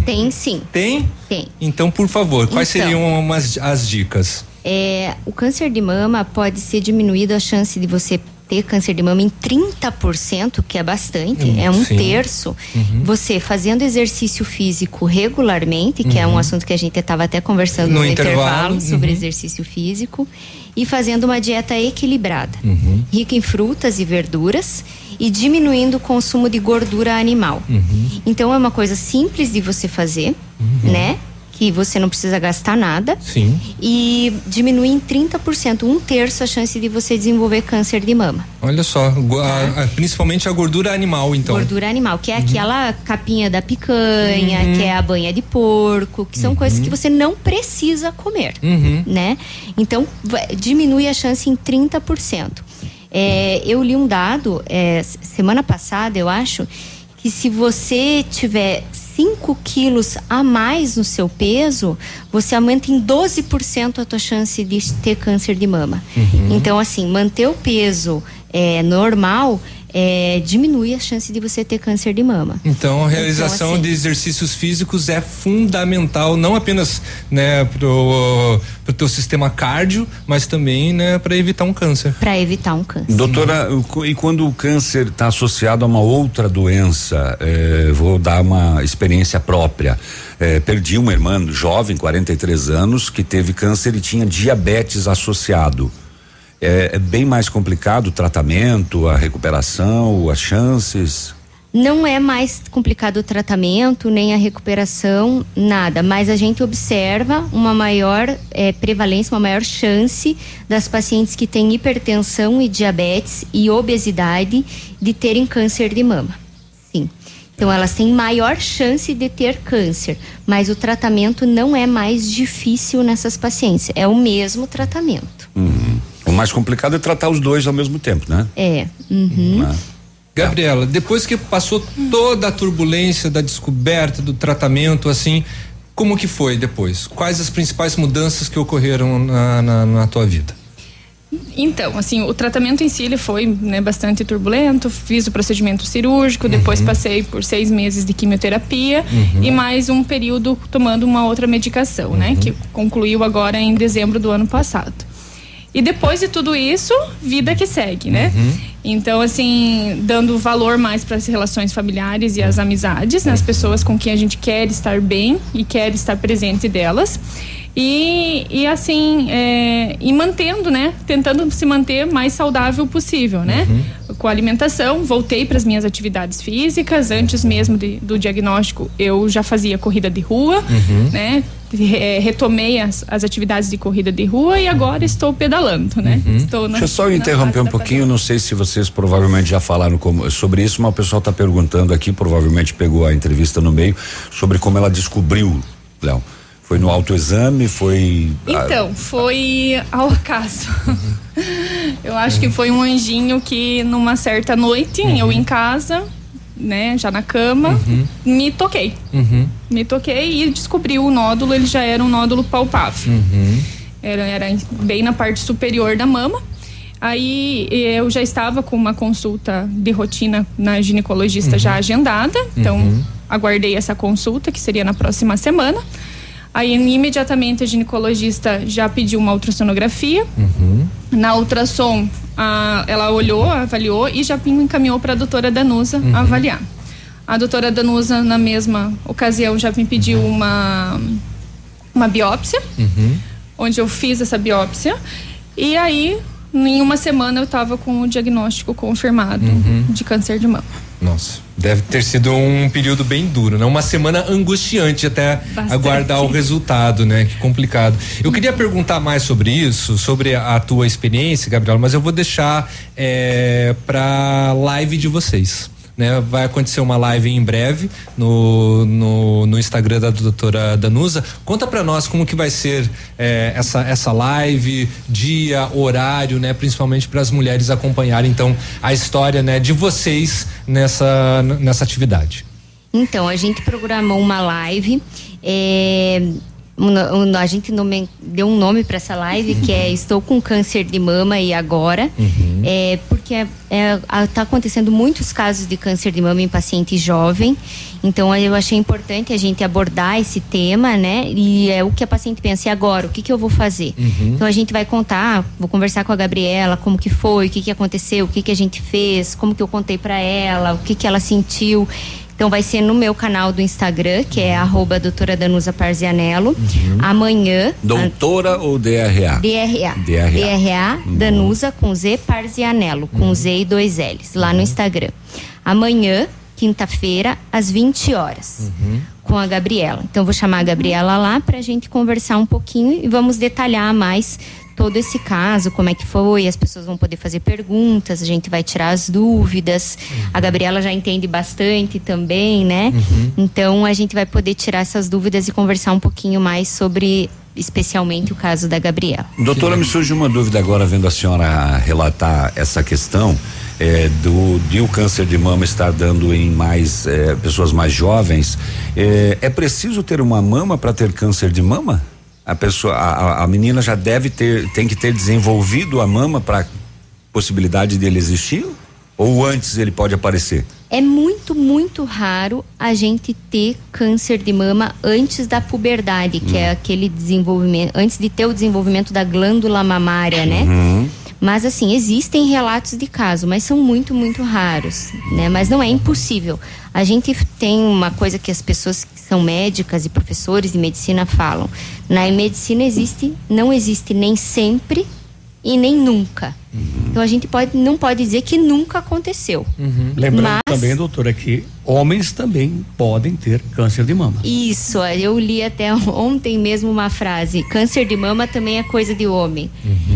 Tem sim. Tem? Tem. Então, por favor, quais Então. seriam umas, as dicas? É, o câncer de mama pode ser diminuído a chance de você ter câncer de mama em 30%, que é bastante, Hum, é um sim. terço. Uhum. Você fazendo exercício físico regularmente, que é um Uhum. assunto que a gente estava até conversando No no, intervalo, intervalo, sobre uhum. exercício físico, e fazendo uma dieta equilibrada, Uhum. rica em frutas e verduras e diminuindo o consumo de gordura animal. Então é uma coisa simples de você fazer, né? Que você não precisa gastar nada Sim. e diminui em 30%, um terço a chance de você desenvolver câncer de mama. Olha só, go- a- a- principalmente a gordura animal, então. Gordura animal, que é aquela capinha da picanha, Uhum. que é a banha de porco, que são coisas que você não precisa comer, Uhum. né? Então, diminui a chance em 30%. É, eu li um dado, é, semana passada, eu acho, que se você tiver 5 quilos a mais no seu peso, você aumenta em 12% a tua chance de ter câncer de mama. Uhum. Então, assim, manter o peso é, normal é, diminui a chance de você ter câncer de mama. Então, a realização então, assim, de exercícios físicos é fundamental, não apenas né, pro, pro teu sistema cardio, mas também né, para evitar um câncer. Para evitar um câncer. Doutora, e quando o câncer está associado a uma outra doença, é, vou dar uma experiência própria. É, perdi uma irmã jovem, 43 anos, que teve câncer e tinha diabetes associado é, é bem mais complicado o tratamento, a recuperação, as chances? Não é mais complicado o tratamento, nem a recuperação, nada, mas a gente observa uma maior é, prevalência, uma maior chance das pacientes que têm hipertensão e diabetes e obesidade de terem câncer de mama. Sim. Então elas têm maior chance de ter câncer, mas o tratamento não é mais difícil nessas pacientes, é o mesmo tratamento. Uhum. O mais complicado é tratar os dois ao mesmo tempo, né? É. Uhum. Né? Gabriela, depois que passou toda a turbulência da descoberta, do tratamento, assim, como que foi depois? Quais as principais mudanças que ocorreram na, na, na tua vida? Então, assim, o tratamento em si ele foi né, bastante turbulento. Fiz o procedimento cirúrgico, depois uhum. passei por seis meses de quimioterapia uhum. e mais um período tomando uma outra medicação, uhum. né? Que concluiu agora em dezembro do ano passado. E depois de tudo isso, vida que segue, né? Uhum. Então, assim, dando valor mais para as relações familiares e as amizades, né? As pessoas com quem a gente quer estar bem e quer estar presente delas. E, e assim, é, e mantendo, né? Tentando se manter mais saudável possível, né? Uhum. Com a alimentação, voltei para as minhas atividades físicas. Antes mesmo de, do diagnóstico, eu já fazia corrida de rua, uhum. né? Retomei as, as, atividades de corrida de rua e agora estou pedalando, né? Uhum. Estou na, Deixa eu só interromper um pouquinho, não sei se vocês provavelmente já falaram como, sobre isso, mas o pessoal está perguntando aqui, provavelmente pegou a entrevista no meio, sobre como ela descobriu, Léo. Foi no autoexame, foi. Então, foi ao acaso. eu acho que foi um anjinho que numa certa noite, uhum. eu em casa, né, já na cama, uhum. me toquei. Uhum. Me toquei e descobri o nódulo, ele já era um nódulo palpável. Uhum. Era, era bem na parte superior da mama. Aí eu já estava com uma consulta de rotina na ginecologista já uhum. agendada, então uhum. aguardei essa consulta, que seria na próxima semana. Aí imediatamente a ginecologista já pediu uma ultrassonografia. Uhum. Na ultrassom, a, ela olhou, avaliou e já encaminhou para a doutora Danusa uhum. avaliar. A doutora Danusa, na mesma ocasião, já me pediu uma, uma biópsia, uhum. onde eu fiz essa biópsia. E aí, em uma semana, eu estava com o diagnóstico confirmado uhum. de câncer de mama. Nossa, deve ter sido um período bem duro, né? Uma semana angustiante até Bastante. aguardar o resultado, né? Que complicado. Eu queria perguntar mais sobre isso, sobre a, tua experiência, Gabriel, mas eu vou deixar é, para live de vocês né? Vai acontecer uma live em breve no, no, no Instagram da doutora Danusa. Conta para nós como que vai ser eh, essa, essa live, dia, horário, né? Principalmente para as mulheres acompanharem então a história, né? De vocês nessa, nessa atividade. Então, a gente programou uma live. Eh, a gente nome, deu um nome para essa live que é Estou com câncer de mama e agora, uhum. é, porque está é, é, tá acontecendo muitos casos de câncer de mama em paciente jovem, então eu achei importante a gente abordar esse tema, né? E é o que a paciente pensa, e agora, o que, que eu vou fazer? Uhum. Então a gente vai contar, vou conversar com a Gabriela, como que foi, o que, que aconteceu, o que, que a gente fez, como que eu contei para ela, o que, que ela sentiu. Então vai ser no meu canal do Instagram, que é arroba doutora Danusa Parzianello. Uhum. Amanhã. Doutora a... ou DRA? DRA. DRA. DRA uhum. Danusa com Z Parzianello, com uhum. Z e dois L's, lá no uhum. Instagram. Amanhã, quinta-feira, às 20 horas. Uhum. Com a Gabriela. Então, vou chamar a Gabriela lá para a gente conversar um pouquinho e vamos detalhar mais todo esse caso, como é que foi, as pessoas vão poder fazer perguntas, a gente vai tirar as dúvidas. Uhum. A Gabriela já entende bastante também, né? Uhum. Então a gente vai poder tirar essas dúvidas e conversar um pouquinho mais sobre especialmente o caso da Gabriela. Doutora, me surge uma dúvida agora vendo a senhora relatar essa questão é, do de o câncer de mama estar dando em mais é, pessoas mais jovens. É, é preciso ter uma mama para ter câncer de mama? A pessoa, a, a menina já deve ter, tem que ter desenvolvido a mama para possibilidade dele existir? Ou antes ele pode aparecer? É muito, muito raro a gente ter câncer de mama antes da puberdade, que é aquele desenvolvimento, antes de ter o desenvolvimento da glândula mamária, né? Uhum. Mas assim, existem relatos de caso, mas são muito, muito raros, né? Mas não é impossível. A gente tem uma coisa que as pessoas que são médicas e professores de medicina falam. Na medicina existe, não existe nem sempre e nem nunca. Então a gente pode, não pode dizer que nunca aconteceu. Lembrando Mas- também, doutora, que homens também podem ter câncer de mama. Isso, eu li até ontem mesmo uma frase: câncer de mama também é coisa de homem.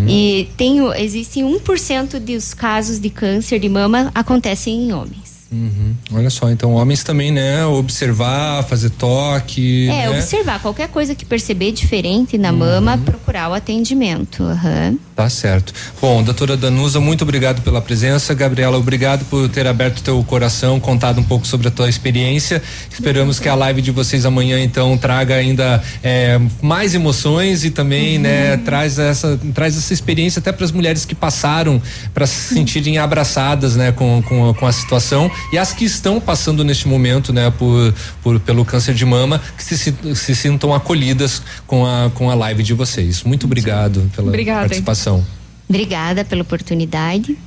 E tem, existem 1% dos casos de câncer de mama acontecem em homens. Uhum. Olha só, então homens também, né? Observar, fazer toque. É, né? observar qualquer coisa que perceber diferente na mama, procurar o atendimento. aham. Tá certo. Bom, doutora Danusa, muito obrigado pela presença. Gabriela, obrigado por ter aberto teu coração, contado um pouco sobre a tua experiência. Esperamos que a live de vocês amanhã, então, traga ainda é, mais emoções e também, né, traz essa, traz essa experiência até para as mulheres que passaram para se sentirem abraçadas, né, com, com, com a situação e as que estão passando neste momento, né, por, por pelo câncer de mama, que se, se sintam acolhidas com a, com a live de vocês. Muito obrigado pela Obrigada, hein? participação. Obrigada pela oportunidade.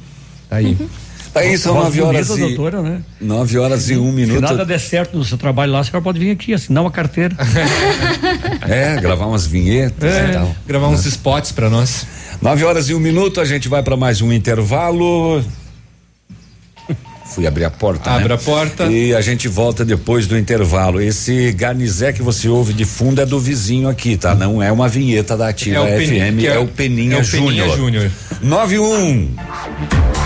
Tá aí. Tá aí, são nove horas bonita, e. doutora, né? Nove horas e um Se minuto. nada der certo no seu trabalho lá, a senhora pode vir aqui, assinar uma carteira. É, gravar umas vinhetas É, e tal. gravar uns spots para nós. Nove horas e um minuto, a gente vai para mais um intervalo. Fui abrir a porta. Abre né? a porta. E a gente volta depois do intervalo. Esse garnizé que você ouve de fundo é do vizinho aqui, tá? Não é uma vinheta da Ativa É Peninha, FM, é, é- o Peninha é o Peninha Júnior. Júnior. 91.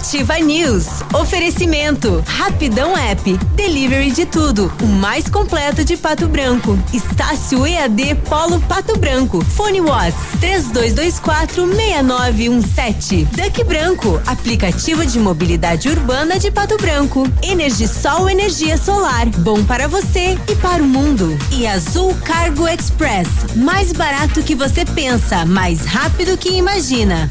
Ativa News. Oferecimento. Rapidão App. Delivery de tudo. O mais completo de Pato Branco. Estácio EAD Polo Pato Branco. Fone Watts 3224 6917. Duck Branco. Aplicativo de mobilidade urbana de Pato Branco. Energisol energia solar. Bom para você e para o mundo. E Azul Cargo Express. Mais barato que você pensa, mais rápido que imagina.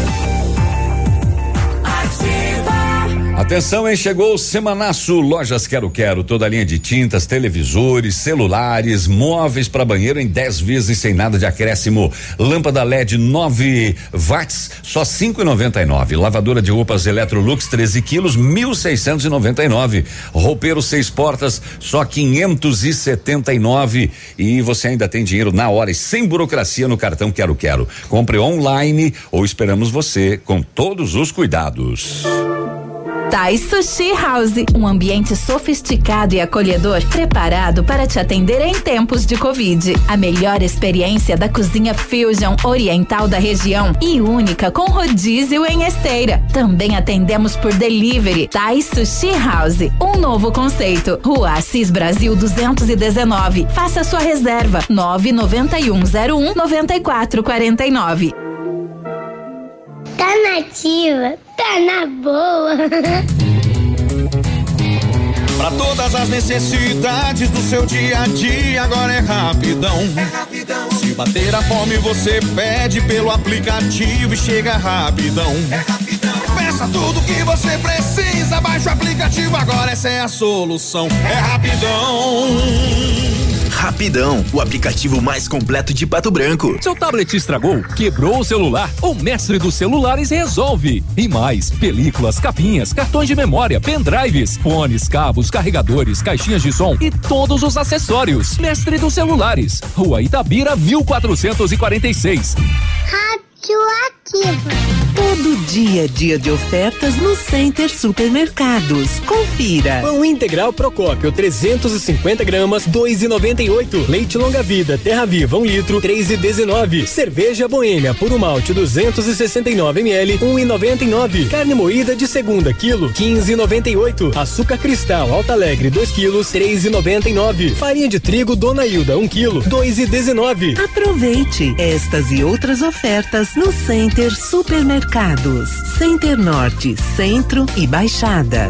Atenção, hein? Chegou o Semanaço Lojas Quero Quero. Toda a linha de tintas, televisores, celulares, móveis para banheiro em 10 vezes sem nada de acréscimo. Lâmpada LED 9 watts, só 5,99. Lavadora de roupas Electrolux 13 quilos, 1.699. Roupeiro seis portas, só 579. E você ainda tem dinheiro na hora e sem burocracia no cartão Quero Quero. Compre online ou esperamos você com todos os cuidados. Thai Sushi House, um ambiente sofisticado e acolhedor, preparado para te atender em tempos de Covid. A melhor experiência da cozinha fusion oriental da região e única com rodízio em esteira. Também atendemos por delivery. Thai Sushi House, um novo conceito. Rua Assis Brasil 219. Faça sua reserva 99101 9449. Tá nativa, tá na boa. Pra todas as necessidades do seu dia a dia, agora é rapidão. Se bater a fome, você pede pelo aplicativo e chega rapidão. Peça tudo que você precisa, baixa o aplicativo, agora essa é a solução. É rapidão. Rapidão, o aplicativo mais completo de Pato Branco. Seu tablet estragou, quebrou o celular? O mestre dos celulares resolve. E mais, películas, capinhas, cartões de memória, pendrives, fones, cabos, carregadores, caixinhas de som e todos os acessórios. Mestre dos celulares, Rua Itabira 1446. Radioativa. Todo dia é dia de ofertas no Center Supermercados. Confira. Pão integral Procópio 350 gramas 2,98. Leite longa vida Terra Viva 1 litro 3,19. Cerveja Boêmia puro malte 269 ml 1,99. Carne moída de segunda quilo 15,98. Açúcar cristal Alta Alegre 2 quilos 3,99. Farinha de trigo Dona Hilda 1 quilo 2,19. Aproveite estas e outras ofertas no Center Supermercados. Center Norte, Centro e Baixada.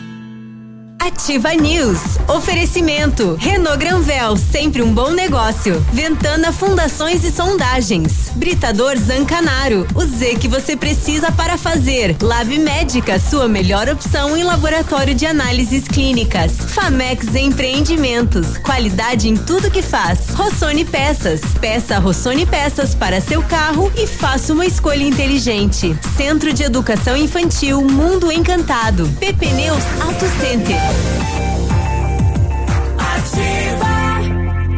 Ativa News. Oferecimento. Renault Granvel, sempre um bom negócio. Ventana Fundações e Sondagens. Britador Zancanaro. O Z que você precisa para fazer. Lab Médica, sua melhor opção em laboratório de análises clínicas. Famex Empreendimentos. Qualidade em tudo que faz. Rossoni Peças. Peça Rossoni Peças para seu carro e faça uma escolha inteligente. Centro de Educação Infantil Mundo Encantado. PP Neus Auto Center. Ativa,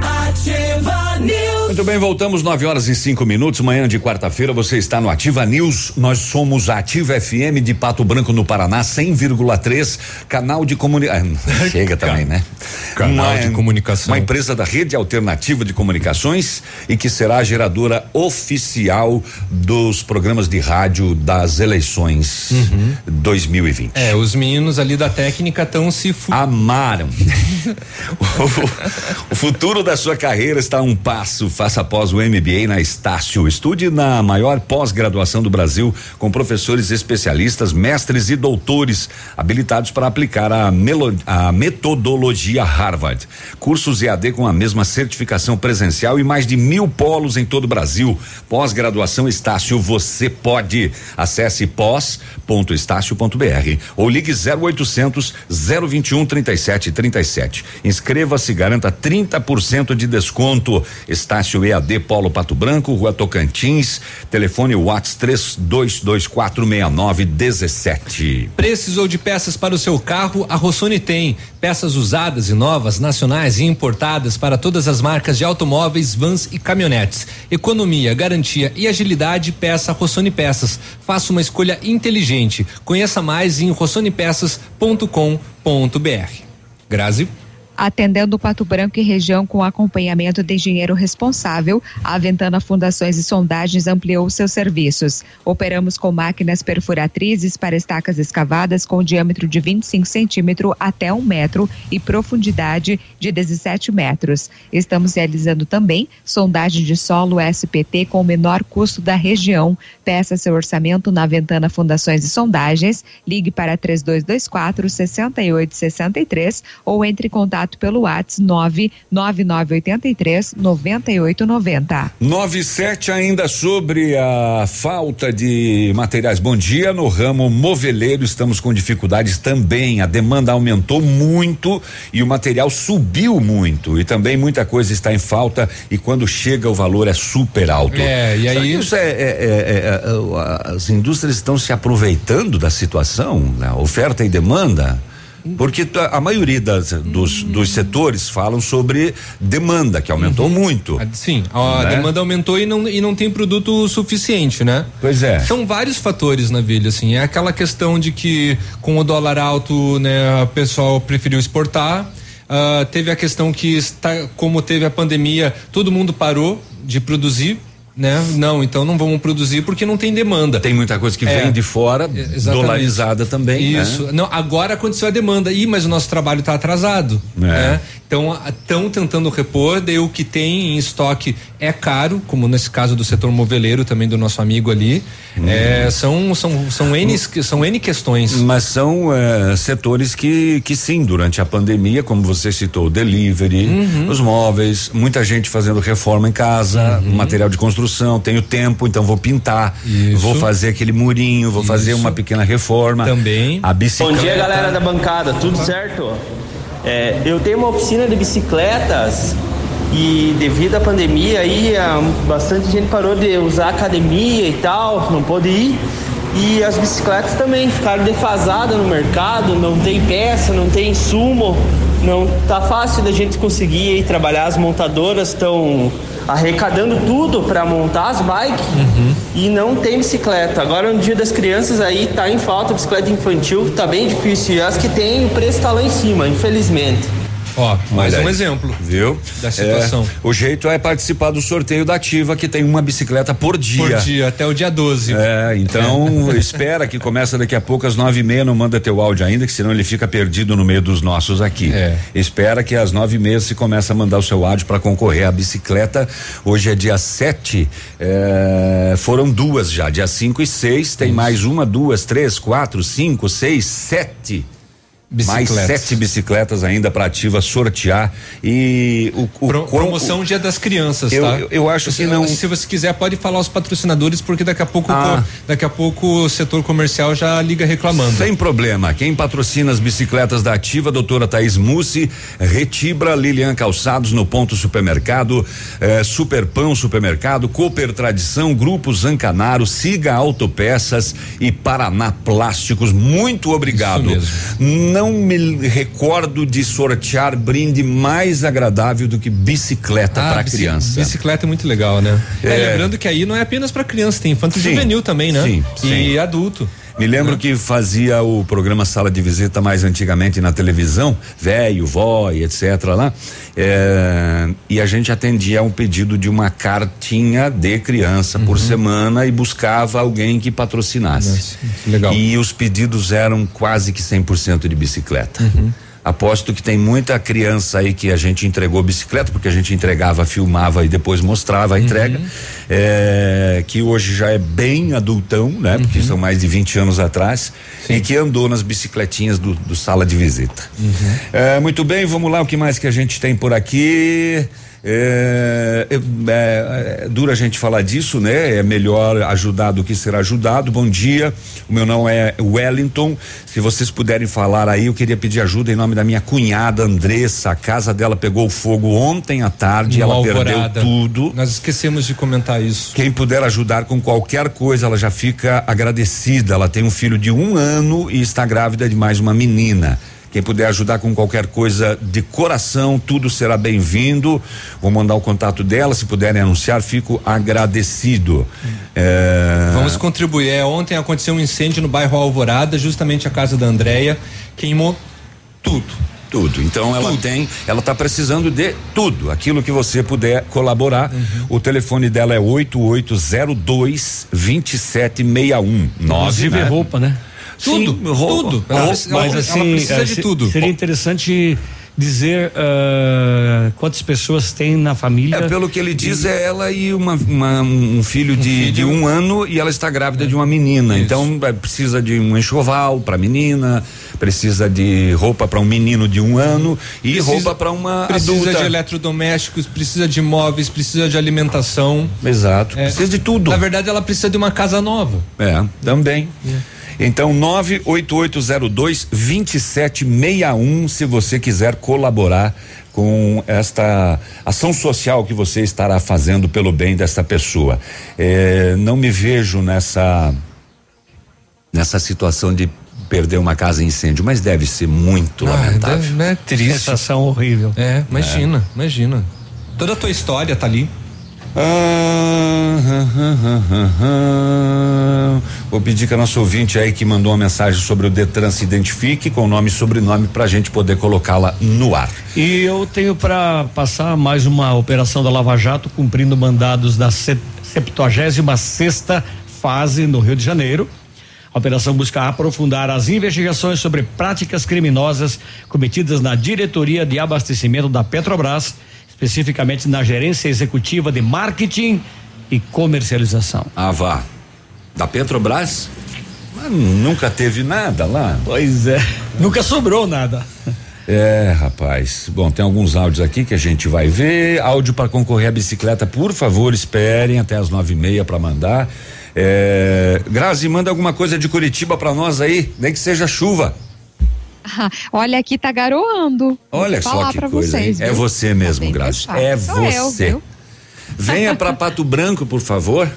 ativa News. Muito bem, voltamos 9 horas e cinco minutos, manhã de quarta-feira. Você está no Ativa News. Nós somos a Ativa FM de Pato Branco, no Paraná, 100,3, canal de comunicação. Chega também, né? Canal de comunicação. Uma empresa da rede alternativa de comunicações e que será a geradora oficial dos programas de rádio das eleições 2020. É, os meninos ali da técnica estão se fu Amaram. o, o futuro da sua carreira está a um passo. Faça após o MBA na Estácio. Estude na maior pós-graduação do Brasil com professores especialistas, mestres e doutores habilitados para aplicar a, melo- a metodologia Harvard. Cursos EAD com a mesma certificação presencial e mais de mil polos em todo o Brasil. Pós-graduação Estácio, você pode. Acesse pós.estácio.br ou ligue 0800 021 37 37. Inscreva-se, garanta 30% de desconto. Estácio EAD Polo Pato Branco, Rua Tocantins, telefone Whats 32246917. Precisou de peças para o seu carro? A Rossoni tem. Peças usadas e novas, nacionais e importadas para todas as marcas de automóveis, vans e caminhonetes. Economia, garantia e agilidade, peça Rossoni Peças. Faça uma escolha inteligente. Conheça mais em rossonepeças.com.br. Grazi. Atendendo Pato Branco e região com acompanhamento de engenheiro responsável, a Ventana Fundações e Sondagens ampliou seus serviços. Operamos com máquinas perfuratrizes para estacas escavadas com diâmetro de 25 centímetros até um metro e profundidade de 17 metros. Estamos realizando também sondagem de solo SPT com o menor custo da região. Peça seu orçamento na Ventana Fundações e Sondagens. Ligue para 3224 6863 ou entre em contato pelo WhatsApp 99983 9890. 97 ainda sobre a falta de materiais. Bom dia, no ramo moveleiro estamos com dificuldades também. A demanda aumentou muito e o material subiu muito e também muita coisa está em falta e quando chega o valor é super alto. É, e aí- Isso é, é- é- é- é- as indústrias estão se aproveitando da situação, né? oferta e demanda. Porque t- a maioria das, dos, dos setores falam sobre demanda, que aumentou muito. Sim, a Né? demanda aumentou e não, e não tem produto suficiente, né? Pois é. São vários fatores na vilha, assim. É aquela questão de que com o dólar alto, né, o pessoal preferiu exportar. Ah, teve a questão que está, como teve a pandemia, todo mundo parou de produzir. Né? Não, então não vamos produzir porque não tem demanda. Tem muita coisa que vem de fora, dolarizada também, né? Isso. Não, agora aconteceu a demanda. Ih, mas o nosso trabalho está atrasado. É. Né? Então, estão tentando repor, daí o que tem em estoque é caro, como nesse caso do setor moveleiro também do nosso amigo ali. Hum. É, são, são, são, N, são N questões. Mas são eh, setores que, que sim, durante a pandemia, como você citou, delivery, Uhum. os móveis, muita gente fazendo reforma em casa, Uhum. material de construção, tenho tempo, então vou pintar, vou fazer aquele murinho, vou fazer uma pequena reforma. Também. A bicicleta. Bom dia, galera da bancada, tudo certo? É, eu tenho uma oficina de bicicletas e devido à pandemia aí, bastante gente parou de usar a academia e tal, não pôde ir. E as bicicletas também ficaram defasadas no mercado, não tem peça, não tem insumo, não tá fácil da gente conseguir aí trabalhar, as montadoras estão arrecadando tudo para montar as bikes e não tem bicicleta. Agora no dia das crianças aí tá em falta bicicleta infantil, tá bem difícil. E as que tem, o preço tá lá em cima, infelizmente. Ó, mais Olha um aí. exemplo. Viu? Da situação. É, o jeito é participar do sorteio da Ativa, que tem uma bicicleta por dia. Por dia, até o dia 12. É, então espera que começa daqui a pouco às nove e meia, não manda teu áudio ainda, que senão ele fica perdido no meio dos nossos aqui. É. Espera que às nove e meia se começa a mandar o seu áudio para concorrer à bicicleta. Hoje é dia 7, foram duas já, dia 5 e 6, tem mais uma, duas, três, quatro, cinco, seis, sete. Mais sete bicicletas ainda para ativa sortear e o, o Pro- promoção Dia das Crianças, Eu- tá? eu- eu acho Se- que não- Se você quiser, pode falar os patrocinadores, porque daqui a pouco, Ah. daqui a pouco o setor comercial já liga reclamando. Sem problema. Quem patrocina as bicicletas da Ativa, doutora Thaís Mussi, Retibra, Lilian Calçados no Ponto Supermercado, eh, Superpão Supermercado, Cooper Tradição, Grupo Zancanaro, Siga Autopeças e Paraná Plásticos. Muito obrigado. Não me recordo de sortear brinde mais agradável do que bicicleta Ah, para criança. Bicicleta é muito legal, né? É, É. lembrando que aí não é apenas para criança, tem infanto Sim. juvenil também, né? Sim, sim. E adulto. Me lembro que fazia o programa Sala de Visita mais antigamente na televisão, velho, vó e etc. lá. é, e a gente atendia um pedido de uma cartinha de criança por semana e buscava alguém que patrocinasse. legal. E os pedidos eram quase que 100% de bicicleta. Aposto que tem muita criança aí que a gente entregou bicicleta, porque a gente entregava, filmava e depois mostrava a entrega, é, que hoje já é bem adultão, né? Porque são mais de 20 anos atrás, e que andou nas bicicletinhas do, do sala de visita. É, muito bem, vamos lá, o que mais que a gente tem por aqui? É, é, é, é duro a gente falar disso, né? É melhor ajudar do que ser ajudado. Bom dia, o meu nome é Wellington. Se vocês puderem falar aí, eu queria pedir ajuda em nome da minha cunhada Andressa. A casa dela pegou fogo ontem à tarde, No ela Alvorada. perdeu tudo. Nós esquecemos de comentar isso. Quem puder ajudar com qualquer coisa, ela já fica agradecida. Ela tem um filho de um ano e está grávida de mais uma menina. Quem puder ajudar com qualquer coisa de coração, tudo será bem-vindo. Vou mandar o contato dela, se puderem anunciar, fico agradecido. É, Vamos contribuir. É, ontem aconteceu um incêndio no bairro Alvorada, justamente a casa da Andréia, queimou tudo. Tudo. Então ela tem, ela está precisando de tudo, aquilo que você puder colaborar. O telefone dela é 8802 2761. Inclusive né? roupa, né? Tudo, Sim, roupa. tudo. Ela Ela- precisa- mas ela assim, precisa eh, de se- tudo. Seria interessante dizer ah, quantas pessoas tem na família. É, pelo que ele diz, é ela e uma, uma- um filho de, de um ano e ela está grávida de uma menina. Então é, precisa de um enxoval para menina, precisa de roupa para um menino de um ano e Precisa- roupa para uma Precisa adulta. de eletrodomésticos, precisa de móveis, precisa de alimentação. Exato, precisa de tudo. Na verdade, ela precisa de uma casa nova. É, também. Então, 98802 2761, se você quiser colaborar com esta ação social que você estará fazendo pelo bem desta pessoa. É, não me vejo nessa nessa situação de perder uma casa em incêndio, mas deve ser muito lamentável. deve, né? Triste. Sensação horrível. É, imagina, imagina. Toda a tua história tá ali. Ah, ah, ah. Vou pedir que a nossa ouvinte aí que mandou uma mensagem sobre o Detran se identifique com nome e sobrenome para a gente poder colocá-la no ar. E eu tenho para passar mais uma operação da Lava Jato cumprindo mandados da 76 sexta fase no Rio de Janeiro. A operação busca aprofundar as investigações sobre práticas criminosas cometidas na diretoria de abastecimento da Petrobras, especificamente na gerência executiva de marketing e comercialização. Ah, vá. Da Petrobras? Mas nunca teve nada lá. Pois é, nunca sobrou nada. É, rapaz. Bom, tem alguns áudios aqui que a gente vai ver. Áudio para concorrer à bicicleta, por favor, esperem até as nove e meia para mandar. É, Grazi, manda alguma coisa de Curitiba para nós aí, nem que seja chuva. Olha, aqui tá garoando. Olha Vou só que coisa, vocês? É você mesmo, bem Grazi. É Sou eu, você. viu? Venha para Pato Branco, por favor.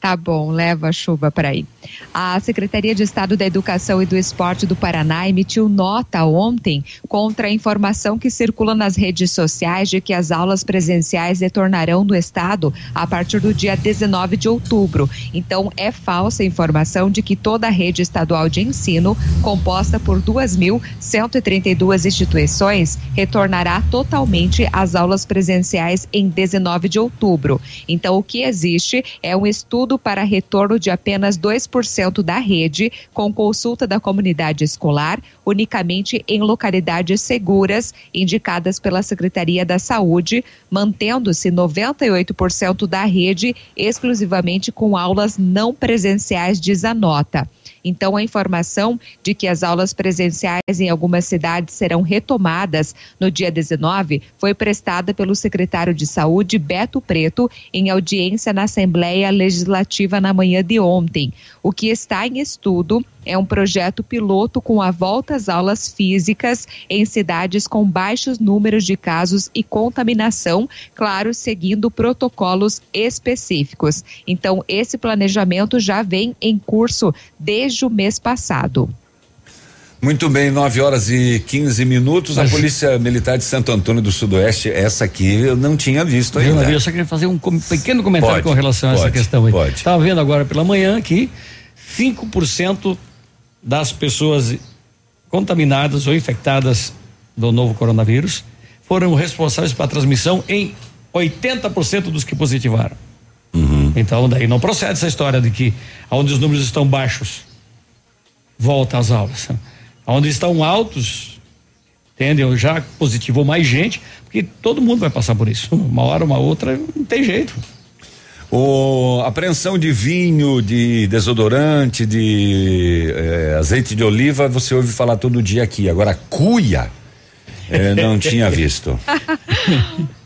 Tá bom, leva a chuva para aí. A Secretaria de Estado da Educação e do Esporte do Paraná emitiu nota ontem contra a informação que circula nas redes sociais de que as aulas presenciais retornarão no estado a partir do dia 19 de outubro. Então, é falsa a informação de que toda a rede estadual de ensino, composta por 2.132 instituições, retornará totalmente às aulas presenciais em 19 de outubro. Então, o que existe é um estudo para retorno de apenas 2% da rede, com consulta da comunidade escolar, unicamente em localidades seguras indicadas pela Secretaria da Saúde, mantendo-se 98% da rede exclusivamente com aulas não presenciais, diz a nota. Então, a informação de que as aulas presenciais em algumas cidades serão retomadas no dia 19 foi prestada pelo secretário de Saúde, Beto Preto, em audiência na Assembleia Legislativa na manhã de ontem. O que está em estudo é um projeto piloto com a volta às aulas físicas em cidades com baixos números de casos e contaminação, claro, seguindo protocolos específicos. Então, esse planejamento já vem em curso desde o mês passado. Muito bem, 9 horas e 15 minutos. A Polícia Militar de Santo Antônio do Sudoeste, essa aqui eu não tinha visto Eu, ainda. eu só queria fazer um pequeno comentário Pode, com relação a essa pode, questão aí. pode. Estava vendo agora pela manhã que 5% das pessoas contaminadas ou infectadas do novo coronavírus foram responsáveis pela transmissão em 80% dos que positivaram. Uhum. Então, daí não procede essa história de que onde os números estão baixos, volta às aulas. Onde estão altos, entendeu? Já positivou mais gente, porque todo mundo vai passar por isso. Uma hora, uma outra, não tem jeito. O apreensão de vinho, de desodorante, de eh, azeite de oliva, você ouve falar todo dia aqui. Agora, cuia, eh, não tinha visto.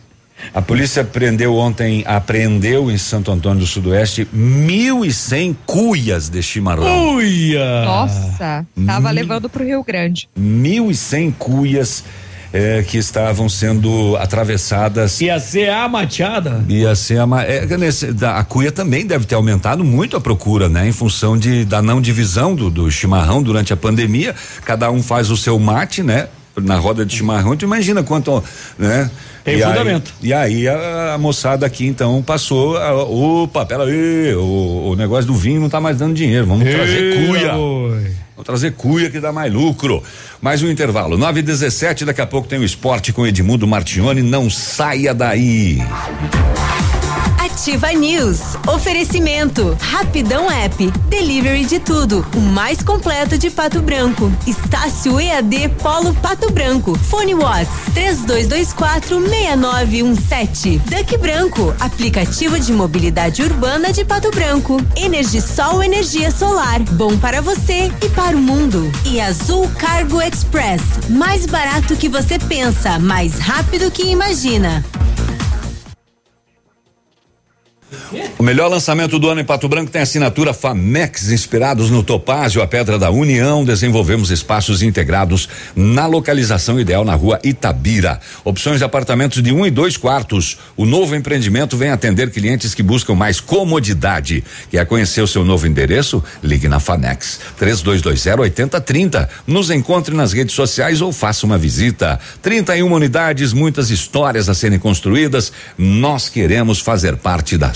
A polícia prendeu ontem, apreendeu em Santo Antônio do Sudoeste 1.100 cuias de chimarrão. Cuia! Nossa, tava Hum. levando para o Rio Grande. 1.100 cuias eh, que estavam sendo atravessadas. Ia ser a machada. Ia ser a, é, nesse- da- a cuia também deve ter aumentado muito a procura, né? Em função de, da não divisão do, do chimarrão durante a pandemia. Cada um faz o seu mate, né? Na roda de chimarrão, tu imagina quanto, né? Tem E aí- fundamento. e aí a, a moçada aqui então passou, a, opa, pera aí, o, o negócio do vinho não tá mais dando dinheiro, vamos trazer Ei, cuia. boi. Vamos trazer cuia que dá mais lucro. Mais um intervalo. 9 e 17 daqui a pouco tem o esporte com Edmundo Martione. Não saia daí. Ativa News. Oferecimento. Rapidão App. Delivery de tudo. O mais completo de Pato Branco. Estácio EAD Polo Pato Branco. Fone Watts. 32246917. Duck Branco. Aplicativo de mobilidade urbana de Pato Branco. Energisol energia solar. Bom para você e para o mundo. E Azul Cargo Express. Mais barato que você pensa. Mais rápido que imagina. O melhor lançamento do ano em Pato Branco tem assinatura Famex, inspirados no Topázio, a Pedra da União. Desenvolvemos espaços integrados na localização ideal na rua Itabira. Opções de apartamentos de um e dois quartos. O novo empreendimento vem atender clientes que buscam mais comodidade. Quer conhecer o seu novo endereço? Ligue na Famex 3220 8030. Nos encontre nas redes sociais ou faça uma visita. 31 unidades, muitas histórias a serem construídas. Nós queremos fazer parte da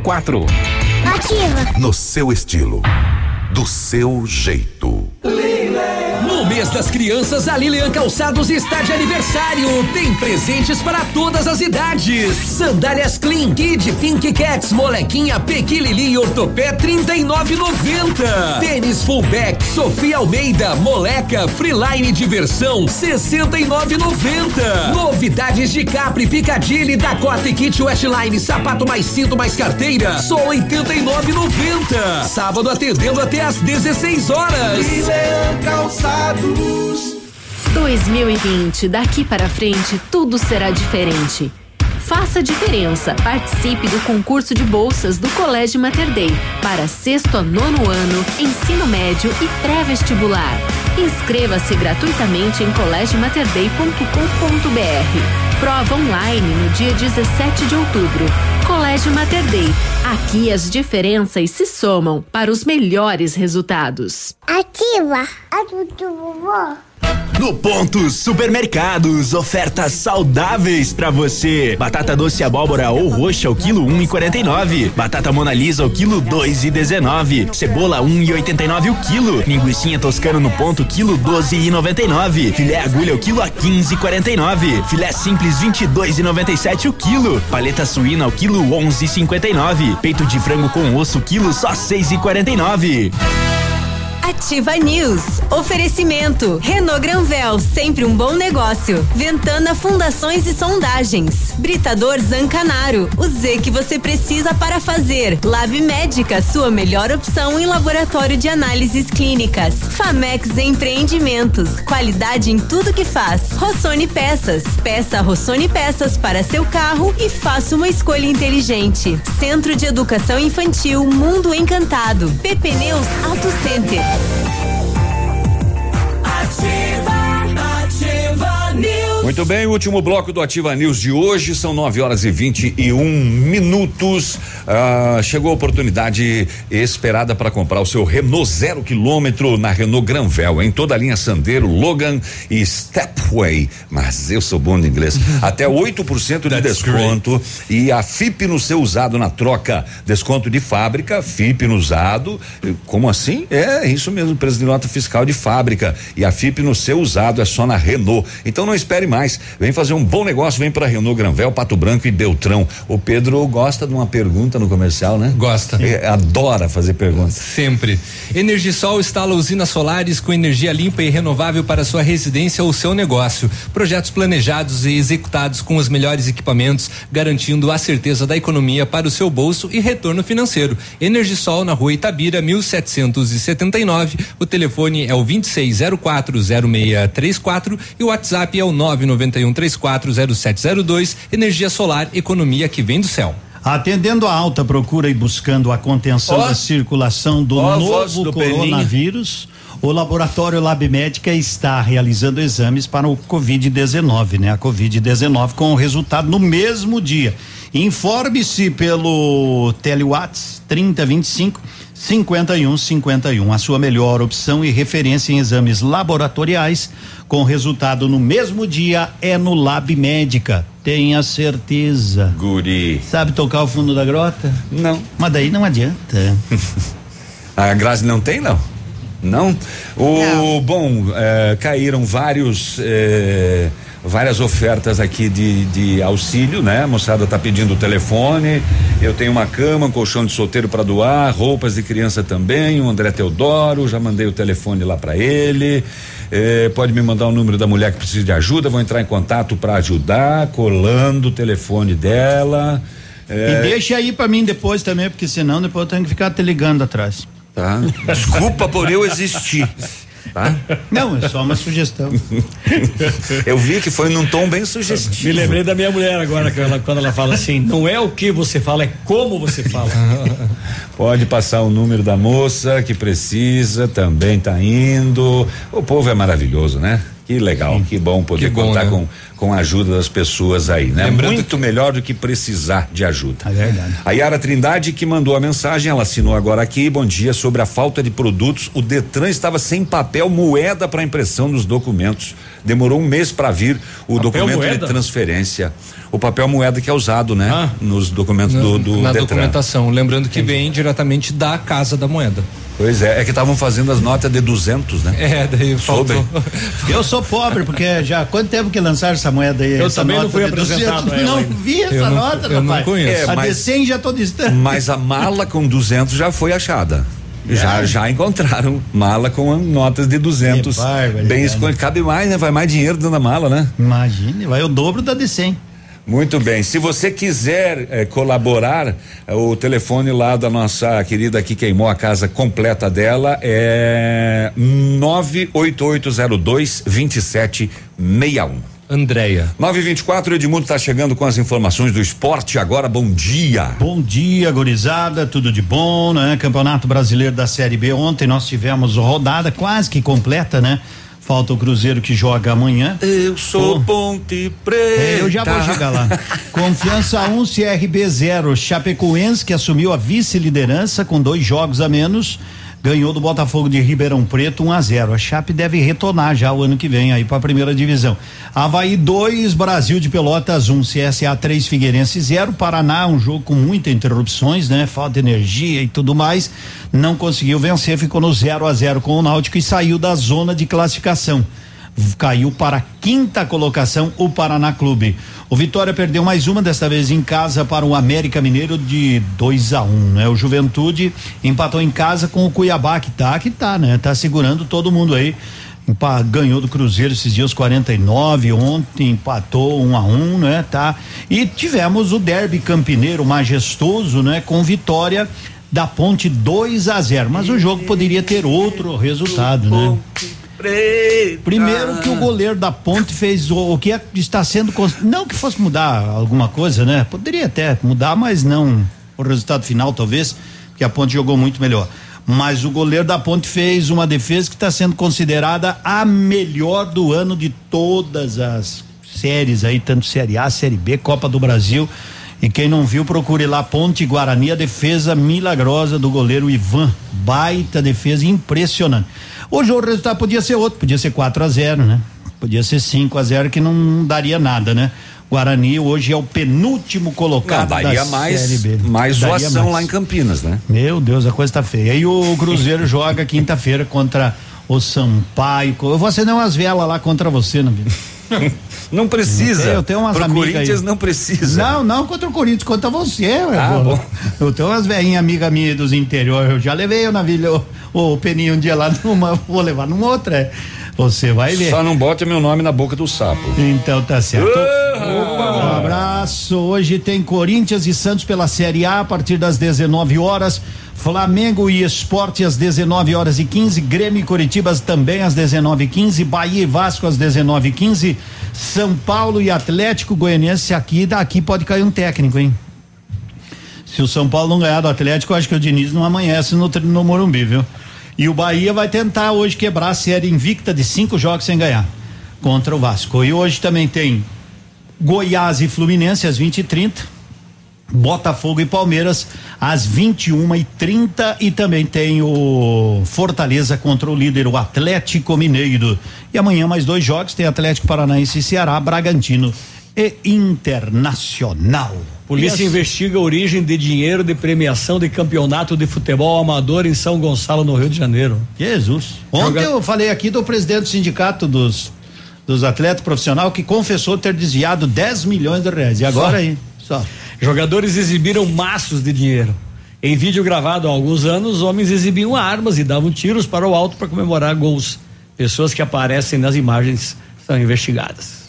7204. No seu estilo. Do seu jeito. No das Crianças, a Lilian Calçados está de aniversário. Tem presentes para todas as idades. Sandálias Clean, Kid, Pink Cats, Molequinha, Pequilili e Ortopé 39,90. Tênis Fullback, Sofia Almeida, Moleca, Freeline Diversão 69,90. Novidades de Capri, Picadilly, Dakota e Kit Westline, sapato mais cinto mais carteira, só 89,90. Sábado atendendo até às 16 horas. Calçados. 2020, daqui para frente, tudo será diferente. Faça diferença. Participe do concurso de bolsas do Colégio Mater Dei para sexto a nono ano, ensino médio e pré-vestibular. Inscreva-se gratuitamente em colégiomaterdei.com.br. Prova online no dia 17 de outubro. Colégio Mater Dei. Aqui as diferenças se somam para os melhores resultados. Ativa. Ativa, vovó. No Ponto Supermercados, ofertas saudáveis pra você. Batata doce abóbora ou roxa o quilo um e quarenta e nove. Batata Mona Lisa o quilo dois e dezenove. Cebola um e oitenta e nove o quilo. Linguiça toscana no ponto quilo doze e noventa e nove. Filé agulha o quilo a quinze e quarenta e nove. Filé simples vinte e dois e noventa e sete o quilo. Paleta suína o quilo onze e cinquenta e nove. Peito de frango com osso quilo só seis e quarenta e nove. Ativa News. Oferecimento. Renault Granvel, sempre um bom negócio. Ventana Fundações e Sondagens. Britador Zancanaro. O Z que você precisa para fazer. Lab Médica, sua melhor opção em laboratório de análises clínicas. Famex Empreendimentos. Qualidade em tudo que faz. Rossoni Peças. Peça Rossoni Peças para seu carro e faça uma escolha inteligente. Centro de Educação Infantil Mundo Encantado. PP Neus Auto Center. Ativa. Muito bem, o último bloco do Ativa News de hoje são 9 horas e 21 minutos. Ah, chegou a oportunidade esperada para comprar o seu Renault zero quilômetro na Renault Granvel, em toda a linha Sandero, Logan e Stepway. Mas eu sou bom de inglês. Até 8% de desconto e a FIP no seu usado na troca. Desconto de fábrica, FIP no usado. Como assim? É isso mesmo, preço de nota fiscal de fábrica. E a FIP no seu usado é só na Renault. Então não espere mais. Vem fazer um bom negócio, vem para Renault Granvel, Pato Branco e Beltrão. O Pedro gosta de uma pergunta no comercial, né? Gosta. É, adora fazer perguntas. Sempre. Energisol instala usinas solares com energia limpa e renovável para sua residência ou seu negócio. Projetos planejados e executados com os melhores equipamentos, garantindo a certeza da economia para o seu bolso e retorno financeiro. Energisol na rua Itabira, 1779. O telefone é o 26040634 e o WhatsApp é o 991340702. Energia solar, economia que vem do céu. Atendendo a alta procura e buscando a contenção Ó. da circulação do voz novo do coronavírus, o laboratório Lab Médica está realizando exames para o Covid-19, né? A Covid-19 com o resultado no mesmo dia. Informe-se pelo Telewhats 3025 5151, a sua melhor opção e referência em exames laboratoriais com resultado no mesmo dia é no Lab Médica. Tenha certeza. Guri. Sabe tocar o fundo da grota? Não. Mas daí não adianta. A Grazi não tem, não? Não? O bom, eh, caíram vários eh, várias ofertas aqui de, de auxílio, né? A moçada tá pedindo o telefone. Eu tenho uma cama, um colchão de solteiro para doar, roupas de criança também. O André Teodoro, já mandei o telefone lá para ele. Eh, pode me mandar o número da mulher que precisa de ajuda. Vou entrar em contato para ajudar, colando o telefone dela. Eh, E deixa aí pra mim depois também, porque senão depois eu tenho que ficar te ligando atrás. Tá. Desculpa por eu existir. Tá? Não, é só uma sugestão. Eu vi que foi num tom bem sugestivo. Me lembrei da minha mulher agora, que ela- quando ela fala assim, não é o que você fala, é como você fala. Pode passar o número da moça que precisa, também tá indo. O povo é maravilhoso, né? Que legal, que bom poder Que bom, contar né? com, com a ajuda das pessoas aí, né? Lembrando Muito melhor do que precisar de ajuda. É verdade. A Yara Trindade que mandou a mensagem, ela assinou agora aqui, bom dia, sobre a falta de produtos. O Detran estava sem papel moeda para impressão dos documentos. Demorou um mês para vir o Papel documento moeda? de transferência. O papel moeda que é usado, né? Nos documentos do, do na Detran. documentação. Lembrando que vem diretamente da Casa da Moeda. Pois é, é que estavam fazendo as notas de 200, né? É, daí Soube. faltou. Eu sou pobre, porque já há quanto tempo que lançaram essa moeda aí? Eu essa também não fui de apresentado 200? a ela Não ainda. vi essa Eu não- nota, eu não rapaz. conheço. a É, de mas- 100 já tô distante. Mas a mala com 200 já foi achada. Já, já encontraram mala com notas de 200. Que barbaridade. Bem escondido. Cabe mais, né? Vai mais dinheiro dentro da mala, né? Imagine, vai o dobro da de 100. Muito bem. Se você quiser eh, colaborar, eh, o telefone lá da nossa querida que queimou a casa completa dela é 98802 2761. Andréia. 924, Edmundo está chegando com as informações do esporte agora. Bom dia. Bom dia, gurizada, tudo de bom, né? Campeonato Brasileiro da Série B. Ontem nós tivemos rodada quase que completa, né? Falta o Cruzeiro que joga amanhã. Eu sou Ponte Preta. É, eu já vou chegar lá. Confiança 1, CRB 0. Chapecoense, que assumiu a vice-liderança com dois jogos a menos, ganhou do Botafogo de Ribeirão Preto 1 a 0. A Chape deve retornar já o ano que vem aí para a primeira divisão. Havaí 2, Brasil de Pelotas 1, CSA 3, Figueirense 0. Paraná, um jogo com muitas interrupções, né? Falta de energia e tudo mais. Não conseguiu vencer, ficou no 0 a 0 com o Náutico e saiu da zona de classificação caiu para a quinta colocação o Paraná Clube. O Vitória perdeu mais uma, desta vez em casa para o América Mineiro de 2 a 1 um, né? O Juventude empatou em casa com o Cuiabá, que tá, que tá, né? Tá segurando todo mundo aí. Empa- ganhou do Cruzeiro esses dias 49, ontem empatou 1 um a 1 um, né? Tá. E tivemos o derby campineiro majestoso, né? Com vitória da Ponte 2 a 0, mas o jogo poderia ter outro resultado, né? Primeiro que o goleiro da Ponte fez o, o que é- está sendo não que fosse mudar alguma coisa, né? Poderia até mudar, mas não o resultado final talvez, porque a Ponte jogou muito melhor. Mas o goleiro da Ponte fez uma defesa que está sendo considerada a melhor do ano de todas as séries aí, tanto Série A, Série B, Copa do Brasil. E quem não viu, procure lá Ponte Guarani, a defesa milagrosa do goleiro Ivan. Baita defesa impressionante. Hoje o resultado podia ser outro, podia ser 4 a 0 né? Podia ser 5 a 0 que não daria nada, né? Guarani hoje é o penúltimo Não, colocado daria da mais, Série B. mais Daria zoação mais. lá em Campinas, né? Meu Deus, a coisa tá feia. E o Cruzeiro joga quinta-feira contra o Sampaio. Eu vou acender umas velas lá contra você, não Não precisa. Eu tenho umas Pro Corinthians aí. não precisa. Não, não contra o Corinthians, contra você, ué, Ah, bom. Eu tenho umas velhinhas amigas minhas dos interior, eu já levei eu na vila, o, o Peninho um dia lá numa, vou levar numa outra. é. Você vai ver. Só não bote meu nome na boca do sapo. Então tá certo. Opa! Um abraço. Hoje tem Corinthians e Santos pela Série A a partir das 19 horas. Flamengo e Esporte às 19 horas e 15. Grêmio e Curitiba também às 19 e 15. Bahia e Vasco às 19 e 15. São Paulo e Atlético Goianiense aqui. Daqui pode cair um técnico, hein? Se o São Paulo não ganhar do Atlético, acho que o Diniz não amanhece no, no Morumbi, viu? E o Bahia vai tentar hoje quebrar a série invicta de cinco jogos sem ganhar contra o Vasco. E hoje também tem Goiás e Fluminense às 20 e 30 Botafogo e Palmeiras às 21 e 30 e também tem o Fortaleza contra o líder, o Atlético Mineiro. E amanhã mais dois jogos: tem Atlético Paranaense e Ceará, Bragantino e Internacional. Polícia E investiga a origem de dinheiro de premiação de campeonato de futebol amador em São Gonçalo, no Rio de Janeiro. Jesus. Ontem Joga- eu falei aqui do presidente do sindicato dos, dos atletas profissional que confessou ter desviado 10 milhões de reais. E agora aí? Só. Jogadores exibiram maços de dinheiro. Em vídeo gravado há alguns anos, homens exibiam armas e davam tiros para o alto para comemorar gols. Pessoas que aparecem nas imagens são investigadas.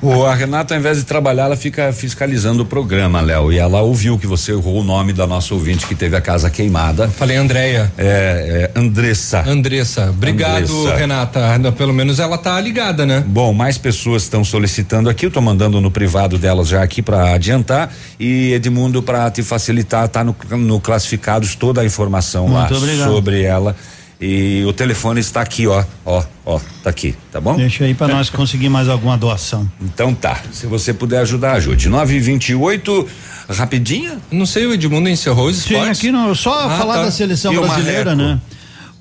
O, a Renata, ao invés de trabalhar, ela fica fiscalizando o programa, Léo. E ela ouviu que você errou o nome da nossa ouvinte que teve a casa queimada. Falei Andréia. É, é Andressa. Andressa. Obrigado, Andressa. Renata. Pelo menos ela tá ligada, né? Bom, mais pessoas estão solicitando aqui, eu tô mandando no privado delas já aqui para adiantar e Edmundo para te facilitar, tá no, no classificados toda a informação Muito lá obrigado. sobre ela e o telefone está aqui, ó, ó, ó, tá aqui, tá bom? Deixa aí para nós conseguir mais alguma doação. Então tá, se você puder ajudar, ajude. 928, rapidinha? Não sei, o Edmundo encerrou os Sim, esportes? aqui não, só Ah, falar tá. da seleção E brasileira, né?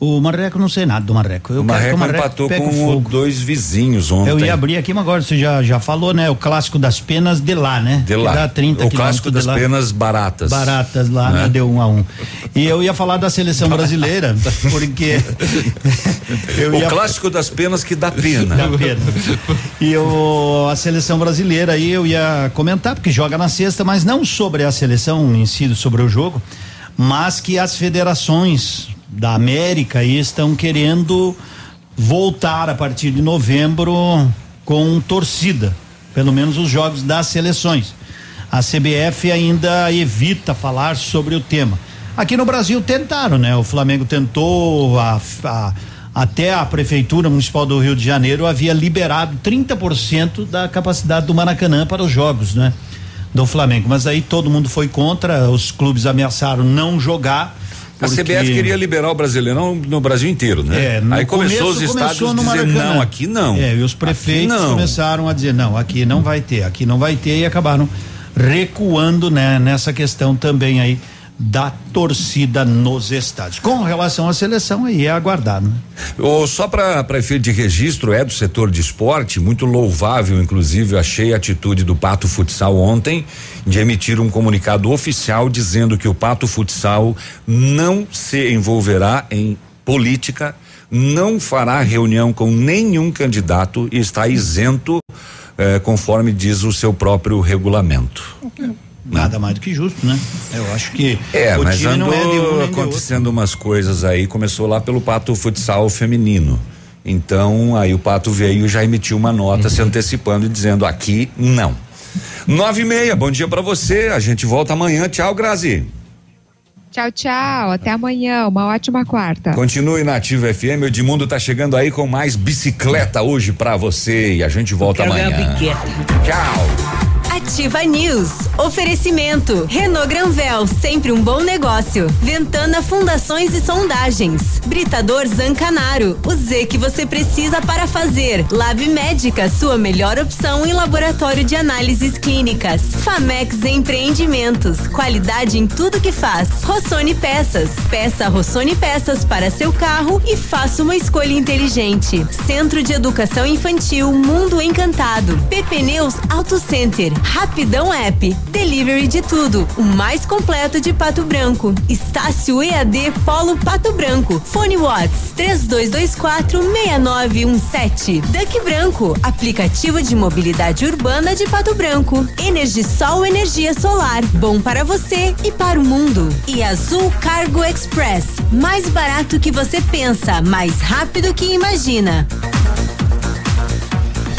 O Marreco não sei nada do Marreco. Eu o que Marreco, empatou com fogo. dois vizinhos ontem. Eu ia abrir aqui, mas agora você já, já falou, né? O clássico das penas de lá, né? De Que lá. dá 30 o clássico das lá. penas baratas. Baratas lá, Né? né? Deu um a um. E eu ia falar da seleção brasileira, porque. eu o ia clássico das penas que dá pena. Dá pena. E o, a seleção brasileira aí eu ia comentar, porque joga na sexta, mas não sobre a seleção em si, sobre o jogo, mas que as federações da América aí estão querendo voltar a partir de novembro com torcida, pelo menos os jogos das seleções. A CBF ainda evita falar sobre o tema. Aqui no Brasil tentaram, né? O Flamengo tentou, a, a- até a Prefeitura Municipal do Rio de Janeiro havia liberado 30% da capacidade do Maracanã para os jogos, né? Do Flamengo. Mas aí todo mundo foi contra, os clubes ameaçaram não jogar. A porque- CBF queria liberar o Brasileirão no Brasil inteiro, né? É, Aí começou começo os estádios começou dizer Maracanã. não, aqui não. É, e os prefeitos começaram a dizer não, aqui não vai ter, aqui não vai ter e acabaram recuando, né, nessa questão também aí da torcida nos estádios. Com relação à seleção aí é aguardar, né? Ô, só para efeito de registro, é do setor de esporte, muito louvável, inclusive, achei a atitude do Pato Futsal ontem de emitir um comunicado oficial dizendo que o Pato Futsal não se envolverá em política, não fará reunião com nenhum candidato e está isento, eh, conforme diz o seu próprio regulamento. Nada mais do que justo, né? Eu acho que É, o mas time andou não é de um acontecendo umas coisas aí, começou lá pelo Pato Futsal feminino. Então, aí o Pato veio e já emitiu uma nota se antecipando e dizendo aqui não. Nove e meia, bom dia pra você. A gente volta amanhã. Tchau, Grazi. Tchau, tchau. Até amanhã. Uma ótima quarta. Continue na Ativa FM. O Edmundo tá chegando aí com mais bicicleta hoje pra você e a gente volta Quero amanhã. Tchau. Ativa News. Oferecimento. Renault Granvel, sempre um bom negócio. Ventana Fundações e Sondagens. Britador Zancanaro. O Z que você precisa para fazer. Lab Médica, sua melhor opção em laboratório de análises clínicas. Famex Empreendimentos. Qualidade em tudo que faz. Rossoni Peças. Peça Rossoni Peças para seu carro e faça uma escolha inteligente. Centro de Educação Infantil Mundo Encantado. PP Neus Auto Center. Rapidão App. Delivery de tudo. O mais completo de Pato Branco. Estácio EAD Polo Pato Branco. Fone Watts 32246917. Duck Branco. Aplicativo de mobilidade urbana de Pato Branco. Energisol Energia Solar. Bom para você e para o mundo. E Azul Cargo Express. Mais barato que você pensa, mais rápido que imagina.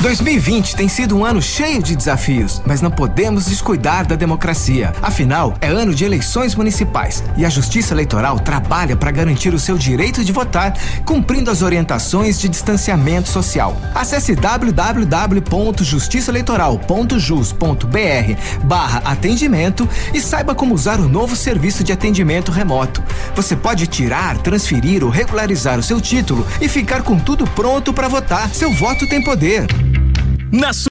2020 tem sido um ano cheio de desafios, mas não podemos descuidar da democracia. Afinal, é ano de eleições municipais e a Justiça Eleitoral trabalha para garantir o seu direito de votar, cumprindo as orientações de distanciamento social. Acesse www.justiçaeleitoral.jus.br barra atendimento e saiba como usar o novo serviço de atendimento remoto. Você pode tirar, transferir ou regularizar o seu título e ficar com tudo pronto para votar. Seu voto tem poder. Na